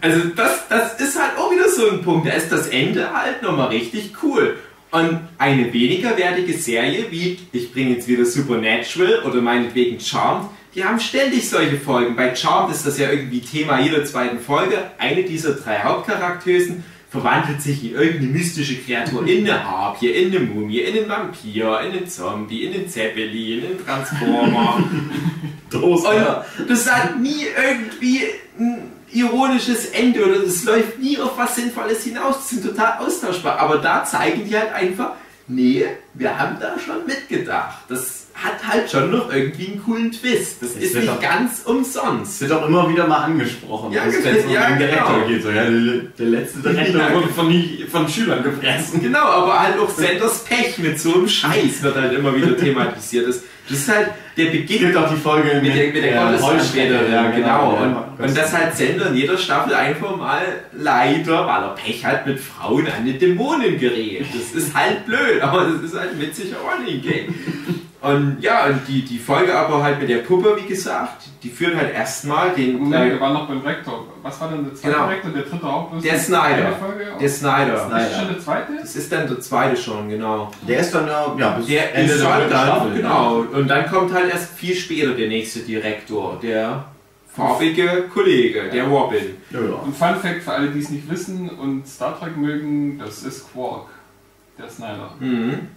D: Also das, das ist halt auch wieder so ein Punkt. Da ist das Ende halt nochmal richtig cool. Und eine weniger wertige Serie wie, ich bringe jetzt wieder Supernatural oder meinetwegen Charmed, die haben ständig solche Folgen. Bei Charmed ist das ja irgendwie Thema jeder zweiten Folge. Eine dieser drei Hauptcharaktersen verwandelt sich in irgendeine mystische Kreatur, in eine Harpie, in eine Mumie, in einen Vampir, in einen Zombie, in einen Zeppelin, in einen Transformer.
A: Toaster.
D: Und das hat nie irgendwie ein ironisches Ende oder es läuft nie auf was Sinnvolles hinaus. Die sind total austauschbar. Aber da zeigen die halt einfach, nee, wir haben da schon mitgedacht. Das hat halt schon noch irgendwie einen coolen Twist. Das
A: Es
D: ist nicht
A: doch-
D: ganz
A: Es
D: umsonst.
A: wird auch immer wieder mal angesprochen,
D: Ja,
A: wenn es
D: genau,
A: um
D: ja,
A: den Direktor
D: genau.
A: geht. So, ja, der, der letzte Direktor
D: Ja,
A: wurde von, von Schülern gefressen.
D: Genau, aber halt auch Sanders Pech mit so einem Scheiß wird halt immer wieder thematisiert. Das, das ist halt der
A: Es
D: Beginn
A: gibt auch die Folge
D: mit der, mit der Gottesanbeterin,
A: ja,
D: genau.
A: ja,
D: Und, und das halt Sender in jeder Staffel einfach mal leider, weil er Pech hat, mit Frauen an die Dämonen gerät. Das ist halt blöd, aber das ist halt witziger Running Game. Und ja, und die, die Folge aber halt mit der Puppe, wie gesagt, die führt halt erstmal den.
C: Nein,
D: äh,
C: wir waren noch beim Rektor. Was war denn der zweite
D: Genau.
C: Rektor? Der dritte auch bloß
D: Der Snyder.
C: Folge?
D: der Snyder.
A: Snyder.
C: Ist schon der zweite?
D: Das ist dann der zweite schon, genau.
A: Der ist dann ja, ja bis
D: Der
A: Ende
D: ist
A: der
D: halt dann,
A: Staffel.
D: genau. Und dann kommt halt erst viel später der nächste Direktor, der farbige Kollege, der Robin.
A: Ja, ja.
C: Und Fun Fact für alle, die es nicht wissen und Star Trek mögen, das ist Quark, der Snyder
D: Mhm.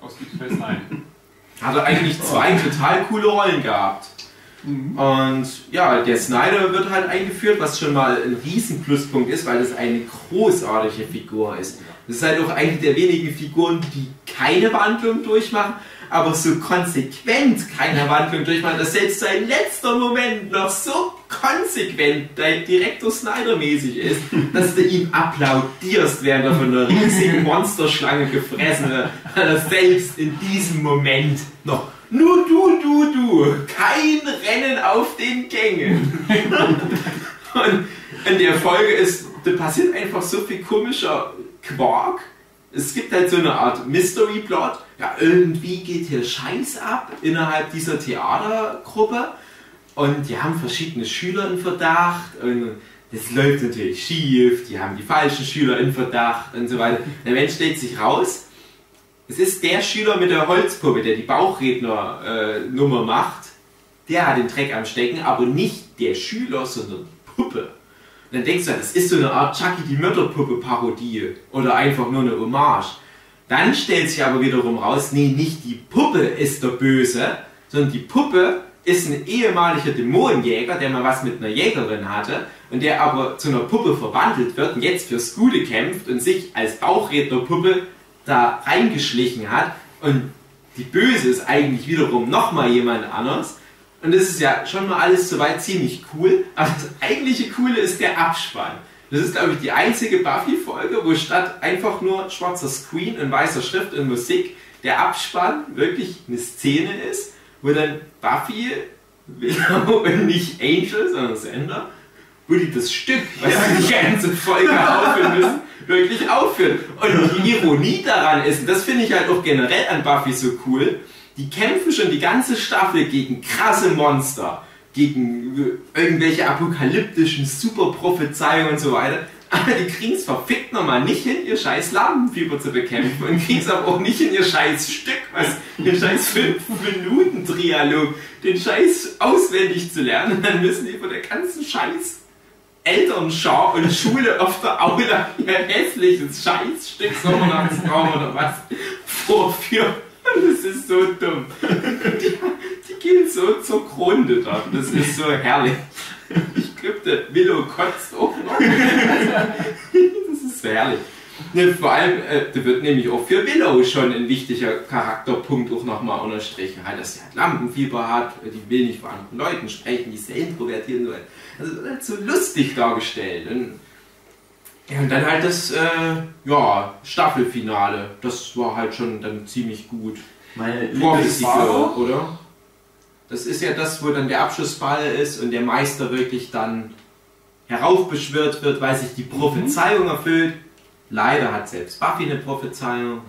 C: aus Deep Space Nine.
D: Hat er eigentlich zwei total coole Rollen gehabt.
C: Mhm.
D: Und ja, der Snyder wird halt eingeführt, was schon mal ein riesen Pluspunkt ist, weil das eine großartige Figur ist. Das ist halt auch eine der wenigen Figuren, die keine Wandlung durchmachen, aber so konsequent keine Wandlung durchmachen, dass selbst sein letzter Moment noch so konsequent dein Direktor Snyder-mäßig ist, dass du ihm applaudierst, während er von einer riesigen Monsterschlange gefressen wird, weil er selbst in diesem Moment noch nur du, du, du, kein Rennen auf den Gängen. Und in der Folge ist, da passiert einfach so viel komischer Quark. Es gibt halt so eine Art Mystery-Plot. Ja, irgendwie geht hier Scheiß ab innerhalb dieser Theatergruppe. Und die haben verschiedene Schüler in Verdacht. Und das läuft natürlich schief. Die haben die falschen Schüler in Verdacht und so weiter. Der Mensch stellt sich raus. Es ist der Schüler mit der Holzpuppe, der die Bauchredner-Nummer macht. Der hat den Dreck am Stecken, aber nicht der Schüler, sondern Puppe. Und dann denkst du, das ist so eine Art Chucky die Mörderpuppe-Parodie oder einfach nur eine Hommage. Dann stellt sich aber wiederum raus, nee, nicht die Puppe ist der Böse, sondern die Puppe ist ein ehemaliger Dämonenjäger, der mal was mit einer Jägerin hatte und der aber zu einer Puppe verwandelt wird und jetzt fürs Gute kämpft und sich als Bauchrednerpuppe da reingeschlichen hat. Und die Böse ist eigentlich wiederum nochmal jemand anderes. Und das ist ja schon mal alles soweit ziemlich cool. Aber das eigentliche Coole ist der Abspann. Das ist, glaube ich, die einzige Buffy-Folge, wo statt einfach nur schwarzer Screen und weißer Schrift und Musik der Abspann wirklich eine Szene ist, wo dann Buffy, und nicht Angel, sondern Sender, wo die das Stück, was sie die ganze Folge aufführen müssen, wirklich aufführen. Und die Ironie daran ist, und das finde ich halt auch generell an Buffy so cool, die kämpfen schon die ganze Staffel gegen krasse Monster, gegen irgendwelche apokalyptischen Superprophezeiungen und so weiter. Aber die kriegen es verfickt nochmal nicht hin, ihr scheiß Lampenfieber zu bekämpfen und kriegen es aber auch nicht in ihr scheiß Stück, was den scheiß 5-Minuten-Trialog, den scheiß auswendig zu lernen. Dann müssen die von der ganzen scheiß Elternschau und Schule auf der Aula ihr hässliches Scheißstück Sommernachtstraum oder was vorführen. Das ist so dumm. Die, gehen so zugrunde dort. Das ist so herrlich. Ich glaube, der Willow kotzt auch noch. Das ist so herrlich. Ne, vor allem, äh, da wird nämlich auch für Willow schon ein wichtiger Charakterpunkt auch nochmal unterstrichen. Halt, dass sie halt Lampenfieber hat, die will nicht vor anderen Leuten sprechen, die ist sehr introvertiert und so. Also das wird halt so lustig dargestellt. Und, ja, und dann halt das äh, ja, Staffelfinale. Das war halt schon dann ziemlich gut.
A: Meine
D: für, oder? Das ist ja das, wo dann der Abschlussball ist und der Meister wirklich dann heraufbeschwört wird, weil sich die Prophezeiung erfüllt. Leider hat selbst Buffy eine Prophezeiung.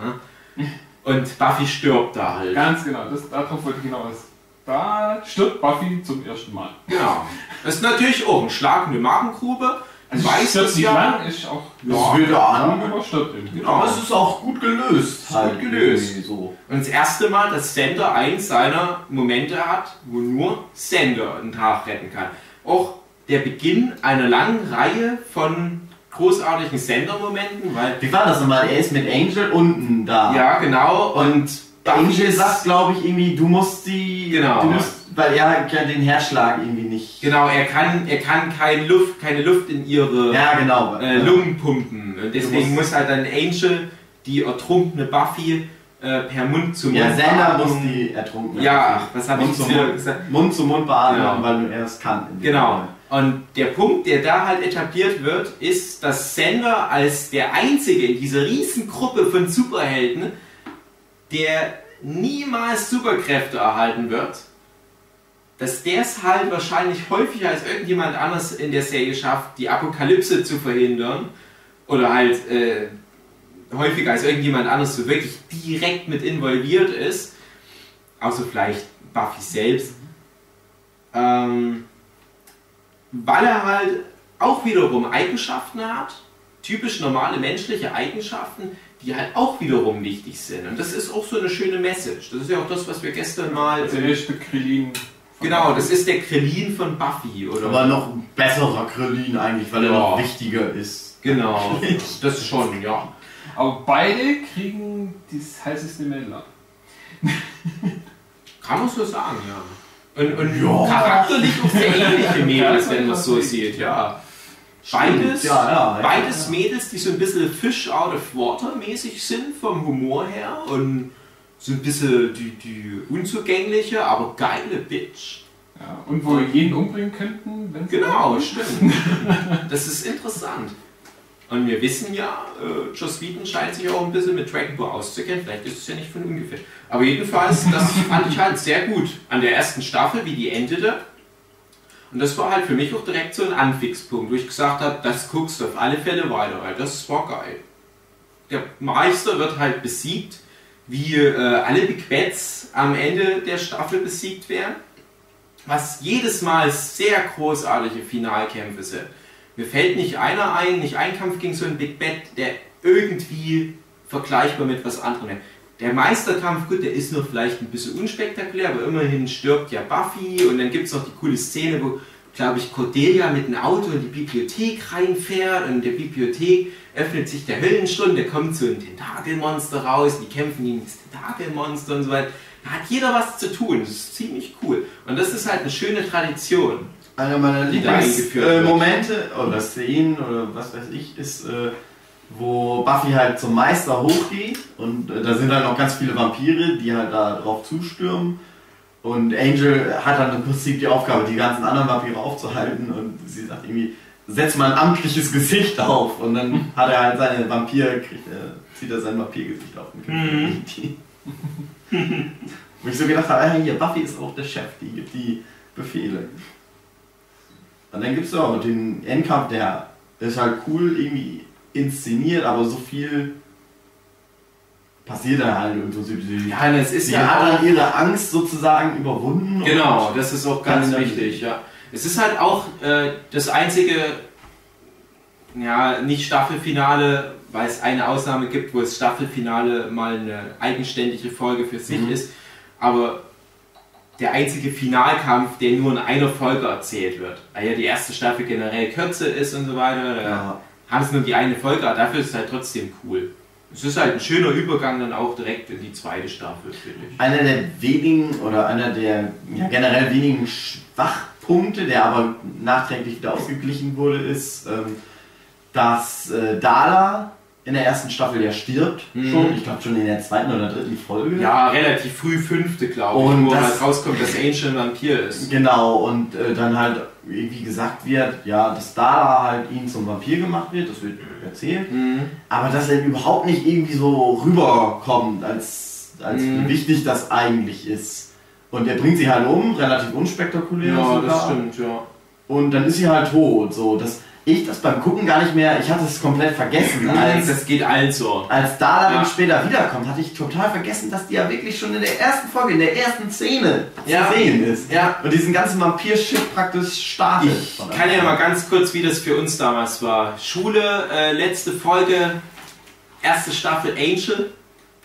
D: Ne? Und Buffy stirbt da halt.
C: Ganz genau, das, darauf wollte ich hinaus. Da stirbt Buffy zum ersten Mal.
D: Genau. Das ist natürlich auch ein Schlag in die Magengrube.
C: Also
D: Weiß
C: nicht
D: ja.
C: lang, ist auch
A: Das wird an.
C: aber stirbt irgendwie.
D: Genau.
A: Aber es ist auch gut gelöst.
D: Ist gut gelöst.
A: So.
D: Und das erste Mal, dass Sander eins seiner Momente hat, wo nur Sander einen Tag retten kann. Auch der Beginn einer langen Reihe von großartigen Sander-Momenten, weil
A: Wie war das nochmal? Er ist mit Angel unten da.
D: Ja, genau. Und
A: Angel sagt, glaube ich, irgendwie, du musst die.
D: Genau.
A: Du musst, weil er ja den Herzschlag irgendwie nicht.
D: Genau, er kann, er kann keine Luft, keine Luft in ihre
A: Ja, genau.
D: äh, Lungen pumpen. Und deswegen muss halt dann Angel die ertrunkene Buffy äh, per Mund zu Mund
A: Ja, Sender muss die ertrunken.
D: Ja, was habe ich
A: zu Mund.
D: gesagt?
A: Mund zu Mund beatmen,
D: Ja.
A: weil er es kann.
D: Genau.
A: Fall.
D: Und der Punkt, der da halt etabliert wird, ist, dass Sander als der einzige in dieser riesen Gruppe von Superhelden, der niemals Superkräfte erhalten wird, dass der es halt wahrscheinlich häufiger als irgendjemand anders in der Serie schafft, die Apokalypse zu verhindern oder halt äh, häufiger als irgendjemand anderes so wirklich direkt mit involviert ist. außer vielleicht Buffy selbst. Ähm, weil er halt auch wiederum Eigenschaften hat, typisch normale menschliche Eigenschaften, die halt auch wiederum wichtig sind. Und das ist auch so eine schöne Message. Das ist ja auch das, was wir gestern mal.
C: Also der erste Krillin.
D: Genau, das ist der Krillin von Buffy, oder?
A: Aber noch ein besserer Krillin eigentlich, weil er
D: Ja.
A: noch wichtiger ist.
D: genau, das schon, ja.
C: Aber beide kriegen das heißeste Männler.
D: Kann man so sagen, ja. Und, und
A: Ja.
D: charakterlich auch sehr ähnliche Mädels, wenn man es so sieht, ja. Beides,
A: Ja, ja,
D: beides. Mädels, die so ein bisschen Fish out of water mäßig sind vom Humor her und so ein bisschen die, die unzugängliche, aber geile Bitch.
C: Ja, und wo wir jeden umbringen könnten, wenn
D: Genau, stimmt. Das ist interessant. Und wir wissen ja, äh, Joss Whedon scheint sich auch ein bisschen mit Dragon Ball auszukennen. Vielleicht ist es ja nicht von ungefähr. Aber jedenfalls, das fand ich halt sehr gut an der ersten Staffel, wie die endete. Und das war halt für mich auch direkt so ein Anfixpunkt, wo ich gesagt habe, das guckst du auf alle Fälle weiter, weil das war geil. Der Meister wird halt besiegt, wie äh, alle Big Bats am Ende der Staffel besiegt werden was jedes Mal sehr großartige Finalkämpfe sind. Mir fällt nicht einer ein, nicht ein Kampf gegen so ein Big Bad, der irgendwie vergleichbar mit was anderem wäre. Der Meisterkampf, gut, der ist noch vielleicht ein bisschen unspektakulär, aber immerhin stirbt ja Buffy und dann gibt es noch die coole Szene, wo, glaube ich, Cordelia mit einem Auto in die Bibliothek reinfährt und in der Bibliothek öffnet sich der Höllenstund, da kommt so ein Tentakelmonster raus, die kämpfen gegen das Tentakelmonster und so weiter. Da hat jeder was zu tun, das ist ziemlich cool. Und das ist halt eine schöne Tradition.
A: Einer meiner. Lieblingsmomente oder Szenen oder was weiß ich ist, äh, wo Buffy halt zum Meister hochgeht und äh, da sind halt noch ganz viele Vampire, die halt da drauf zustürmen. Und Angel hat dann im Prinzip die Aufgabe, die ganzen anderen Vampire aufzuhalten und sie sagt irgendwie, setz mal ein amtliches Gesicht auf und dann hat er halt seine Vampir, kriegt, äh, zieht er sein Vampirgesicht auf und kriegt
D: Mhm.
A: Wo ich so gedacht habe, ah, hier, Buffy ist auch der Chef, die gibt die Befehle. Und dann gibt es auch den Endkampf, der ist halt cool irgendwie inszeniert, aber so viel passiert da halt und so.
D: Ja, das ist
A: sie
D: ja
A: hat dann ihre Angst sozusagen überwunden.
D: Genau, das ist auch ganz
A: dann-
D: wichtig, ja. Es ist halt auch äh, das einzige, ja, nicht Staffelfinale, weil es eine Ausnahme gibt, wo das Staffelfinale mal eine eigenständige Folge für sich
A: Mhm.
D: ist, aber der einzige Finalkampf, der nur in einer Folge erzählt wird, weil ja die erste Staffel generell kürzer ist und so weiter,
A: Ja.
D: haben sie nur die eine Folge, aber dafür ist es halt trotzdem cool. Es ist halt ein schöner Übergang dann auch direkt in die zweite Staffel, finde ich.
A: Einer der wenigen oder einer der ja, generell wenigen Schwachpunkte, der aber nachträglich wieder ausgeglichen wurde, ist, ähm, dass äh, Dala in der ersten Staffel ja stirbt.
D: Mhm.
A: Schon, ich glaube schon in der zweiten oder dritten Folge.
D: Ja, relativ früh fünfte, glaube ich,
A: Und
D: wo
A: das-
D: halt rauskommt, dass Angel ein Vampir ist.
A: Genau, und äh, dann halt, wie gesagt wird, ja, dass Dala halt ihn zum Vampir gemacht wird, das wird erzählt.
D: Mhm.
A: Aber dass er überhaupt nicht irgendwie so rüberkommt, als, als
D: Mhm.
A: wie wichtig das eigentlich ist. Und er bringt sie halt um, relativ unspektakulär
D: Ja,
A: sogar.
D: das stimmt, ja.
A: Und dann ist sie halt tot. So, dass ich das beim Gucken gar nicht mehr, ich hatte es komplett vergessen. Als,
D: das geht allen so.
A: als Dala
D: Ja.
A: dann später wiederkommt, hatte ich total vergessen, dass die ja wirklich schon in der ersten Folge, in der ersten Szene
D: Ja.
A: zu sehen ist.
D: Ja.
A: Und diesen ganzen Vampir-Shit praktisch startet.
D: Ich kann ja mal
A: an.
D: ganz kurz, wie das für uns damals war. Schule, äh, letzte Folge, erste Staffel Angel,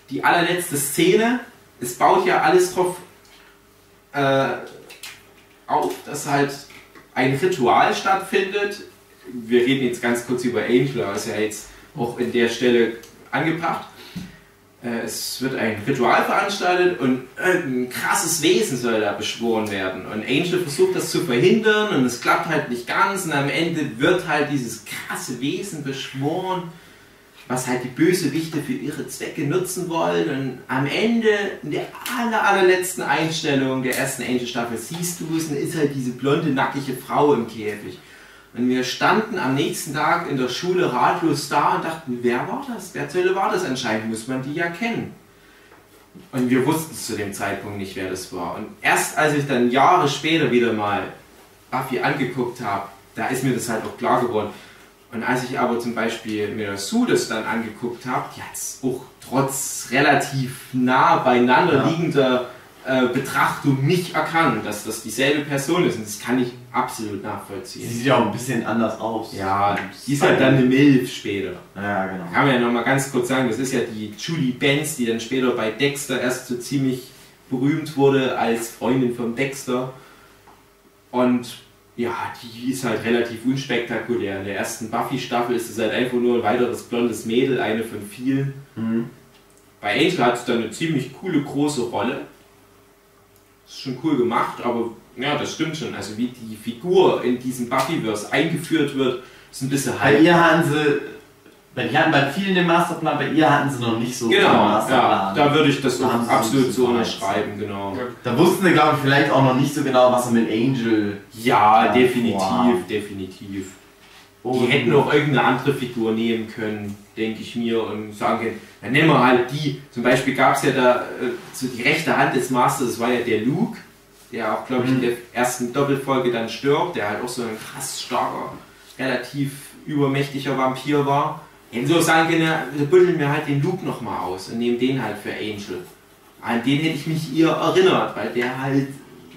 D: die allerletzte Szene. Es baut ja alles drauf äh, auf, dass halt ein Ritual stattfindet. Wir reden jetzt ganz kurz über Angel, aber ist ja jetzt auch in der Stelle angebracht. Äh, Es wird ein Ritual veranstaltet und irgendein krasses Wesen soll da beschworen werden. Und Angel versucht das zu verhindern und es klappt halt nicht ganz. Und am Ende wird halt dieses krasse Wesen beschworen, was halt die Bösewichte für ihre Zwecke nutzen wollen. Und am Ende, in der aller, allerletzten Einstellung der ersten Angel-Staffel, siehst du es und ist halt diese blonde, nackige Frau im Käfig. Und wir standen am nächsten Tag in der Schule ratlos da und dachten, wer war das? Wer zur Hölle war das? Anscheinend muss man die ja kennen. Und wir wussten zu dem Zeitpunkt nicht, wer das war. Und erst als ich dann Jahre später wieder mal Buffy angeguckt habe, da ist mir das halt auch klar geworden. Und als ich aber zum Beispiel mir das dann angeguckt habe, die hat es auch trotz relativ nah beieinander
A: Ja.
D: liegender äh, Betrachtung nicht erkannt, dass das dieselbe Person ist. Und das kann ich absolut
A: Sie
D: nachvollziehen.
A: sieht ja auch ein bisschen anders aus.
D: Ja, die ist halt dann eine Milf später.
A: Ja, genau.
D: Kann man ja nochmal ganz kurz sagen, das ist ja die Julie Benz, die dann später bei Dexter erst so ziemlich berühmt wurde als Freundin von Dexter. Und ja, die ist halt relativ unspektakulär. In der ersten Buffy-Staffel ist es halt einfach nur ein weiteres blondes Mädel, eine von vielen.
A: Mhm.
D: Bei Angel hat es dann eine ziemlich coole große Rolle. Ist schon cool gemacht, aber ja, das stimmt schon. Also wie die Figur in diesem Buffyverse eingeführt wird, ist ein bisschen
A: Bei
D: halb.
A: ihr hatten sie, bei, die hatten bei vielen den Masterplan, bei ihr hatten sie noch nicht so den
D: Genau, ja,
A: Masterplan.
D: da würde ich das
A: Da sie
D: absolut so unterschreiben, genau.
A: Da wussten sie, glaube ich, vielleicht auch noch nicht so genau, was sie mit Angel.
D: Ja,
A: Ja,
D: definitiv,
A: wow.
D: definitiv. Die
A: Und-
D: hätten auch irgendeine andere Figur nehmen können, denke ich mir, und sagen können, dann nehmen wir halt die. Zum Beispiel gab es ja da äh, so die rechte Hand des Masters, das war ja der Luke, der auch, glaube ich, in der ersten Doppelfolge dann stirbt, der halt auch so ein krass starker, relativ übermächtiger Vampir war. Auch sagen wir buddeln mir halt den Luke nochmal aus und nehmen den halt für Angel. An den hätte ich mich eher erinnert, weil der halt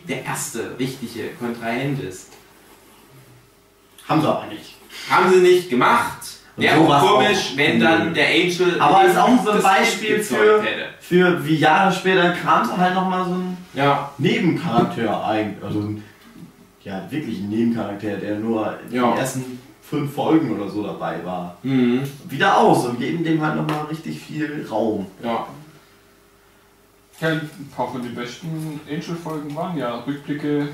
D: der erste richtige Kontrahent ist.
A: Haben sie aber nicht.
D: Haben sie nicht gemacht. Wäre
A: so
D: komisch,
A: auch.
D: wenn dann der Angel.
A: Aber ist auch so ein Beispiel für-. Für wie Jahre später kam sie halt nochmal so ein
D: Ja,
A: Nebencharakter eigentlich. Also ja, wirklich ein Nebencharakter, der nur in
D: Ja.
A: den ersten fünf Folgen oder so dabei war.
D: mhm.
A: Wieder aus und geben dem halt nochmal richtig viel Raum.
D: ja.
C: Ja, ein paar von den besten Angel-Folgen waren ja Rückblicke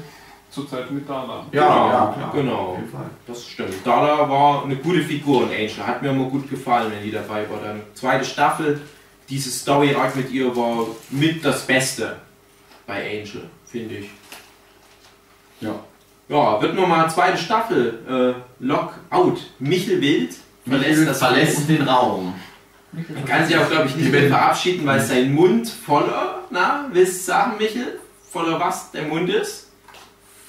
C: zur Zeit mit Dana.
D: Genau,
A: klar.
D: genau.
A: Auf jeden Fall.
D: Das stimmt. Dada war eine gute Figur und Angel. Hat mir immer gut gefallen, wenn die dabei war. Dann zweite Staffel, diese Story Arc mit ihr war mit das Beste bei Angel, finde ich.
A: Ja.
D: Ja, wird nochmal zweite Staffel. Äh, Lockout. Michel Wild verlässt das
A: verlässt den Raum.
D: Man kann sich auch, glaube ich, nicht mehr verabschieden, weil sein Mund voller, na, willst du sagen, Michel? Voller was der Mund ist?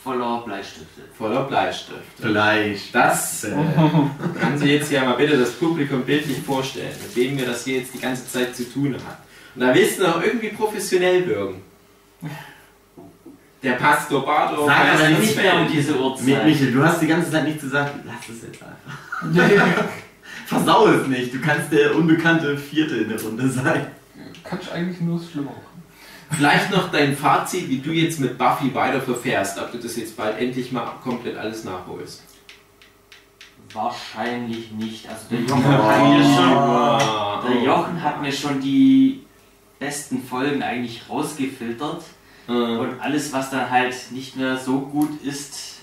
B: Voller Bleistifte.
D: Voller Bleistift.
A: Vielleicht.
D: Das äh, kann sich jetzt ja mal bitte das Publikum bildlich vorstellen, mit wem wir das hier jetzt die ganze Zeit zu tun haben. Und da willst du noch irgendwie professionell wirken. Der Pastor Bardo.
A: Sag aber
B: Nicht
D: das
B: mehr um
D: Feld.
B: diese Uhrzeit.
A: Michel, du hast die ganze Zeit nichts gesagt. Lass es jetzt einfach. Versau es nicht. Du kannst der unbekannte Vierte in der Runde sein.
C: Kannst eigentlich nur das Schlimme machen.
D: Vielleicht noch dein Fazit, wie du jetzt mit Buffy weiter verfährst, ob du das jetzt bald endlich mal komplett alles nachholst.
B: Wahrscheinlich nicht. Also der Jochen hat mir schon,
D: Ah,
B: der Jochen hat mir schon die besten Folgen eigentlich rausgefiltert.
D: äh,
B: Und alles, was dann halt nicht mehr so gut ist.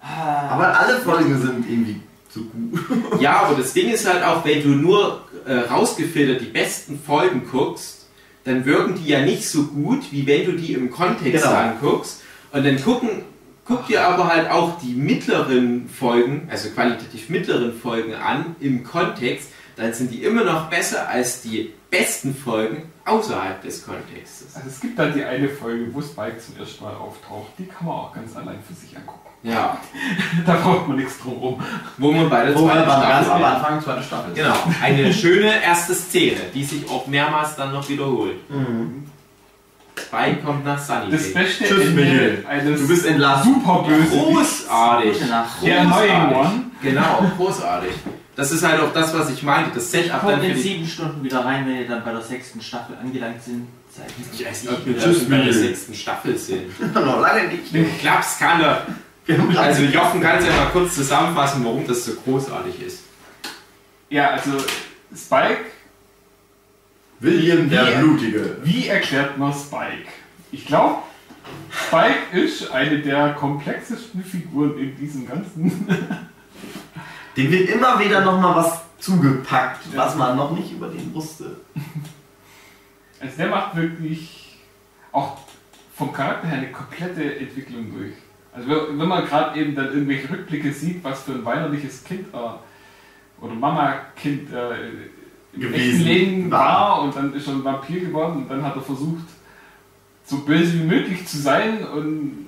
A: Aber alle Folgen sind irgendwie so gut.
D: Ja, aber das Ding ist halt auch, wenn du nur äh, rausgefiltert die besten Folgen guckst, dann wirken die ja nicht so gut, wie wenn du die im Kontext
A: Genau.
D: anguckst. Und dann gucken, guck dir aber halt auch die mittleren Folgen, also qualitativ mittleren Folgen an im Kontext, dann sind die immer noch besser als die besten Folgen außerhalb des Kontextes.
C: Also es gibt da die eine Folge, wo Spike zum ersten Mal auftaucht. Die kann man auch ganz allein für sich angucken.
D: Ja,
C: Da braucht man nichts drum rum.
D: wo man bei der
A: Wo beim ganz am. Anfang zweite Staffel.
D: Genau, eine schöne erste Szene, die sich auch mehrmals dann noch wiederholt.
A: Mhm.
D: Spike kommt nach Sunny
C: Das beste
A: Tschüss,
C: Ende
A: Michael.
C: eines
A: Du bist entlassen.
C: super böse
D: Großartig.
B: Nacht.
C: Der
D: Großartig.
C: One.
D: Genau, großartig. Das ist halt auch das, was ich meinte. Das Setup dann
B: Kommt
D: für
B: in
D: die...
B: sieben Stunden wieder rein, wenn ihr dann bei der sechsten Staffel angelangt sind. Seid.
D: Ich weiß nicht, ob wir bei der sechsten Staffel sind.
A: Noch lange nicht.
D: Klaps kann er. Also Jochen kann es ja mal kurz zusammenfassen, warum das so großartig ist.
C: Ja, also Spike,
A: William der
C: Ja.
A: Blutige.
C: wie erklärt man Spike? Ich glaube, Spike ist eine der komplexesten Figuren in diesem ganzen.
A: Dem wird immer wieder nochmal was zugepackt, was man noch nicht über den wusste.
C: Also der macht wirklich auch vom Charakter her eine komplette Entwicklung durch. Also wenn man gerade eben dann irgendwelche Rückblicke sieht, was für ein weinerliches Kind äh, oder Mama-Kind äh, im
A: Gewesen
C: echten Leben
A: war.
C: war und dann ist er ein Vampir geworden und dann hat er versucht, so böse wie möglich zu sein und,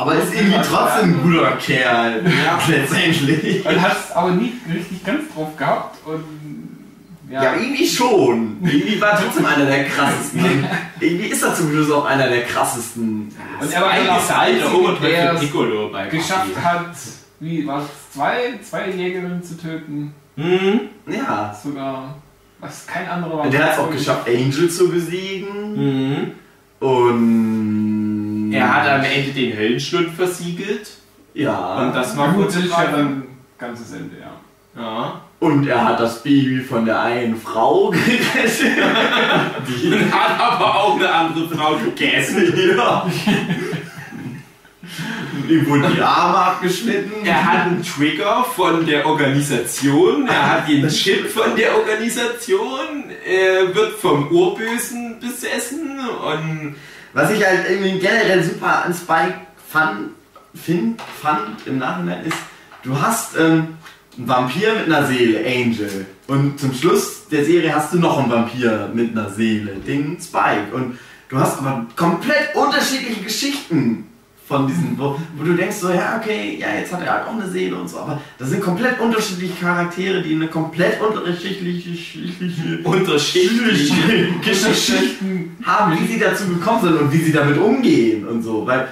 A: Aber ist irgendwie trotzdem ein guter Kerl.
D: Ja.
A: Letztendlich.
C: und hat es aber nie richtig ganz drauf gehabt und
A: Ja, irgendwie schon. Irgendwie war er trotzdem einer der krassesten. irgendwie ist er zum Schluss auch einer der krassesten.
C: Und er war
D: ist
C: der
D: halt der
C: Einzige, der
D: Piccolo bei
C: geschafft hat, wie war es, zwei, zwei Jägerinnen zu töten.
D: Mhm.
A: Ja.
C: Sogar, was kein anderer war.
A: Der hat es auch geschafft, Angel zu besiegen.
D: Mhm.
A: Und.
D: Er hat am Ende den Höllenschlund versiegelt.
A: Ja.
D: Und das war
C: gut,
D: greifen.
C: dann ganzes Ende, ja.
D: Ja.
A: Und er hat das Baby von der einen Frau gerettet. Die.
D: Und hat aber auch eine andere Frau gegessen.
A: Ja. Ihm wurden die Arme abgeschnitten.
D: Er hat einen Trigger von der Organisation, er hat den Chip von der Organisation, er wird vom Urbösen besessen und
A: Was ich halt irgendwie generell super an Spike fand, find, fand im Nachhinein ist, du hast ähm, einen Vampir mit einer Seele, Angel. Und zum Schluss der Serie hast du noch einen Vampir mit einer Seele, den Spike. Und du hast aber komplett unterschiedliche Geschichten von diesen, wo, wo du denkst so, ja, okay, ja, jetzt hat er halt auch eine Seele und so, aber das sind komplett unterschiedliche Charaktere, die eine komplett unterschiedliche,
D: unterschiedliche
A: Geschichten haben, wie sie dazu gekommen sind und wie sie damit umgehen und so, weil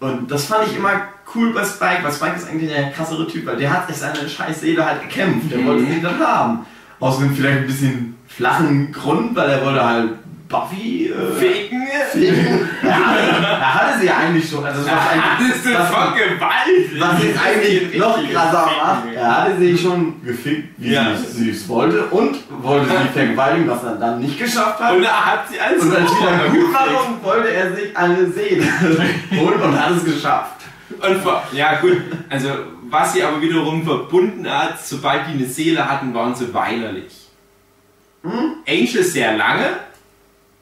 A: und das fand ich immer cool bei Spike, weil Spike ist eigentlich der krassere Typ, weil der hat sich seine scheiß Seele halt gekämpft, der wollte sie dann haben. Aus einem vielleicht ein bisschen flachen Grund, weil er wollte halt Buffy äh,
D: Ficken.
A: ficken. er, hatte, er hatte sie ja eigentlich schon, also war eigentlich,
D: Das ist
A: was-
D: vergewaltigt.
A: was jetzt eigentlich noch krasser macht, er hatte sie schon gefickt, wie
D: Ja.
A: sie sie es wollte und wollte sie vergewaltigen, was er dann nicht geschafft hat.
D: Und er hat sie als
A: Und als wieder gut war,
D: gefickt.
A: wollte er sich eine sehen. und, und hat es geschafft.
D: Und vor, ja gut, also was sie aber wiederum verbunden hat, sobald die eine Seele hatten, waren sie weinerlich. Angel sehr lange,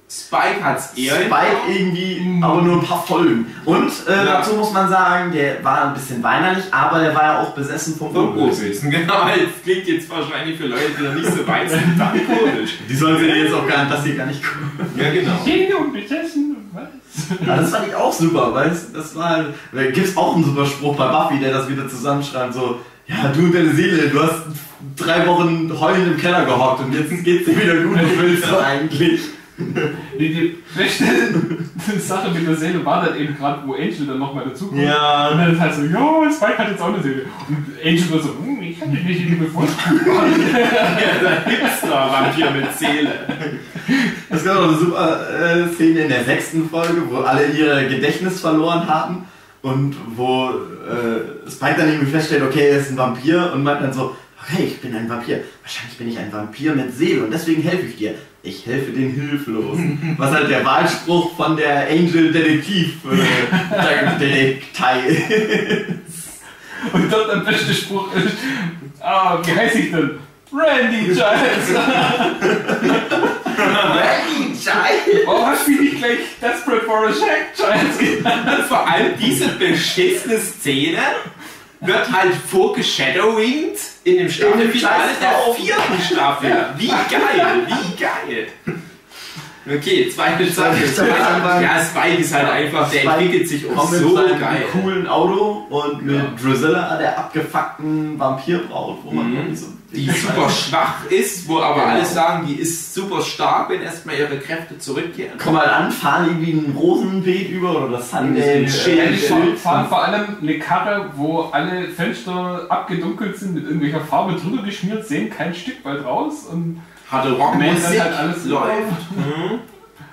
D: Spike hat es eher.
A: Spike irgendwie, aber nur ein paar Folgen. Und äh,
D: Ja.
A: dazu muss man sagen, der war ein bisschen weinerlich, aber der war ja auch besessen vom. Urbösen,
D: genau. Das klingt jetzt wahrscheinlich für Leute, die noch nicht so weit sind, dann komisch.
A: Die sollen sie jetzt auch gar nicht, dass sie gar nicht gucken.
D: Ja, genau.
C: Jene und besessen, was?
A: Ja, das fand ich auch super, weißt du? Das war halt, da gibt's auch einen super Spruch bei Buffy, der das wieder zusammenschreibt, so, ja, du und deine Seele, du hast drei Wochen heulend im Keller gehockt und jetzt geht's dir wieder gut, was willst du eigentlich?
C: Die, die beste Sache mit der Seele war dann eben gerade, wo Angel dann nochmal dazukommt.
A: Ja.
C: Und dann ist halt so, ja, Spike hat jetzt auch eine Seele. Und Angel war so, hm, ich hatte nicht in die bevorzugt.
D: Der Hipster-Vampir mit Seele.
A: Es gab auch eine super äh, Szene in der sechsten Folge, wo alle ihr Gedächtnis verloren haben und wo äh, Spike dann irgendwie feststellt, okay, er ist ein Vampir und meint dann so, okay, ich bin ein Vampir. Wahrscheinlich bin ich ein Vampir mit Seele und deswegen helfe ich dir. Ich helfe den Hilflosen. Was halt der Wahlspruch von der Angel Detektiv äh, Detektei
C: Und dort der beste Spruch ist, ah, wie heißt ich denn? Randy Giles.
A: Randy Giles.
C: Warum hast du mich nicht gleich Desperate for a Shack Giles genannt?
D: Vor allem diese beschissene Szene wird halt vorgeshadowinged in dem Staffelfinale der vierten Staffel. Wie geil, wie geil. Okay, zweite Staffel.
A: Zweite Staffel.
D: Ja, Spike ist halt einfach, der
A: Spike
D: entwickelt sich
A: mit
D: so geil.
A: coolen Auto und mit Drusilla, der abgefuckten Vampirbraut, wo man
D: Mhm.
A: so
D: Die super schwach ist, wo aber
A: Genau.
D: alle sagen, die ist super stark, wenn erstmal ihre Kräfte zurückkehren.
A: kommen halt an, fahren irgendwie ein Rosenbeet über oder das
D: Schild.
C: Fahren, vor allem eine Karre, wo alle Fenster abgedunkelt sind, mit irgendwelcher Farbe drüber geschmiert, sehen kein Stück weit raus und
D: Harte Rockmusik
C: das halt alles
D: läuft. Mhm.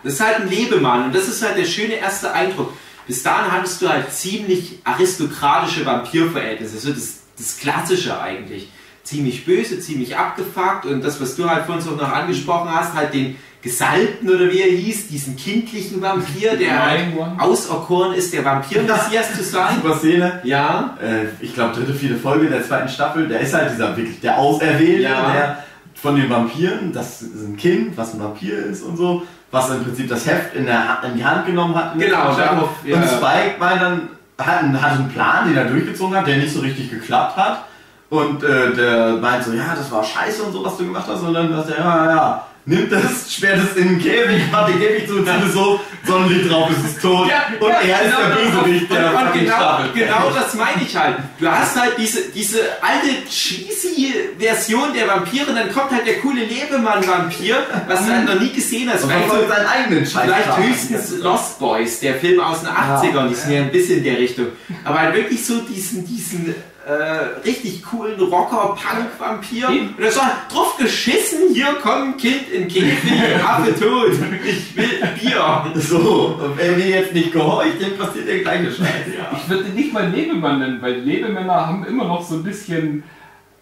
D: Das ist halt ein Lebemann und das ist halt der schöne erste Eindruck. Bis dahin hattest du halt ziemlich aristokratische Vampirverhältnisse, so das, das Klassische eigentlich. Ziemlich böse, ziemlich abgefuckt und das, was du halt vorhin so noch angesprochen hast, halt den Gesalbten oder wie er hieß, diesen kindlichen Vampir, der halt auserkoren ist, der Vampir-Messias zu sein.
A: Super Szene.
D: Ja,
A: Äh, ich glaube, dritte, vierte Folge der zweiten Staffel, der ist halt dieser wirklich der Auserwählte,
D: Ja.
A: der von den Vampiren, das ist ein Kind, was ein Vampir ist und so, was im Prinzip das Heft in, der, in die Hand genommen hat. der
D: Genau, darauf, ja.
A: Und Spike war dann, hat, hat einen Plan, den er durchgezogen hat, der nicht so richtig geklappt hat. Und äh, der meint so, ja, das war scheiße und so, was du gemacht hast. Und dann sagt er, ja, ja, nimmt das, sperrt es in den Käfig, macht den Käfig zu und zieht es so, Sonnenlicht drauf, es ist tot.
D: Ja,
A: und
D: ja,
A: er ist
D: genau,
A: der Bösewicht der
D: und, und genau, genau das meine ich halt. Du hast halt diese, diese alte cheesy Version der Vampire, dann kommt halt der coole Lebemann-Vampir, was du halt noch nie gesehen hast.
A: Und
D: Vielleicht,
A: seinen eigenen Scheiß.
D: vielleicht höchstens Lost Boys, der Film aus den 80ern, die sind ja ein bisschen in der Richtung. Aber halt wirklich so diesen, diesen äh, richtig coolen Rocker-Punk-Vampir. Und er sagt, drauf geschissen, hier kommt Kind in Käfig, Affe tot, ich will Bier.
A: So, und wer mir jetzt nicht gehorcht, dem passiert der gleiche Scheiß.
C: Ich würde ihn nicht mal Lebemann nennen, weil Lebemänner haben immer noch so ein bisschen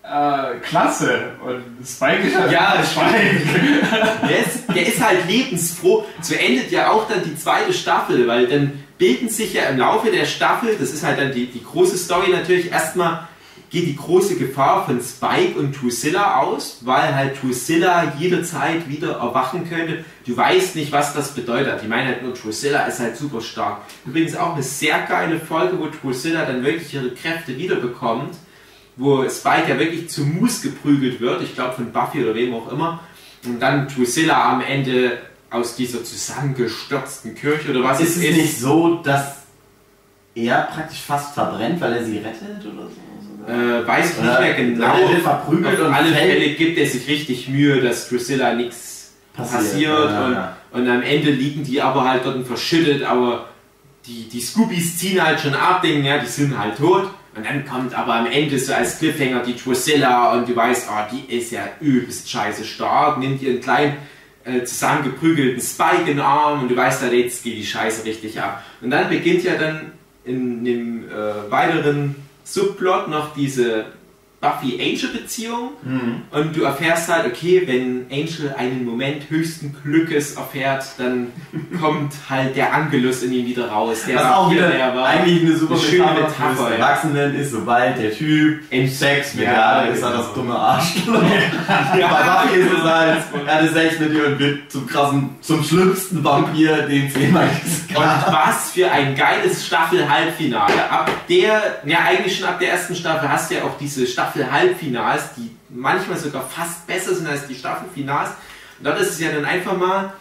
C: äh, Klasse. Und Spike ist halt
D: Ja,
C: Spike.
D: Der ist, der ist halt lebensfroh. So endet ja auch dann die zweite Staffel, weil dann bilden sich ja im Laufe der Staffel, das ist halt dann die, die große Story natürlich, erstmal geht die große Gefahr von Spike und Drusilla aus, weil halt Drusilla jederzeit wieder erwachen könnte. Du weißt nicht, was das bedeutet. Ich meine halt nur, Drusilla ist halt super stark. Übrigens auch eine sehr geile Folge, wo Drusilla dann wirklich ihre Kräfte wiederbekommt, wo Spike ja wirklich zu Mus geprügelt wird, ich glaube von Buffy oder wem auch immer, und dann Drusilla am Ende aus dieser zusammengestürzten Kirche oder was
A: Ist es nicht so, dass er praktisch fast verbrennt, weil er sie rettet oder so?
D: Äh, weiß ich nicht mehr genau.
A: wird verprügelt
D: Auf
A: und
D: alle
A: fällt-
D: Fälle gibt er sich richtig Mühe, dass Drusilla nichts
A: Passiert,
D: passiert,
A: ja,
D: und,
A: ja.
D: und am Ende liegen die aber halt dort verschüttet, aber die, die Scoobies ziehen halt schon ab, denken, ja, die sind halt tot. Und dann kommt aber am Ende so als Cliffhanger die Drusilla und du weißt, oh, die ist ja übelst scheiße stark, nimmt ihren kleinen äh, zusammengeprügelten Spike in den Arm und du weißt halt, jetzt geht die Scheiße richtig ab. Und dann beginnt ja dann in dem äh, weiteren Subplot noch diese Buffy-Angel-Beziehung
A: Mhm.
D: und du erfährst halt, okay, wenn Angel einen Moment höchsten Glückes erfährt, dann kommt halt der Angelus in ihm wieder raus. Der
A: Was auch wieder
D: der war.
A: eigentlich eine super
D: eine schöne
A: Metapher fürs
D: ja.
A: Erwachsenen ist, sobald der Typ
D: Im
A: Sex mit
D: Ja,
A: der hatte, ist er
D: genau.
A: das dumme Arschloch. Bei Buffy ist es halt, er hatte Sex mit ihr und wird zum krassen, zum schlimmsten Vampir, den es jemals
D: Und
A: gab.
D: was für ein geiles Staffel-Halbfinale. Ab der, ja eigentlich schon ab der ersten Staffel hast du ja auch diese Staffel-Halbfinals, die manchmal sogar fast besser sind als die Staffelfinals. Und dort ist es ja dann einfach mal,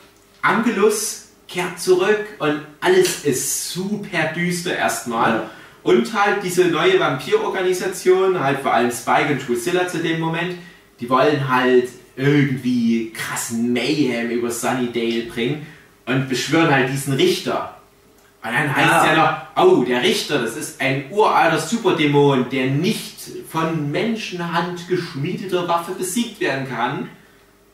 D: Angelus kehrt zurück und alles ist super düster erstmal.
A: Ja.
D: Und halt diese neue Vampirorganisation, halt vor allem Spike und Drusilla zu dem Moment, die wollen halt irgendwie krassen Mayhem über Sunnydale bringen und beschwören halt diesen Richter. Und dann heißt
A: Ah.
D: es ja noch, oh, der Richter, das ist ein uralter Superdämon, der nicht von Menschenhand geschmiedeter Waffe besiegt werden kann.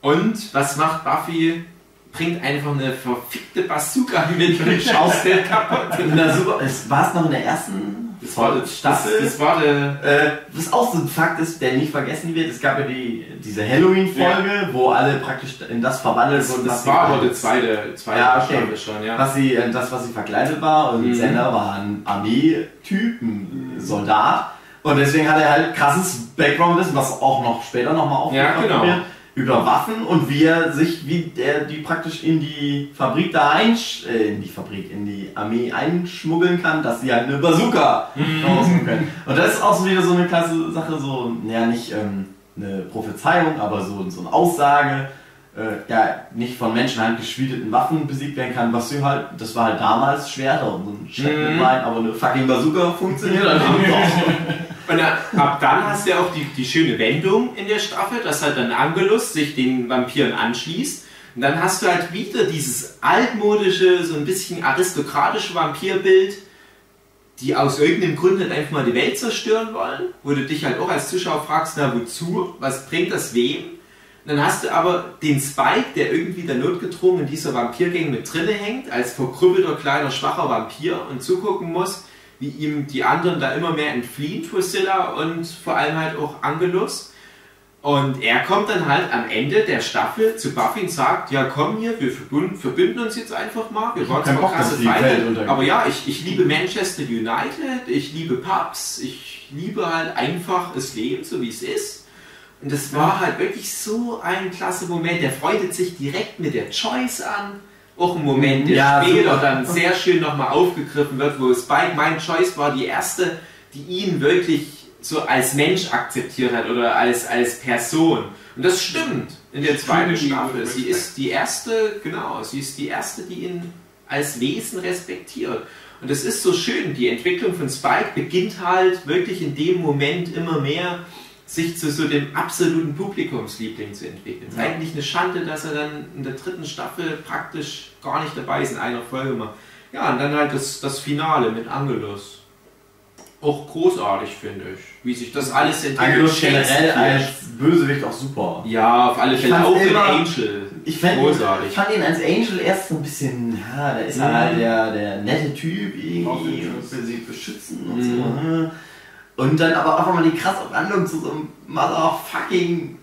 D: Und was macht Buffy? Bringt einfach eine verfickte Bazooka mit und schaust den kaputt.
A: Na super, es war es noch in der ersten
D: Das war, das,
A: Staffel.
D: das war der
A: Äh, was auch so ein Fakt ist, der nicht vergessen wird, es gab ja die, diese Halloween-Folge, wo alle praktisch in das verwandelt wurden.
D: Das
A: was
D: war
A: sie-
D: aber der zweite, zweite
A: Ja, okay.
D: Staffel schon, ja.
A: was sie, äh, das, was sie verkleidet war. Und
D: Mhm.
A: Sender war ein Armeetyp, ein Soldat. Und deswegen hat er halt krasses Background-Wissen, was auch noch später nochmal
D: Ja,
A: aufgegriffen
D: genau.
A: wird. Über Waffen und wie er sich, wie der die praktisch in die Fabrik da einsch, äh, in die Fabrik, in die Armee einschmuggeln kann, dass sie halt eine Bazooka
D: Mhm.
A: rausnehmen können. Und das ist auch so wieder so eine klasse Sache, so, ja, nicht ähm, eine Prophezeiung, aber so, so eine Aussage, äh, ja, nicht von Menschenhand geschmiedeten Waffen besiegt werden kann, was sie halt, das war halt damals schwerer und so ein
D: Mhm.
A: rein, aber eine fucking Bazooka funktioniert halt.
D: Und dann, ab dann hast du ja auch die, die schöne Wendung in der Staffel, dass halt dann Angelus sich den Vampiren anschließt. Und dann hast du halt wieder dieses altmodische, so ein bisschen aristokratische Vampirbild, die aus irgendeinem Grund halt einfach mal die Welt zerstören wollen, wo du dich halt auch als Zuschauer fragst, na wozu, was bringt das wem? Dann hast du aber den Spike, der irgendwie der notgedrungen in dieser Vampirgang mit drinne hängt, als verkrüppelter, kleiner, schwacher Vampir und zugucken muss, wie ihm die anderen da immer mehr entfliehen, Drusilla und vor allem halt auch Angelus. Und er kommt dann halt am Ende der Staffel zu Buffy und sagt, ja komm hier, wir verbünden, verbünden uns jetzt einfach mal. Wir waren zwar
A: Bock,
D: krasse Feinde, aber ja, ich, ich liebe Manchester United, ich liebe Pubs, ich liebe halt einfach das Leben, so wie es ist. Und das war halt wirklich so ein klasse Moment. Der freundet sich direkt mit der Choice an. Auch ein Moment, der
A: Ja,
D: später
A: super.
D: dann sehr schön nochmal aufgegriffen wird, wo Spike, mein Choice war die erste, die ihn wirklich so als Mensch akzeptiert hat oder als, als Person. Und das stimmt in der zweiten Staffel. Sie ist die erste, genau, sie ist die erste, die ihn als Wesen respektiert. Und es ist so schön, die Entwicklung von Spike beginnt halt wirklich in dem Moment immer mehr sich zu so dem absoluten Publikumsliebling zu entwickeln. Es ist eigentlich eine Schande, dass er dann in der dritten Staffel praktisch gar nicht dabei ist in einer Folge mal. Ja, und dann halt das, das Finale mit Angelus. Auch großartig, finde ich, wie sich das alles entwickelt.
A: Angelus generell als Bösewicht auch super.
D: Ja, auf alle
A: Ich
D: Fälle auch in
A: immer-
D: Angel.
A: Ich fand, ihn,
D: Großartig.
A: ich fand ihn als Angel erst so ein bisschen, ja, da ist er
D: Mhm.
A: halt der, der nette Typ irgendwie
C: den
A: will sie beschützen und
D: Mhm.
A: so. Und dann aber einfach mal die krasse Wandlung zu so einem motherfucking,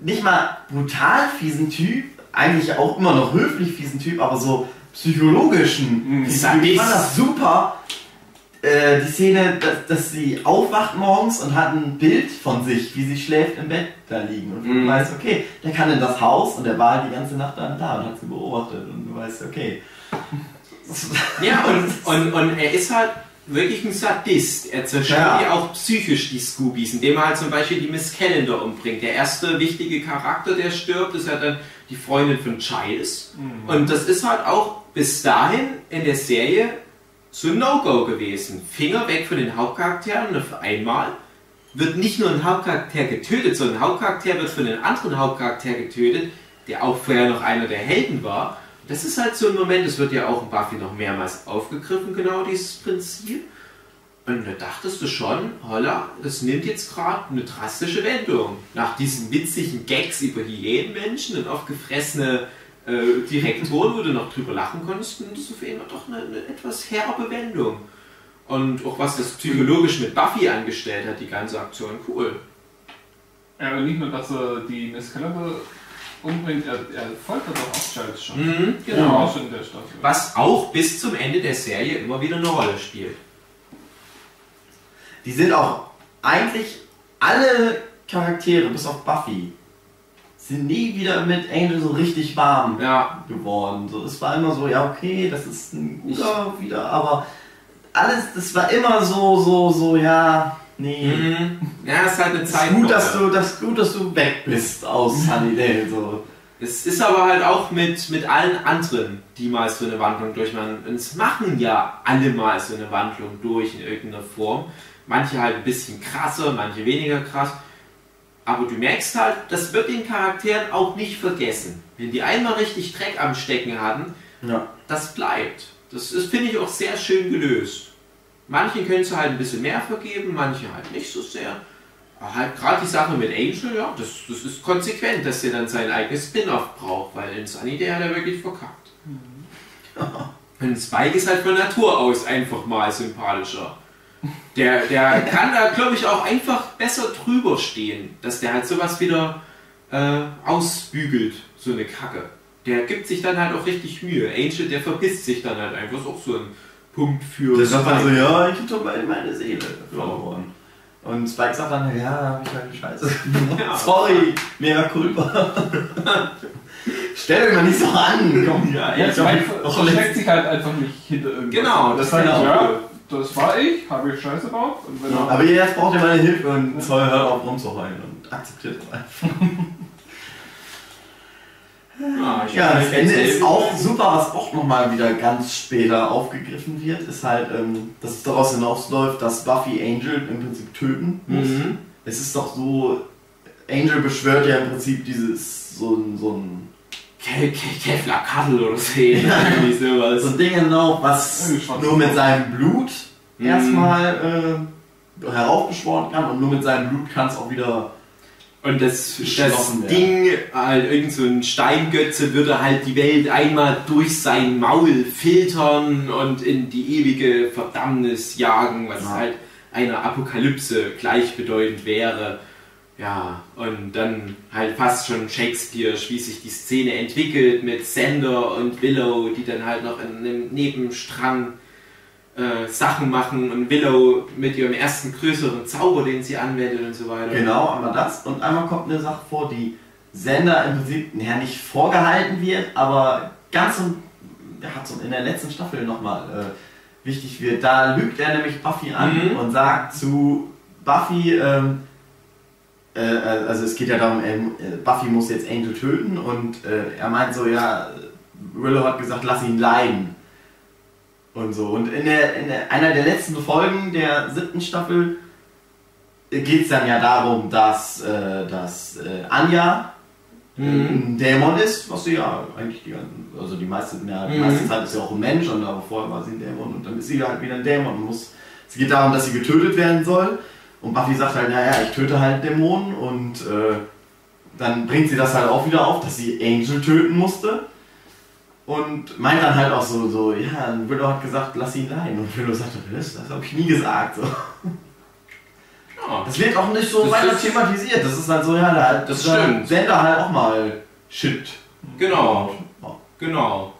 A: nicht mal brutal fiesen Typ, eigentlich auch immer noch höflich fiesen Typ, aber so psychologischen
C: Mhm.
A: Ich fand das super. Äh, die Szene, dass, dass sie aufwacht morgens und hat ein Bild von sich, wie sie schläft im Bett da liegen. Und du
D: Mhm.
A: weißt, okay, der kann in das Haus und der war halt die ganze Nacht dann da und hat sie beobachtet. Und du weißt, okay.
D: Ja, und, und, und er ist halt wirklich ein Sadist. Er zerstört
A: Ja.
D: auch psychisch die Scoobies, indem er halt zum Beispiel die Miss Calendar umbringt. Der erste wichtige Charakter, der stirbt, ist ja dann die Freundin von Giles. Und das ist halt auch bis dahin in der Serie so ein No-Go gewesen. Finger weg von den Hauptcharakteren und auf einmal wird nicht nur ein Hauptcharakter getötet, sondern ein Hauptcharakter wird von einem anderen Hauptcharakter getötet, der auch vorher noch einer der Helden war. Das ist halt so ein Moment, das wird ja auch in Buffy noch mehrmals aufgegriffen, genau dieses Prinzip. Und da dachtest du schon, holla, das nimmt jetzt gerade eine drastische Wendung. Nach diesen witzigen Gags über Hyänenmenschen und aufgefressene äh, Direktoren, wo du noch drüber lachen konntest, nimmt es auf einmal doch eine, eine etwas herbe Wendung. Und auch was das psychologisch mit Buffy angestellt hat, die ganze Aktion, cool.
C: Ja, und nicht nur, dass er die Miss Caliber umbringt, er, er foltert doch auch Giles schon.
D: Mhm, genau.
C: auch schon in der Staffel.
D: Was auch bis zum Ende der Serie immer wieder eine Rolle spielt.
A: Die sind auch eigentlich alle Charaktere, bis auf Buffy, sind nie wieder mit Angel so richtig warm
D: Ja,
A: geworden. So, es war immer so, ja okay, das ist ein guter wieder, aber alles, das war immer so, so, so, ja, nee.
D: mhm. ja, es ist halt eine Zeit.
A: ist gut, dass du, das ist gut, dass du weg bist aus Sunnydale. So.
D: Es ist aber halt auch mit, mit allen anderen, die mal so eine Wandlung durchmachen. Und es machen ja alle mal so eine Wandlung durch in irgendeiner Form. Manche halt ein bisschen krasser, manche weniger krass. Aber du merkst halt, das wird den Charakteren auch nicht vergessen. Wenn die einmal richtig Dreck am Stecken hatten,
A: Ja.
D: das bleibt. Das ist, finde ich, auch sehr schön gelöst. Manchen können sie halt ein bisschen mehr vergeben, manche halt nicht so sehr. Aber halt gerade die Sache mit Angel, ja, das, das ist konsequent, dass der dann sein eigenes Spin-off braucht, weil in Sunny der hat er wirklich verkackt. Und Spike ist halt von Natur aus einfach mal sympathischer. Der, der kann da, glaube ich, auch einfach besser drüber stehen, dass der halt sowas wieder äh, ausbügelt, so eine Kacke. Der gibt sich dann halt auch richtig Mühe. Angel, der verpisst sich dann halt einfach. Ist auch so ein Punkt für.
A: Der sagt dann so, ja, ich hab doch meine, meine Seele verloren. Und Spike sagt dann, ja, hab ich halt eine Scheiße.
D: Ja.
A: Sorry, mega culpa. Stell euch mal nicht so an. Komm,
D: Ja,
C: Ja,
D: ja,
C: Spike versteckt sich halt einfach nicht hinter irgendwas.
D: Genau,
C: das
D: das ich
C: ja,
D: cool.
C: das war ich, habe ich Scheiße gebaut. Er
A: Aber jetzt braucht ihr meine Hilfe und Zoll hört auf rumzuheulen und akzeptiert das einfach.
D: Ja, ich
A: Ja,
D: bin
A: das Ende ist auch super, was auch nochmal wieder ganz später aufgegriffen wird, ist halt, ähm, dass es daraus hinausläuft, dass Buffy Angel im Prinzip töten muss.
D: Mhm.
A: Es ist doch so, Angel beschwört ja im Prinzip dieses, so ein, so ein,
D: Ke- Ke- Kevlar Cuddle oder so. Sowas.
A: so ein Ding genau, was nur mit seinem Blut
D: Mhm.
A: erstmal äh, heraufbeschworen kann und nur mit seinem Blut kann es auch wieder
D: Und das, das. Ding, halt irgend so ein Steingötze, würde halt die Welt einmal durch sein Maul filtern und in die ewige Verdammnis jagen, was
A: Ja.
D: halt einer Apokalypse gleichbedeutend wäre. Ja, und dann halt fast schon Shakespeare, wie sich die Szene entwickelt mit Sander und Willow, die dann halt noch in einem Nebenstrang äh, Sachen machen und Willow mit ihrem ersten größeren Zauber, den sie anwendet und so weiter.
A: Genau, einmal das. Und einmal kommt eine Sache vor, die Sender im Prinzip ja, nicht vorgehalten wird, aber ganz und, hat so in der letzten Staffel nochmal äh, wichtig wird. Da lügt er nämlich Buffy an
D: Mhm.
A: und sagt zu Buffy, ähm, äh, also es geht ja darum, ähm, Buffy muss jetzt Angel töten und äh, er meint so, ja, Willow hat gesagt, lass ihn leiden. Und so. Und in, der, in der, einer der letzten Folgen der siebten Staffel geht es dann ja darum, dass, äh, dass äh, Anja ein Dämon ist, was sie ja eigentlich die, also die, meiste, ja, die
D: Mhm.
A: meiste Zeit ist ja auch ein Mensch und aber vorher war sie ein Dämon und dann ist sie halt wieder ein Dämon und muss. Es geht darum, dass sie getötet werden soll und Buffy sagt halt, naja, ich töte halt Dämonen und äh, dann bringt sie das halt auch wieder auf, dass sie Angel töten musste und meint dann halt auch so, so ja, Willow hat gesagt, lass ihn leiden und Willow sagt, das, das habe ich nie gesagt. So.
D: Ja.
A: Das wird auch nicht so
D: Das
A: weiter thematisiert. Das ist halt so, ja, da
D: Das
A: da
D: stimmt.
A: Sender halt auch mal Shit.
D: Genau,
A: Ja.
D: genau.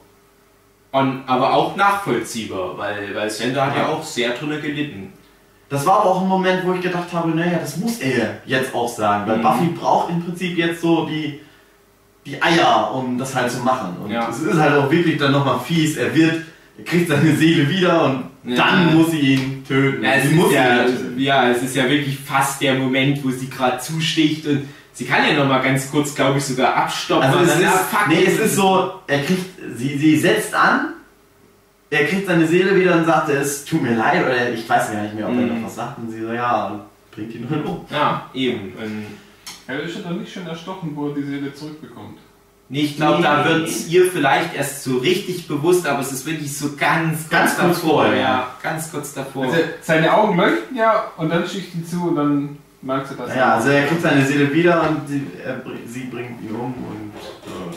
D: Und, aber auch nachvollziehbar, weil, weil Sender hat ja auch sehr drunter gelitten.
A: Das war aber auch ein Moment, wo ich gedacht habe, naja, das muss er jetzt auch sagen, weil
D: Mhm.
A: Buffy braucht im Prinzip jetzt so die, die Eier, um das halt zu machen. Und
D: Ja.
A: es ist halt auch wirklich dann nochmal fies. Er wird, er kriegt seine Seele wieder und
D: Ja.
A: dann muss sie ihn töten.
D: Ja, es,
A: muss
D: ist ja, ja, es ist ja wirklich fast der Moment, wo sie gerade zusticht und sie kann ja noch mal ganz kurz, glaube ich, sogar abstoppen.
A: Also es
D: ah,
A: ist,
D: fuck.
A: nee, es ist so, er kriegt, sie, sie setzt an, er kriegt seine Seele wieder und sagt, es tut mir leid, oder ich weiß gar nicht mehr, ob er
D: Mhm.
A: noch was sagt, und sie so, ja, bringt ihn halt um.
D: Ja, eben. Und
C: Er ist ja dann nicht schön erstochen, wo er die Seele zurückbekommt.
D: nee, ich glaube, da
A: Nee.
D: wird ihr vielleicht erst so richtig bewusst, aber es ist wirklich so ganz,
A: Ganz kurz
D: davor.
A: vorher,
D: Ja,
A: ja.
D: ganz kurz davor.
C: Also seine Augen leuchten ja und dann sticht ihn zu und dann merkst du das.
A: Ja, also er kriegt seine Seele wieder und sie, er, sie bringt ihn um und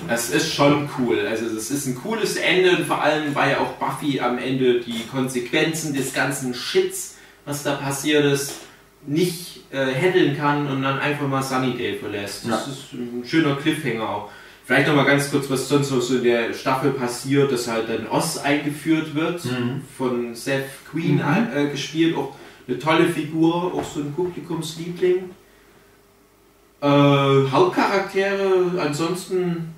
A: äh,
D: Es ist schon cool. Also es ist ein cooles Ende und vor allem, weil ja auch Buffy am Ende die Konsequenzen des ganzen Shits, was da passiert ist, nicht äh, handeln kann und dann einfach mal Sunnydale verlässt. Das
A: Ja.
D: ist ein schöner Cliffhanger auch. Vielleicht noch mal ganz kurz, was sonst noch so in der Staffel passiert, dass halt dann Oz eingeführt wird,
A: Mhm.
D: von Seth Queen
C: Mhm.
D: äh, gespielt, auch eine tolle Figur, auch so ein Publikumsliebling. Äh, Hauptcharaktere, ansonsten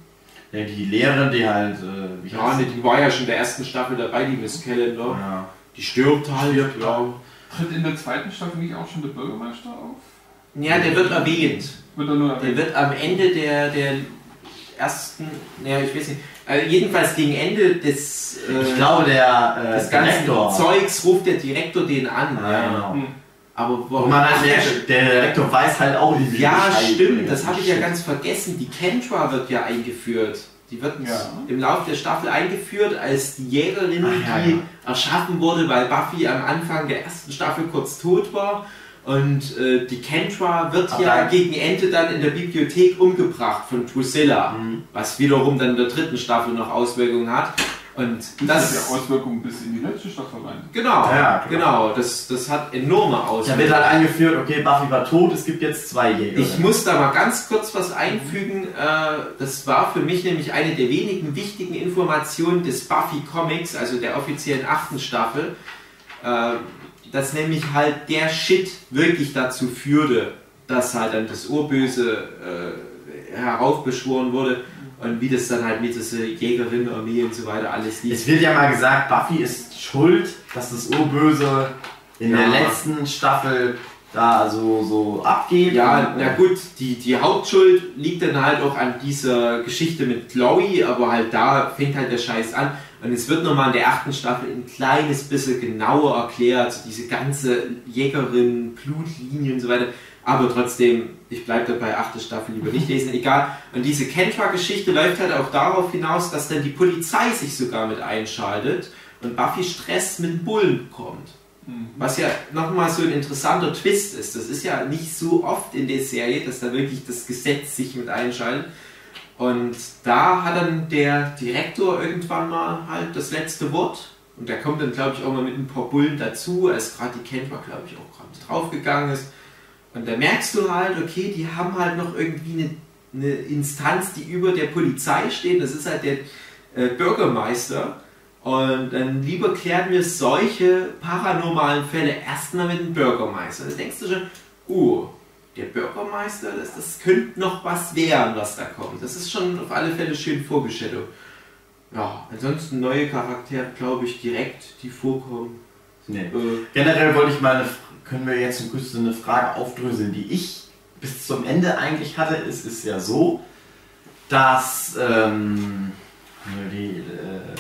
A: ja, die Lehrerin, die halt, äh, wie
D: ja, ne, die war ja schon in der ersten Staffel dabei, die Miss Calendar.
A: Ja.
D: Die stirbt halt.
A: Stirbt
D: ja.
C: Tritt in der zweiten Staffel nicht auch schon der Bürgermeister auf?
D: ja, der wird erwähnt.
C: Wird er nur
D: Der
C: erwähnt?
D: wird am Ende der, der ersten, naja, ich weiß nicht, also jedenfalls gegen Ende des, äh,
A: Ich glaube, der äh,
D: des ganzen
A: Direktor.
D: Zeugs ruft der Direktor den an.
A: Ja,
D: Ja.
A: genau.
C: Hm.
D: Aber warum?
A: man halt
D: Ach,
A: merkt, der Direktor weiß halt auch nicht, wie
D: Ja, stimmt, das habe ich ja ganz vergessen. Die Kentra wird ja eingeführt. Die wird
C: Ja.
D: im Laufe der Staffel eingeführt als die Jägerin,
A: Ach ja,
D: die
A: ja.
D: erschaffen wurde, weil Buffy am Anfang der ersten Staffel kurz tot war. Und äh, die Kentra wird
A: Aber
D: ja gegen Ende dann in der Bibliothek umgebracht von Drusilla,
A: Mhm.
D: was wiederum dann in der dritten Staffel noch Auswirkungen hat. Und
C: Das hat ja Auswirkungen bis in die letzte Staffel rein.
D: genau,
A: Ja,
D: genau, das, das hat enorme
A: Da
D: Auswirkungen.
A: wird halt eingeführt, okay, Buffy war tot, es gibt jetzt zwei Jäger.
D: Ich muss da mal ganz kurz was einfügen. Äh, Das war für mich nämlich eine der wenigen wichtigen Informationen des Buffy Comics, also der offiziellen achten Staffel, äh, dass nämlich halt der Shit wirklich dazu führte, dass halt dann das Urböse äh, heraufbeschworen wurde und wie das dann halt mit dieser Jägerinnenarmee und so weiter alles lief.
A: Es wird ja mal gesagt, Buffy ist schuld, dass das Urböse in der
D: Ja.
A: letzten Staffel da so, so abgeht.
D: Ja,
A: Und,
D: na gut, die, die Hauptschuld liegt dann halt auch an dieser Geschichte mit Chloe, aber halt da fängt halt der Scheiß an. Und es wird nochmal in der achten Staffel ein kleines bisschen genauer erklärt, so diese ganze Jägerin, Blutlinie und so weiter. Aber trotzdem, ich bleibe dabei, achte Staffel lieber nicht lesen, egal. Und diese Kentra-Geschichte läuft halt auch darauf hinaus, dass dann die Polizei sich sogar mit einschaltet und Buffy Stress mit Bullen bekommt. Was ja nochmal so ein interessanter Twist ist. Das ist ja nicht so oft in der Serie, dass da wirklich das Gesetz sich mit einschaltet. Und da hat dann der Direktor irgendwann mal halt das letzte Wort. Und der kommt dann, glaube ich, auch mal mit ein paar Bullen dazu, als gerade die Kendra, glaube ich, auch gerade draufgegangen ist. Und da merkst du halt, okay, die haben halt noch irgendwie eine, eine Instanz, die über der Polizei steht. Das ist halt der äh, Bürgermeister. Und dann lieber klären wir solche paranormalen Fälle erstmal mit dem Bürgermeister. Da denkst du schon, uh, der Bürgermeister, das, das könnte noch was werden, was da kommt. Das ist schon auf alle Fälle schön vorgestellt. Ja, ansonsten neue Charaktere, glaube ich, direkt, die vorkommen,
A: Nee.
D: Äh,
A: Generell wollte ich mal, eine, können wir jetzt so eine Frage aufdröseln, die ich bis zum Ende eigentlich hatte. Es ist ja so, dass ähm, die, äh,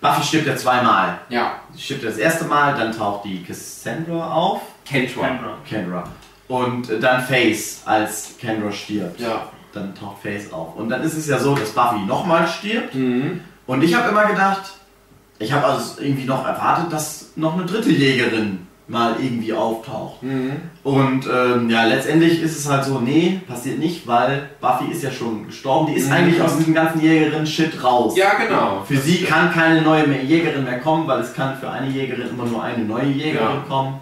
A: Buffy stirbt ja zweimal.
D: ja,
A: Sie stirbt das erste Mal, dann taucht die Cassandra auf,
D: Kentra.
C: Kendra.
A: Kendra. Und äh, dann Face, als Kendra stirbt.
D: Ja.
A: Dann taucht Face auf. Und dann ist es ja so, dass Buffy nochmal stirbt.
D: Mhm.
A: Und ich habe immer gedacht, ich habe also irgendwie noch erwartet, dass noch eine dritte Jägerin mal irgendwie auftaucht.
D: Mhm.
A: Und ähm, ja, letztendlich ist es halt so, nee, passiert nicht, weil Buffy ist ja schon gestorben. Die ist
D: Mhm.
A: eigentlich aus diesem ganzen Jägerin-Shit raus.
D: Ja, genau.
A: Für sie kann keine neue mehr Jägerin mehr kommen, weil es kann für eine Jägerin immer nur eine neue Jägerin
D: Ja.
A: kommen.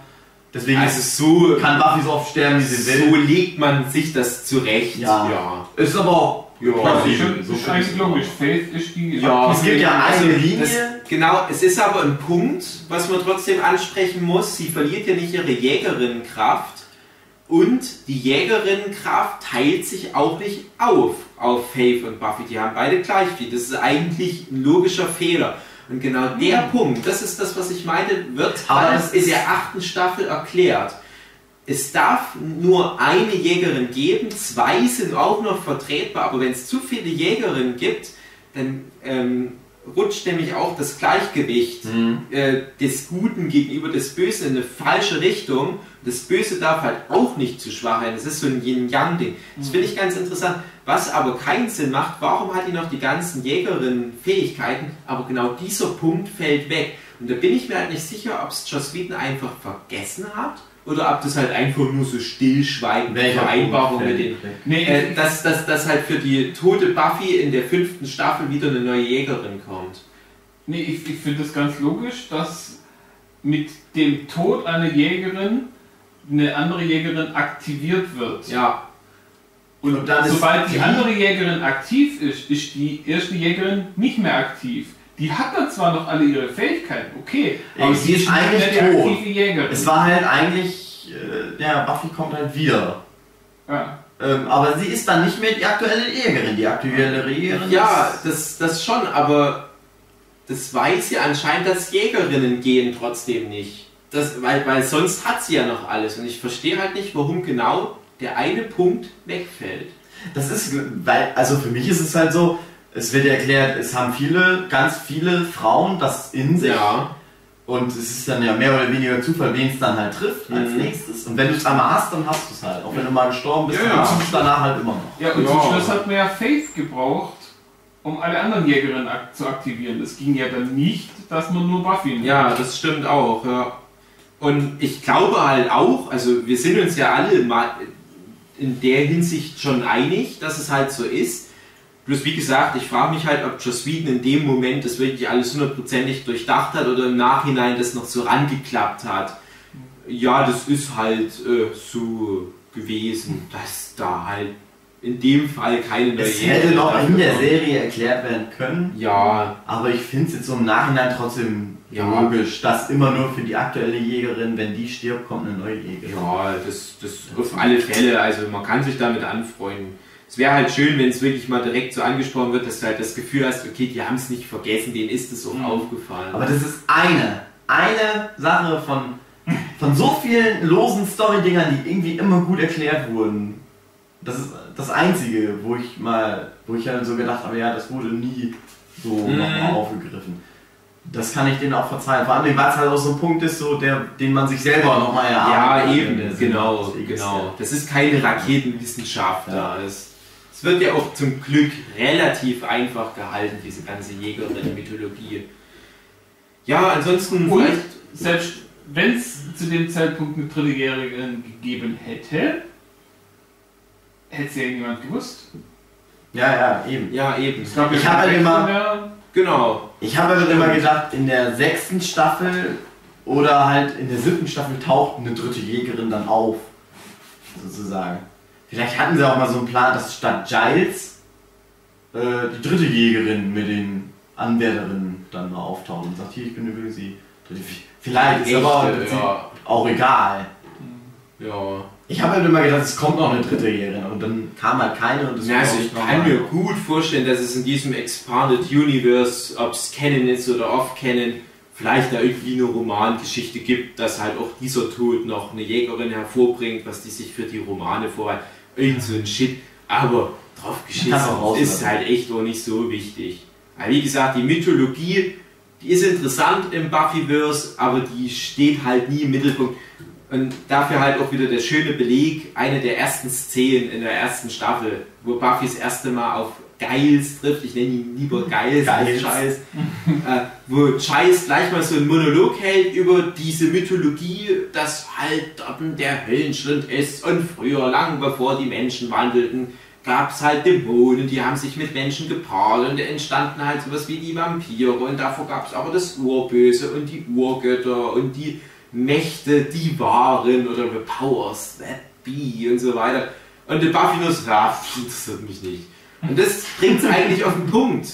A: Deswegen
D: Also so,
A: kann Buffy so oft sterben, wie sie will.
D: so legt man sich das zurecht.
A: Ja.
D: ja.
A: Ist aber auch
D: Ja,
C: Das ist, schon,
A: So
C: ist eigentlich logisch. Faith ist die.
D: Ja,
A: Es gibt ja
D: also
A: eine Linie.
D: Das, genau, es ist aber ein Punkt, was man trotzdem ansprechen muss. Sie verliert ja nicht ihre Jägerinnenkraft und die Jägerinnenkraft teilt sich auch nicht auf auf Faith und Buffy. Die haben beide gleich viel. Das ist eigentlich ein logischer Fehler. Und genau der Punkt, das ist das, was ich meinte, wird
A: es
D: in der achten Staffel erklärt. Es darf nur eine Jägerin geben, zwei sind auch noch vertretbar, aber wenn es zu viele Jägerinnen gibt, dann ähm, rutscht nämlich auch das Gleichgewicht
A: Mhm.
D: äh, des Guten gegenüber des Bösen in eine falsche Richtung. Das Böse darf halt auch nicht zu schwach sein. Das ist so ein Yin-Yang-Ding. Das finde ich ganz interessant. Was aber keinen Sinn macht, warum hat die noch die ganzen Jägerinnen-Fähigkeiten, aber genau dieser Punkt fällt weg. Und da bin ich mir halt nicht sicher, ob es Joss Whedon einfach vergessen hat oder ob das halt einfach nur so stillschweigende
A: Welcher
D: Vereinbarung mit den?
C: Nee,
D: äh, dass, dass, dass halt für die tote Buffy in der fünften Staffel wieder eine neue Jägerin kommt.
C: Nee, ich, ich finde es ganz logisch, dass mit dem Tod einer Jägerin eine andere Jägerin aktiviert wird.
D: Ja,
C: Und,
A: Und
C: sobald die
A: die-
C: andere Jägerin aktiv ist, ist die erste Jägerin nicht mehr aktiv. Die hat dann zwar noch alle ihre Fähigkeiten, okay, aber
A: sie
C: sie
A: ist eigentlich tot.
C: Jägerin.
A: Es war halt eigentlich, äh, ja, Buffy kommt halt wieder.
C: ja.
A: Ähm, aber sie ist dann nicht mehr die aktuelle Jägerin. Die aktuelle Jägerin
D: ja
A: ist...
D: das, das schon, aber das weiß ja anscheinend das Jägerinnen gehen trotzdem nicht. Das, weil, weil sonst hat sie ja noch alles und ich verstehe halt nicht, warum genau der eine Punkt wegfällt.
A: Das ist, weil, also für mich ist es halt so, es wird erklärt, es haben viele, ganz viele Frauen das in sich.
D: Ja,
A: Und es ist dann ja mehr oder weniger Zufall, wen es dann halt trifft als
D: Mhm.
A: nächstes. Und wenn du es einmal hast, dann hast du es halt. Auch wenn du mal gestorben bist,
D: Ja,
A: dann
D: ja.
A: hast du es danach halt immer noch.
C: Ja, und
D: Ja.
C: zum Schluss hat man ja Faith gebraucht, um alle anderen Jägerinnen ak zu aktivieren. Es ging ja dann nicht, dass man nur Buffy nimmt.
D: ja, das stimmt auch. Ja. Und ich glaube halt auch, also wir sind uns ja alle mal in der Hinsicht schon einig, dass es halt so ist. Bloß wie gesagt, ich frage mich halt, ob Joss Whedon in dem Moment das wirklich alles hundertprozentig durchdacht hat oder im Nachhinein das noch so rangeklappt hat. Ja, das ist halt äh, so gewesen, dass da halt in dem Fall keine neue
A: Es hätte noch in der. Serie erklärt werden können.
D: Ja,
A: Aber ich finde es jetzt so im Nachhinein trotzdem
D: Ja.
A: logisch, dass immer nur für die aktuelle Jägerin, wenn die stirbt, kommt eine neue Jägerin.
D: Ja, das, das auf alle Fälle. Also man kann sich damit anfreunden. Es wäre halt schön, wenn es wirklich mal direkt so angesprochen wird, dass du halt das Gefühl hast, okay, die haben es nicht vergessen, denen ist es auch aufgefallen.
A: Aber das ist eine, eine Sache von, von so vielen losen Story-Dingern, die irgendwie immer gut erklärt wurden. Das ist das Einzige, wo ich mal, wo ich halt so gedacht habe, ja, das wurde nie so
D: Mhm.
A: nochmal aufgegriffen. Das kann ich denen auch verzeihen. Vor allem, weil es halt auch so ein Punkt ist, so der, den man sich selber nochmal
D: ja,
A: erarbeitet in
D: eben, genau, genau. Das ist keine Raketenwissenschaft
A: Ja.
D: da. Es, es wird ja auch zum Glück relativ einfach gehalten, diese ganze Jägerin-Mythologie. Ja, ansonsten
C: Und
D: vielleicht.
C: selbst wenn es zu dem Zeitpunkt eine dritte Jägerin gegeben hätte, hätte es ja niemand gewusst.
A: Ja, ja, eben.
D: Ja, eben.
C: Es gab
A: Ich hab halt immer-
C: mehr.
D: Genau.
A: Ich habe aber immer gedacht, in der sechsten Staffel oder halt in der siebten Staffel taucht eine dritte Jägerin dann auf. Sozusagen. Vielleicht hatten sie auch mal so einen Plan, dass statt Giles äh, die dritte Jägerin mit den Anwärterinnen dann mal auftaucht und sagt, hier, ich bin übrigens die dritte. Vielleicht ist aber im Prinzip
D: ja,
A: auch egal.
D: ja.
A: Ich habe halt immer gedacht, es kommt noch eine dritte Jägerin und dann kam halt keine und das
D: Ja, also ich kann mir gut vorstellen, dass es in diesem Expanded Universe, ob es Canon ist oder Off-Canon, vielleicht da irgendwie eine Romangeschichte gibt, dass halt auch dieser Tod noch eine Jägerin hervorbringt, was die sich für die Romane vorhat. Irgend so ein Shit. Aber drauf geschissen ist halt echt auch nicht so wichtig. Aber wie gesagt, die Mythologie, die ist interessant im Buffyverse, aber die steht halt nie im Mittelpunkt. Und dafür halt auch wieder der schöne Beleg, eine der ersten Szenen in der ersten Staffel, wo Buffy das erste Mal auf Geils trifft, ich nenne ihn lieber Geils, Geils. Scheiß, äh, wo Scheiß gleich mal so einen Monolog hält über diese Mythologie, dass halt der Höllenschritt ist und früher, lang bevor die Menschen wandelten, gab es halt Dämonen, die haben sich mit Menschen gepaart und entstanden halt sowas wie die Vampire und davor gab es aber das Urböse und die Urgötter und die Mächte, die waren oder the powers that be und so weiter. Und der Buffy nur so, ah, interessiert mich nicht. Und das bringt es eigentlich auf den Punkt.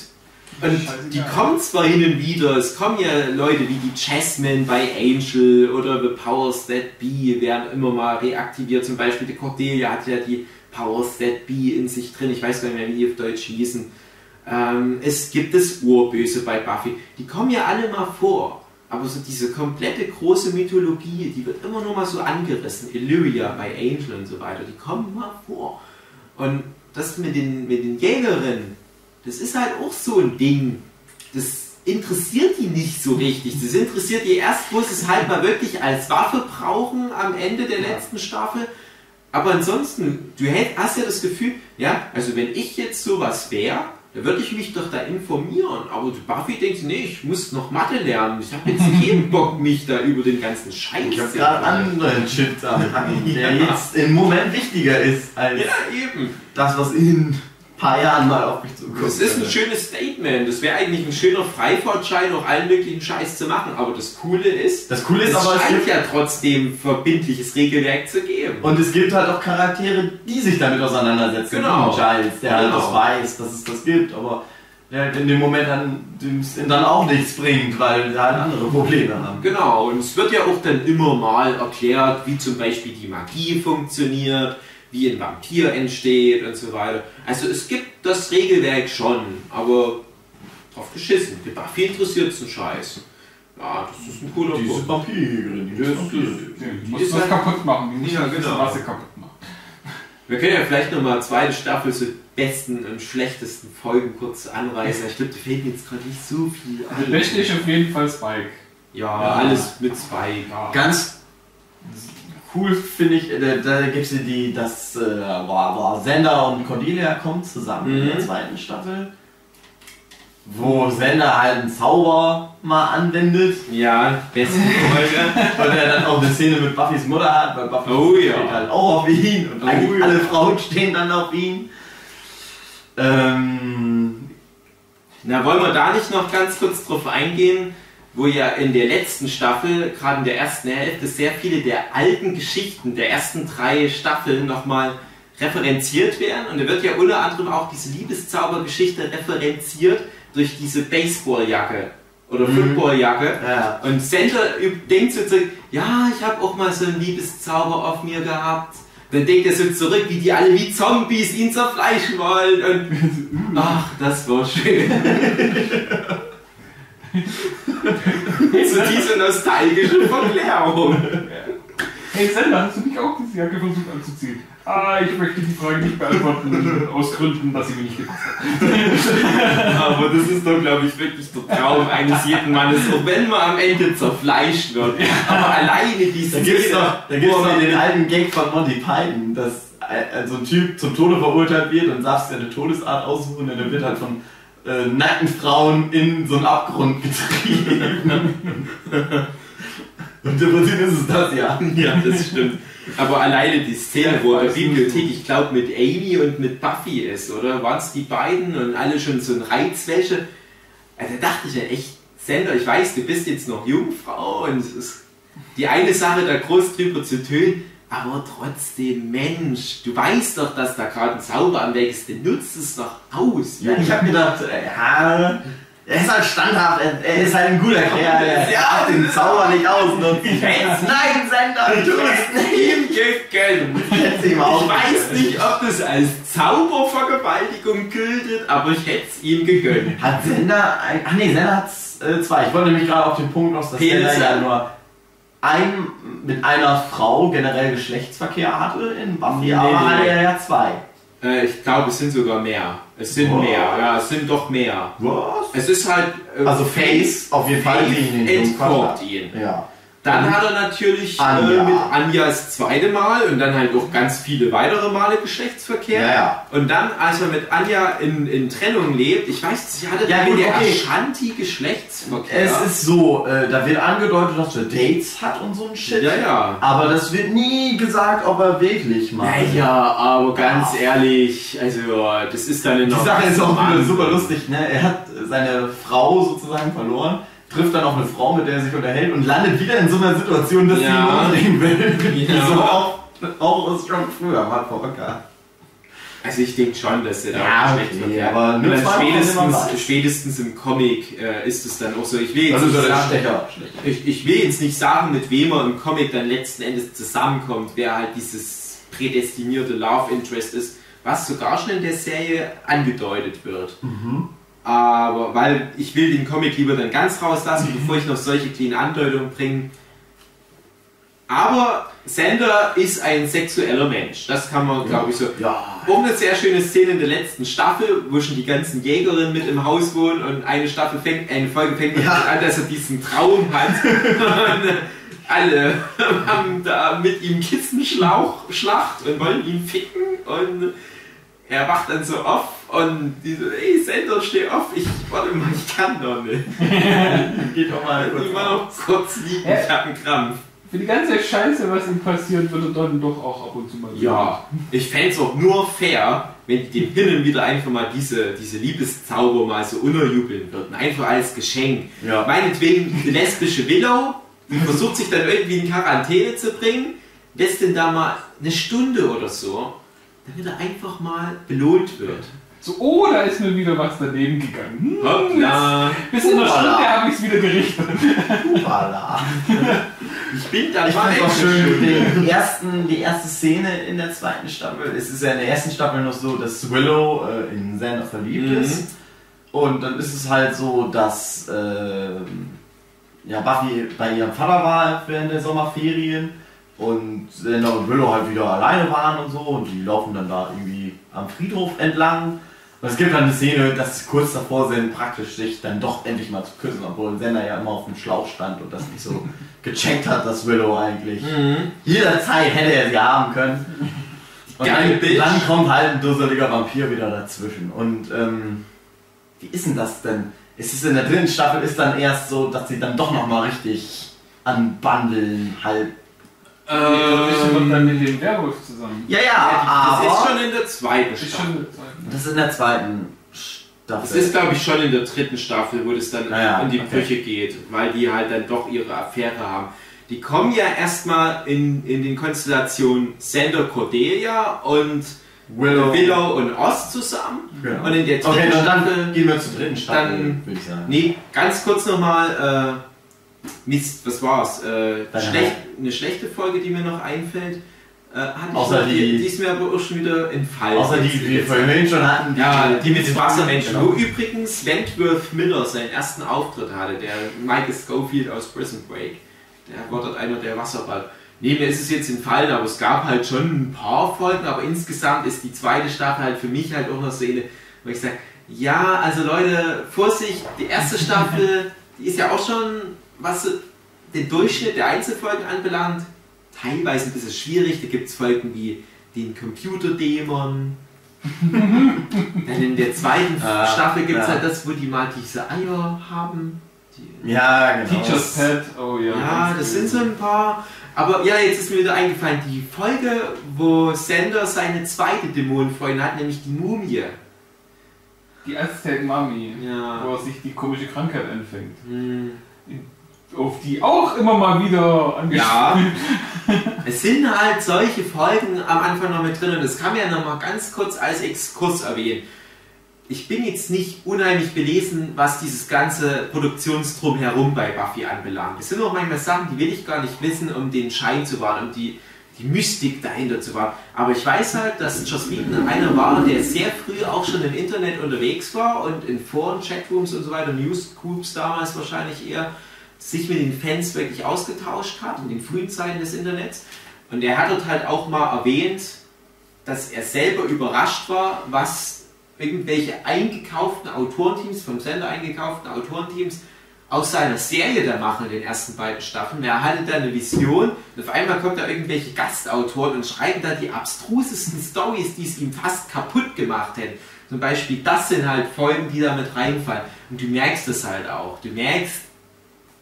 D: Und die kommen zwar hin und wieder, es kommen ja Leute wie die Jasmine bei Angel oder The Powers That Be werden immer mal reaktiviert. Zum Beispiel die Cordelia hat ja die Powers That Be in sich drin. Ich weiß gar nicht mehr, wie die auf Deutsch hießen. Ähm, es gibt das Urböse bei Buffy. Die kommen ja alle mal vor. Aber so diese komplette große Mythologie, die wird immer nur mal so angerissen. Illyria bei Angel und so weiter, die kommen mal vor. Und das mit den, mit den Jägerinnen, das ist halt auch so ein Ding. Das interessiert die nicht so richtig. Das interessiert die erst, wo sie es halt mal wirklich als Waffe brauchen am Ende der letzten Staffel. Aber ansonsten, du hast ja das Gefühl, ja, also wenn ich jetzt sowas wäre, da würde ich mich doch da informieren. Aber Buffy denkt, nee, ich muss noch Mathe lernen. Ich habe jetzt keinen Bock, mich da über den ganzen Scheiß
A: Ich habe gerade anderen Shit anfangen, der jetzt im Moment wichtiger ist als
D: ja, eben.
A: das, was in paar Jahren mal auf mich zukommt.
D: Das ist ein schönes Statement. Das wäre eigentlich ein schöner Freifahrtschein, auch allen möglichen Scheiß zu machen. Aber das Coole ist,
A: das Coole ist
D: es
A: aber,
D: scheint ja trotzdem verbindliches Regelwerk zu geben.
A: Und es gibt halt auch Charaktere, die sich damit auseinandersetzen.
D: Genau.
A: Giles, der
D: genau.
A: halt das weiß, dass es das gibt, aber der in dem Moment dann, dann auch nichts bringt, weil sie halt andere Probleme haben.
D: Genau, und es wird ja auch dann immer mal erklärt, wie zum Beispiel die Magie funktioniert wie ein Vampir entsteht und so weiter. Also es gibt das Regelwerk schon, aber drauf geschissen. Die Buffy interessiert es einen Scheiß. Ja, das ist ein cooler
A: Diese Punkt. Vampirin,
C: die, ist, die, die muss was halt kaputt machen, die muss ja, genau. was kaputt machen.
D: Wir können ja vielleicht nochmal zweite Staffel so besten und schlechtesten Folgen kurz anreißen. Ich glaube, da fehlt mir jetzt gerade nicht so viel
C: an. Beste ist auf jeden Fall Spike.
D: Ja, ja. alles mit Spike. Ja.
A: Ganz cool finde ich, da, da gibt es die, das äh, war, Sender und Cordelia kommen zusammen mhm. in der mhm. zweiten Staffel. Wo Sender halt einen Zauber mal anwendet.
D: Ja, beste Folge.
A: weil er dann auch eine Szene mit Buffys Mutter hat, weil Buffy
D: oh, ja.
A: steht halt auch auf ihn und oh, ja. alle Frauen stehen dann auf ihn. Ähm,
D: Na, wollen wir da nicht noch ganz kurz drauf eingehen? Wo ja in der letzten Staffel, gerade in der ersten Hälfte, sehr viele der alten Geschichten der ersten drei Staffeln nochmal referenziert werden. Und da wird ja unter anderem auch diese Liebeszaubergeschichte referenziert durch diese Baseballjacke oder mhm. Footballjacke. Ja. Und Sender denkt so zurück, ja, ich habe auch mal so einen Liebeszauber auf mir gehabt. Dann denkt er so zurück, wie die alle wie Zombies ihn zerfleischen wollen. Und ach, das war schön. so diese nostalgische Verklärung.
C: Hey Sender, hast du nicht auch diese Jacke versucht anzuziehen? Ah, ich möchte die Frage nicht beantworten, aus Gründen, dass sie mir nicht gepasst hat.
D: Aber das ist doch, glaube ich, wirklich der Traum eines jeden Mannes, auch wenn man am Ende zerfleischt wird. Aber alleine diese
A: Da gibt es doch, da gibt's doch den alten Gag von Monty Python, dass äh, so ein Typ zum Tode verurteilt wird und darf sich eine Todesart aussuchen und dann wird halt von äh, nackten Frauen in so einen Abgrund getrieben. Und im Prinzip ist es das, ja.
D: Ja, das stimmt. Aber alleine die Szene, ja, wo er Bibliothek, ich glaube, mit Amy und mit Buffy ist, oder? Waren es die beiden und alle schon so ein Reizwäsche? Also, da dachte ich ja echt, Sender, ich weiß, du bist jetzt noch Jungfrau und es ist die eine Sache, da groß drüber zu tönen, aber trotzdem, Mensch, du weißt doch, dass da gerade ein Zauber am wächst, nutzt es doch aus.
A: Ja, ich habe gedacht, äh, ja, Er ist halt standhaft, er, ist halt ein guter Kerl, er
D: Ja,
A: den Zauber nicht ausnutzen. Nein, Sender, es nicht!
D: Ihm gegönnt. Ich weiß nicht, ob das als Zaubervergewaltigung gilt, aber ich hätte es ihm gegönnt.
A: Hat Sender, ein, ach nee, Sender hat äh, zwei. Ich wollte nämlich gerade auf den Punkt aus, dass Sender ja nur ein, mit einer Frau generell Geschlechtsverkehr hatte in Buffy,
D: Nee,
A: aber
D: nee,
A: hatte er ja zwei.
D: Äh, ich glaube, es sind sogar mehr. Es sind
A: Oh.
D: mehr, ja, es sind doch mehr.
A: Was?
D: Es ist halt. äh,
A: Also Face auf jeden Fall, die ihn in den
D: ihn.
A: Ja.
D: Dann hat er natürlich
A: Anja.
D: Äh, mit Anja das zweite Mal und dann halt auch ganz viele weitere Male Geschlechtsverkehr.
A: Ja, ja.
D: Und dann, als er mit Anja in, in Trennung lebt, ich weiß, sie hatte
A: Ja, gut,
D: der
A: okay.
D: Ashanti Geschlechtsverkehr.
A: Es ist so, äh, da wird angedeutet, dass er Dates hat und so ein Shit.
D: ja, ja.
A: Aber das wird nie gesagt, ob er wirklich macht.
D: Naja, aber ganz ehrlich, also das ist dann
A: Die Sache ist auch super lustig, ne? Er hat seine Frau sozusagen verloren, trifft dann auf eine Frau, mit der er sich unterhält und landet wieder in so einer Situation, dass
D: Ja.
A: sie ihn umbringen will.
D: Ja.
A: so auch, auch ist schon früher mal vorgekommen.
D: Also ich denke schon, dass er da
A: Ja,
D: Geschlechtsverkehr
A: okay, aber
D: Und
A: nur
D: spätestens, spätestens im Comic äh, ist es dann auch so. Ich will jetzt
A: ist
D: nicht sagen. Ich, ich will jetzt nicht sagen, mit wem er im Comic dann letzten Endes zusammenkommt, wer halt dieses prädestinierte Love Interest ist, was sogar schon in der Serie angedeutet wird. Aber weil ich will den Comic lieber dann ganz rauslassen, bevor ich noch solche kleinen Andeutungen bringe. Aber Sander ist ein sexueller Mensch. Das kann man, glaube ich, so.
A: Ja.
D: Auch eine sehr schöne Szene in der letzten Staffel, wo schon die ganzen Jägerinnen mit im Haus wohnen und eine Staffel fängt, eine Folge fängt
A: Ja.
D: an, dass er diesen Traum hat. und alle haben da mit ihm Kissenschlauch, Schlacht und wollen ihn ficken und er wacht dann so auf und die so, ey Sender, steh auf, ich, warte mal, ich kann doch nicht.
A: Geht doch mal kurz
D: Ich mal noch kurz liegen,
C: Ja.
D: ich hab einen Krampf.
C: Für die ganze Scheiße, was ihm passiert, wird er dann doch auch ab und zu mal
D: Ja, ich fände es auch nur fair, wenn die dem Himmel wieder einfach mal diese, diese Liebeszauber mal so unterjubeln würden. Einfach als Geschenk.
A: Ja.
D: Meinetwegen die lesbische Willow, die versucht sich dann irgendwie in Quarantäne zu bringen, lässt den da mal eine Stunde oder so, damit er einfach mal belohnt wird.
C: So, oh, da ist mir wieder was daneben gegangen. Hm,
D: Hoppla.
C: Bis in einer
A: Hoppala.
C: Stunde habe ich es wieder gerichtet.
A: Voilà.
D: Ich bin da
A: Ich
D: mal
A: fand auch schön den ersten, die erste Szene in der zweiten Staffel. Es ist ja in der ersten Staffel noch so, dass Willow äh, in Xander verliebt
D: Mhm.
A: ist. Und dann ist es halt so, dass ähm, ja, Buffy bei ihrem Vater war während der Sommerferien und Xander und Willow halt wieder alleine waren und so und die laufen dann da irgendwie am Friedhof entlang. Und es gibt dann eine Szene, dass sie kurz davor sind, praktisch sich dann doch endlich mal zu küssen, obwohl Xander ja immer auf dem Schlauch stand und das nicht so gecheckt hat, dass Willow eigentlich
D: Mhm.
A: jederzeit hätte er sie haben können. Und dann, dann kommt halt ein dusseliger Vampir wieder dazwischen. Und ähm, wie ist denn das denn? Es ist in der dritten Staffel ist dann erst so, dass sie dann doch nochmal richtig anbandeln halt.
C: Das ist doch dann mit dem Werwolf zusammen.
A: Ja, ja,
D: das ist
A: aber
D: schon in der zweiten
C: Das ist
D: Staffel.
A: das ist in der zweiten
D: Das
A: Staffel.
D: ist, glaube ich, schon in der dritten Staffel, wo das dann
A: Ah ja,
D: in die
A: okay.
D: Brüche geht, weil die halt dann doch ihre Affäre haben. Die kommen ja erstmal in, in den Konstellationen Sander Cordelia und
A: Willow.
D: Willow und Oz zusammen.
A: Genau.
D: Und in der dritten
A: Okay, dann,
D: Staffel.
A: gehen wir zur dritten Staffel,
D: dann-
A: würde ich sagen.
D: Nee, ganz kurz nochmal. Äh, Mist, was war's? Äh, schlecht, eine schlechte Folge, die mir noch einfällt. Äh,
A: Außer
D: die,
A: die-
D: die ist mir aber auch schon wieder entfallen.
A: Außer die, die wir vorhin schon hatten.
D: Ja, die mit dem Wassermenschen.
A: Genau.
D: Wo übrigens Wentworth Miller seinen ersten Auftritt hatte, der Michael Schofield aus Prison Break. Der war dort einer der Wasserball. Nee, mir ist es jetzt entfallen, aber es gab halt schon ein paar Folgen, aber insgesamt ist die zweite Staffel halt für mich halt auch noch so eine, wo ich sage, ja, also Leute, Vorsicht, die erste Staffel, die ist ja auch schon, was den Durchschnitt der Einzelfolgen anbelangt, teilweise ein bisschen schwierig. Da gibt es Folgen wie den Computerdämon. Dann in der zweiten
A: Ah,
D: Staffel gibt es
A: ja.
D: halt das, wo die mal diese Eier haben. Die,
A: Ja, genau.
C: Teacher's Pet, oh ja.
D: ja, das sind so ein paar. Aber ja, jetzt ist mir wieder eingefallen, die Folge, wo Sander seine zweite Dämonenfreundin hat, nämlich die Mumie.
C: Die Aztec Mummy,
D: Ja.
C: wo er sich die komische Krankheit anfängt.
D: Hm.
C: Auf die auch immer mal wieder
D: Ja,
C: angespielt.
D: es sind halt solche Folgen am Anfang noch mit drin und das kann man ja noch mal ganz kurz als Exkurs erwähnen. ich bin jetzt nicht unheimlich belesen, was dieses ganze Produktionsdrum herum bei Buffy anbelangt. Es sind auch manchmal Sachen, die will ich gar nicht wissen, um den Schein zu wahren, um die, die Mystik dahinter zu wahren. Aber ich weiß halt, dass Joss Whedon einer war, der sehr früh auch schon im Internet unterwegs war und in Foren, Chatrooms und so weiter, Newsgroups damals wahrscheinlich eher, sich mit den Fans wirklich ausgetauscht hat, in den frühen Zeiten des Internets. Und er hat dort halt auch mal erwähnt, dass er selber überrascht war, was irgendwelche eingekauften Autorenteams, vom Sender eingekauften Autorenteams aus seiner Serie da machen in den ersten beiden Staffeln. Er hatte da eine Vision und auf einmal kommt da irgendwelche Gastautoren und schreiben da die abstrusesten Stories, die es ihm fast kaputt gemacht hätten. Zum Beispiel, das sind halt Folgen, die da mit reinfallen. Und du merkst es halt auch. Du merkst,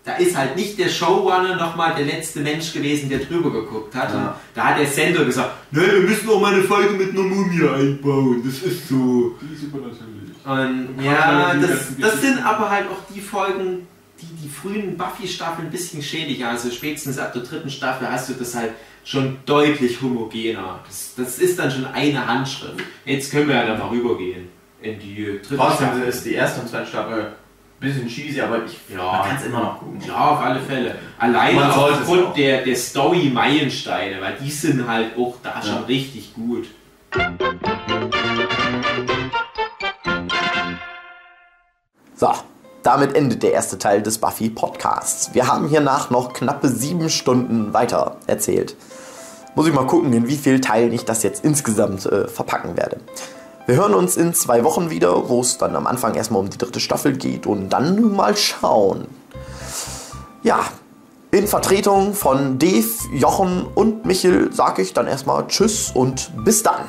D: da ist halt nicht der Showrunner nochmal der letzte Mensch gewesen, der drüber geguckt hat. Ja. da hat der Sender gesagt, ne, wir müssen auch mal eine Folge mit einer Mumie einbauen. Das ist so.
C: Die ist super natürlich.
D: Und ja, das, das sind aber halt auch die Folgen, die die frühen Buffy-Staffeln ein bisschen schädigen. Also spätestens ab der dritten Staffel hast du das halt schon deutlich homogener. Das, das ist dann schon eine Handschrift. Jetzt können wir ja dann mal rübergehen in die
F: dritte Trotzdem Staffel. ist die erste und zweite Staffel bisschen cheesy, aber ich ja, kann es immer noch gucken.
D: Ja, auf alle Fälle. Alleine aufgrund der, der Story-Meilensteine, weil die sind halt auch da ja. schon richtig gut.
A: So, damit endet der erste Teil des Buffy Podcasts. Wir haben hiernach noch knappe sieben Stunden weiter erzählt. Muss ich mal gucken, in wie vielen Teilen ich das jetzt insgesamt äh, verpacken werde. Wir hören uns in zwei Wochen wieder, wo es dann am Anfang erstmal um die dritte Staffel geht und dann mal schauen. Ja, in Vertretung von Dave, Jochen und Michel sage ich dann erstmal Tschüss und bis dann.